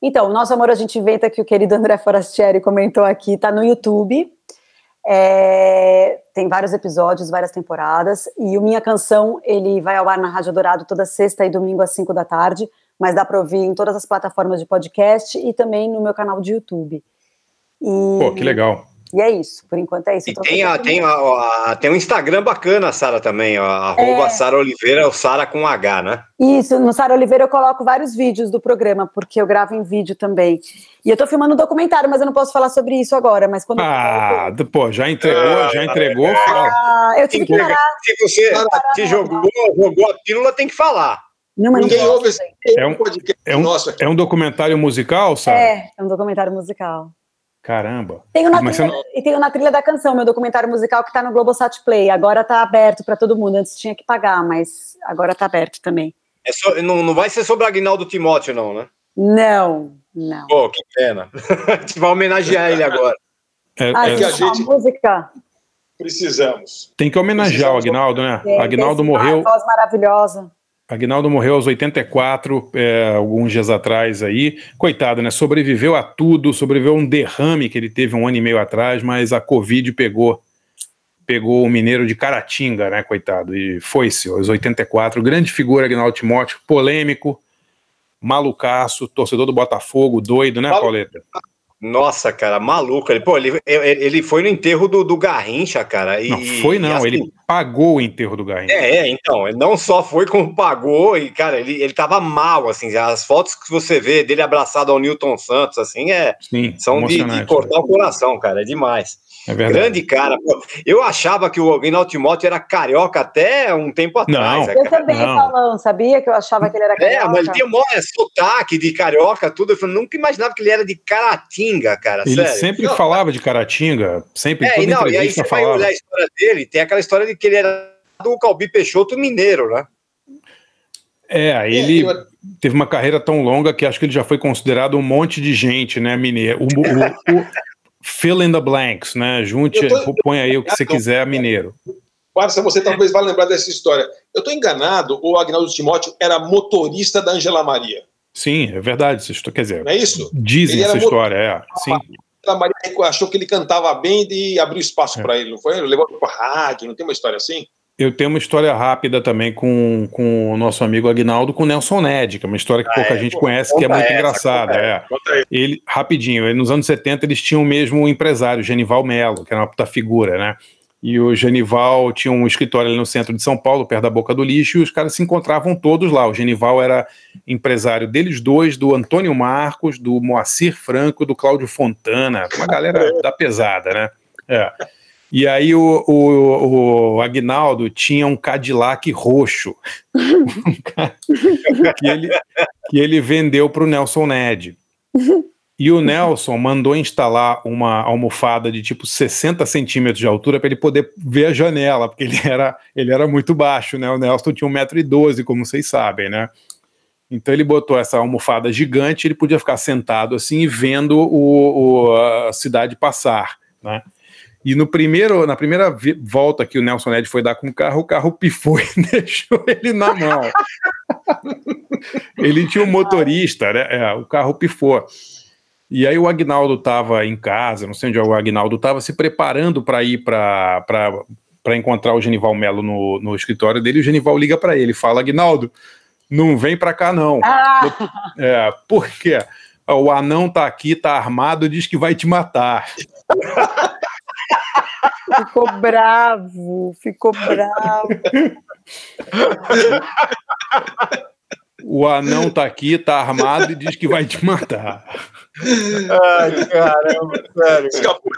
Então, Nosso Amor a gente inventa que o querido André Forastieri comentou aqui, tá no YouTube. É, tem vários episódios, várias temporadas. E o Minha Canção, ele vai ao ar na Rádio Dourado toda sexta e domingo às 5 da tarde, mas dá para ouvir em todas as plataformas de podcast e também no meu canal de YouTube. E, Pô, que legal. E é isso, por enquanto é isso. E tem, a, tem, a, a- tem um Instagram bacana, Sara, também, ó, arroba É. Sara Oliveira, o Sara com H, né? Isso, no Sara Oliveira eu coloco vários vídeos do programa, porque eu gravo em vídeo também. E eu tô filmando um documentário, mas eu não posso falar sobre isso agora, mas quando Ah, pô, já entregou, já entregou. fala. Ah, eu tive que parar. Se você se jogou, jogou a pílula, tem que falar. Não, mas não Ninguém posso, ouve esse É um, podcast é um, nosso aqui. é um documentário musical, Sara? É, é um documentário musical. Caramba. Tenho na trilha, não- E tenho na trilha da canção, meu documentário musical que tá no Globosat Play. Agora tá aberto para todo mundo. Antes tinha que pagar, mas agora tá aberto também. É só- não, não vai ser sobre Agnaldo Timóteo, não, né? Não, não. Pô, que pena. a gente vai homenagear ele agora. É- Ah, é- que a é uma gente- música. Precisamos. tem que homenagear o Precisamos- Agnaldo, né? É, Agnaldo morreu. Ah, voz maravilhosa. Agnaldo morreu aos 84, é, alguns dias atrás aí. Coitado, né? Sobreviveu a tudo, sobreviveu a um derrame que ele teve um ano e meio atrás, mas a Covid pegou pegou o mineiro de Caratinga, né, coitado, e foi-se aos 84. Grande figura, Agnaldo Timóteo, polêmico, malucaço, torcedor do Botafogo, doido, né, Pauleta? Nossa, cara, maluco. Ele, pô, ele, ele foi no enterro do, do Garrincha, cara. E, Não, foi não, assim, ele pagou o enterro do Garrincha. É, é, então, ele não só foi como pagou, e, cara, ele, ele tava mal, assim, as fotos que você vê dele abraçado ao Newton Santos, assim, é, Sim, são de, de cortar o coração, cara, é demais. É verdade. Grande cara, pô, eu achava que o Aguinaldo Timóteo era carioca até um tempo atrás. Não, né, Eu também, Paulão, sabia que eu achava que ele era É, carioca? mas ele tinha mó é, sotaque de carioca, tudo. Eu nunca imaginava que ele era de Caratinga, cara. Ele sério. sempre Não, falava de Caratinga, sempre, É, toda e, não, e aí entrevista você vai falava. olhar a história dele, tem aquela história de que ele era do Calbi Peixoto mineiro, né? É, ele teve uma carreira tão longa que acho que ele já foi considerado um monte de gente, né, mineiro. O, o- o- fill in the blanks, né? Junte, tô- põe aí o que você quiser, mineiro. Parça, você talvez vá lembrar dessa história. Eu estou enganado, o Agnaldo Timóteo era motorista da Angela Maria. Sim, é verdade. Isso, quer dizer, Não é isso? dizem essa história, é. Sim. A Angela Maria achou que ele cantava bem e abriu espaço para ele, não foi? Ele levou para rádio, não tem uma história assim? Eu tenho uma história rápida também com, com o nosso amigo Agnaldo, com o Nelson Ned, que é uma história que Ah, pouca é? gente Pô, conhece, que é muito essa, engraçada. É. Ele, rapidinho, ele- nos anos 70 eles tinham mesmo um empresário, Genival Melo, que era uma puta figura, né? E o Genival tinha um escritório ali no centro de São Paulo, perto da Boca do Lixo, e os caras se encontravam todos lá. O Genival era empresário deles dois, do Antônio Marcos, do Moacir Franco, do Cláudio Fontana, uma galera da pesada, né? É. E aí o, o, o Agnaldo tinha um Cadillac roxo que, ele, que ele vendeu para o Nelson Ned. E o Nelson mandou instalar uma almofada de tipo 60 centímetros de altura para ele poder ver a janela, porque ele era, ele era muito baixo, né? O Nelson tinha 1,12m, como vocês sabem, né? Então ele botou essa almofada gigante, ele podia ficar sentado assim e vendo o, o- a cidade passar, né? E no primeiro, na primeira volta que o Nelson Ned foi dar com o carro, o carro pifou e deixou ele na mão. ele tinha um motorista, né? É, o carro pifou. E aí o Agnaldo estava em casa, não sei onde o Agnaldo estava, se preparando para ir para encontrar o Genival Melo no, no escritório dele. O Genival liga para ele, fala: Agnaldo, não vem para cá não. É, por quê? O anão tá aqui, tá armado, diz que vai te matar. Ficou bravo, ficou bravo. O anão tá aqui, tá armado e diz que vai te matar. Ai, caramba, sério. Escapou,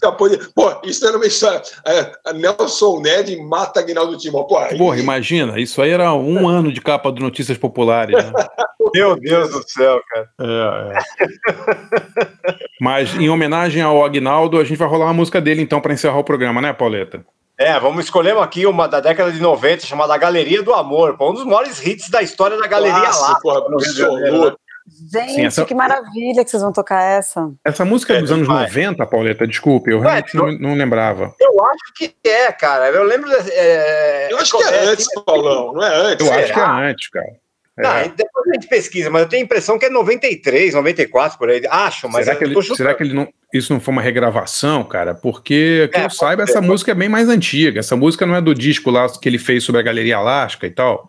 escapou de... Pô, isso era uma história. É, a Nelson Ned mata Agnaldo Timóteo. Pô, aí- Porra, imagina, isso aí era um ano de capa do Notícias Populares. Né? Meu Deus do céu, cara. É, é. Mas em homenagem ao Agnaldo, a gente vai rolar uma música dele então para encerrar o programa, né, Pauleta? É, vamos escolher aqui uma da década de 90 chamada Galeria do Amor, um dos maiores hits da história da Galeria lá. né? Gente, Sim, essa- que maravilha que vocês vão tocar essa. Essa música é dos anos 90, Pauleta, desculpe, eu realmente não, não lembrava. Eu acho que é, cara. Eu lembro. É, Eu acho que é antes, Paulão, não é antes? Eu acho que é Será? antes, cara. É. Não, depois a gente pesquisa, mas eu tenho a impressão que é 93, 94 por aí. Acho, mas será, que eu ele, será que ele não, isso não foi uma regravação, cara? Porque, que É, eu saiba, essa música é bem mais antiga. Essa música não é do disco lá que ele fez sobre a Galeria Alaska e tal.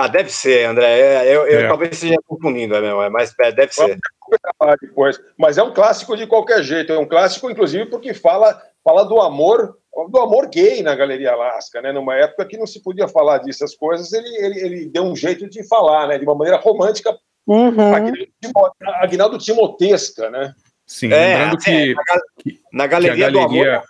Ah, deve ser, André. É, eu, eu É. talvez esteja confundindo, é mesmo, é, mas é, deve ser. Depois. Mas é um clássico de qualquer jeito. É um clássico, inclusive, porque fala, fala do amor, do amor gay na Galeria Alaska, né? Numa época que não se podia falar dessas coisas, ele, ele, ele deu um jeito de falar, né? De uma maneira romântica, Uhum. Aguinaldo Timotesca, né? Sim, É, lembrando que, é, na, gal- na Galeria, que a do Amor.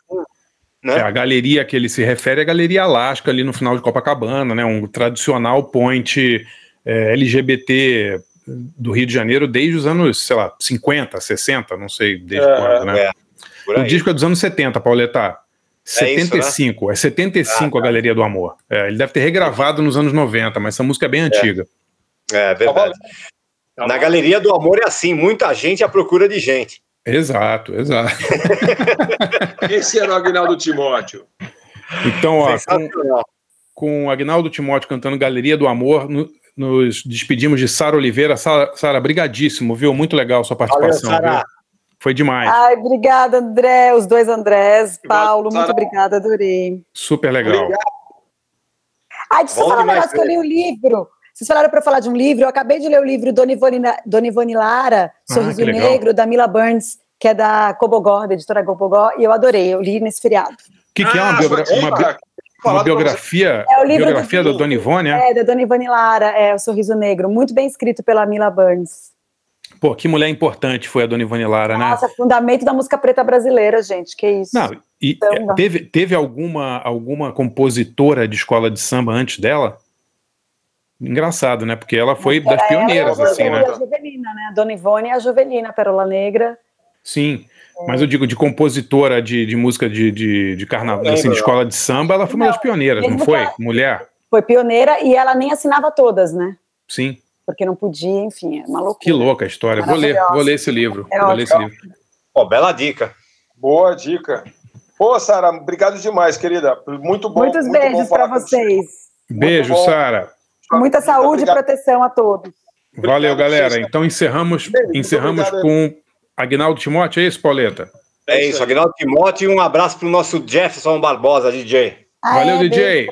Galeria- né? é, a galeria que ele se refere é a Galeria Alaska, ali no final de Copacabana, né? Um tradicional point é, LGBT do Rio de Janeiro desde os anos, sei lá, 50, 60, não sei desde É, quando, né? é, O disco é dos anos 70, Pauleta. É isso, 75, é 75 Ah, a Galeria do Amor. É, ele deve ter regravado nos anos 90, mas essa música é bem antiga. É verdade. Na Galeria do Amor é assim, muita gente à procura de gente. Exato, exato. Esse era o Aguinaldo Timóteo. Então, ó, com, com Agnaldo Timóteo cantando Galeria do Amor. No- nos despedimos de Sara Oliveira. Sara, brigadíssimo, viu? Muito legal sua participação. Viu? Foi demais. Ai, obrigada, André, os dois Andrés, Paulo, muito Sara. obrigada, adorei. Super legal. Ai, deixa eu falar um negócio que eu li o livro. Vocês falaram para falar de um livro, eu acabei de ler o livro Dona Ivone, Dona Ivone Lara, Sorriso Ah, que legal. Negro, da Mila Burns, que é da Cobogó, da editora Cobogó, e eu adorei, eu li nesse feriado. O que, que é uma, Ah, biogra- uma bi- uma biografia, É o livro biografia do- da Dona Ivone, é? É, da Dona Ivone Lara, é o Sorriso Negro, muito bem escrito pela Mila Burns. Pô, que mulher importante foi a Dona Ivone Lara, né? Nossa, fundamento da música preta brasileira, gente, que isso. Não, e Samba. é, teve, teve alguma, alguma compositora de escola de samba antes dela? Engraçado, né? Porque ela foi das Era pioneiras, ela, assim, e né? a Juvelina, né? A Dona Ivone e a Juvelina, Perola Negra. Sim. Mas eu digo, de compositora de, de música de, de, de carnaval, assim, de escola de samba, ela foi uma das pioneiras, não foi? que Mulher? Foi pioneira e ela nem assinava todas, né? Sim. Porque não podia, enfim, é uma loucura. Que louca a história. Vou ler, vou ler esse livro. É vou ler esse livro. Pô, bela dica. Boa dica. Pô, Sara, obrigado demais, querida. Muito bom. Muitos muito beijos para vocês. Beijo. Sara. Muita saúde e proteção a todos. Valeu, galera. Então encerramos, encerramos obrigado. com Agnaldo Timóteo, é isso, Pauleta? É isso, Agnaldo Timóteo e um abraço pro nosso Jefferson Barbosa, DJ. Valeu, DJ.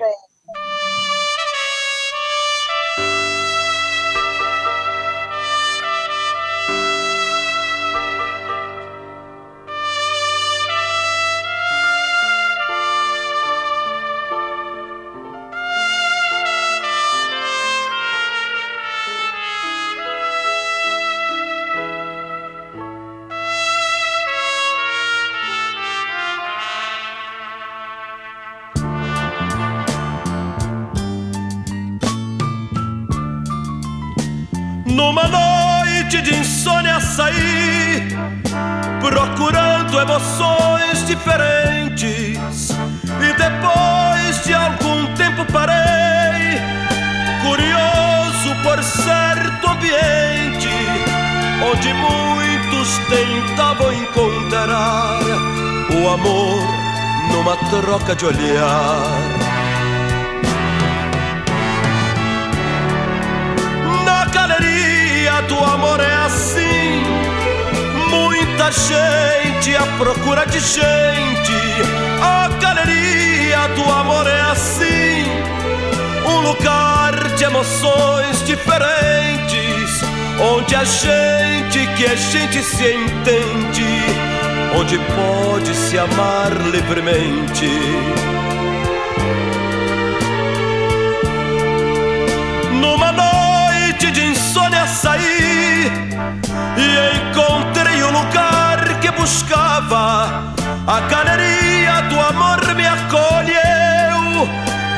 Emoções diferentes e depois de algum tempo parei curioso por certo ambiente onde muitos tentavam encontrar o amor numa troca de olhar. Na galeria do amor é assim. Muita gente à procura de gente. A galeria do amor é assim. Um lugar de emoções diferentes. Onde a gente que é gente se entende. Onde pode se amar livremente. Numa noite de insônia saí e encontrei o lugar que buscava. A galeria do amor me acolheu,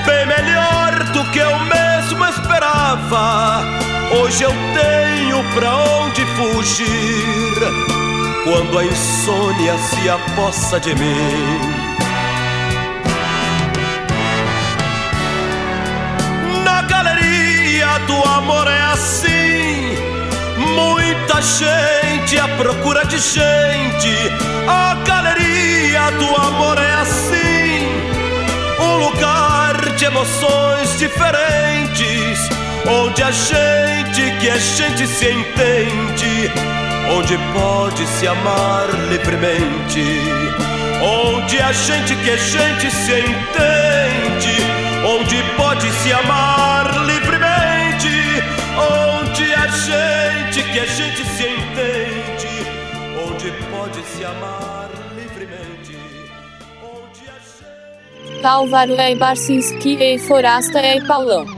bem melhor do que eu mesmo esperava. Hoje eu tenho pra onde fugir quando a insônia se apossa de mim. Na galeria do amor é assim. Muita gente à procura de gente. A galeria do amor é assim. Um lugar de emoções diferentes. Onde a gente que é gente se entende. Onde pode se amar livremente. Onde a gente que é gente se entende. Onde pode se amar livremente. Onde a gente que a gente se entende. Onde pode se amar livremente. Álvaro e Barcinski e Forasta e Paulão.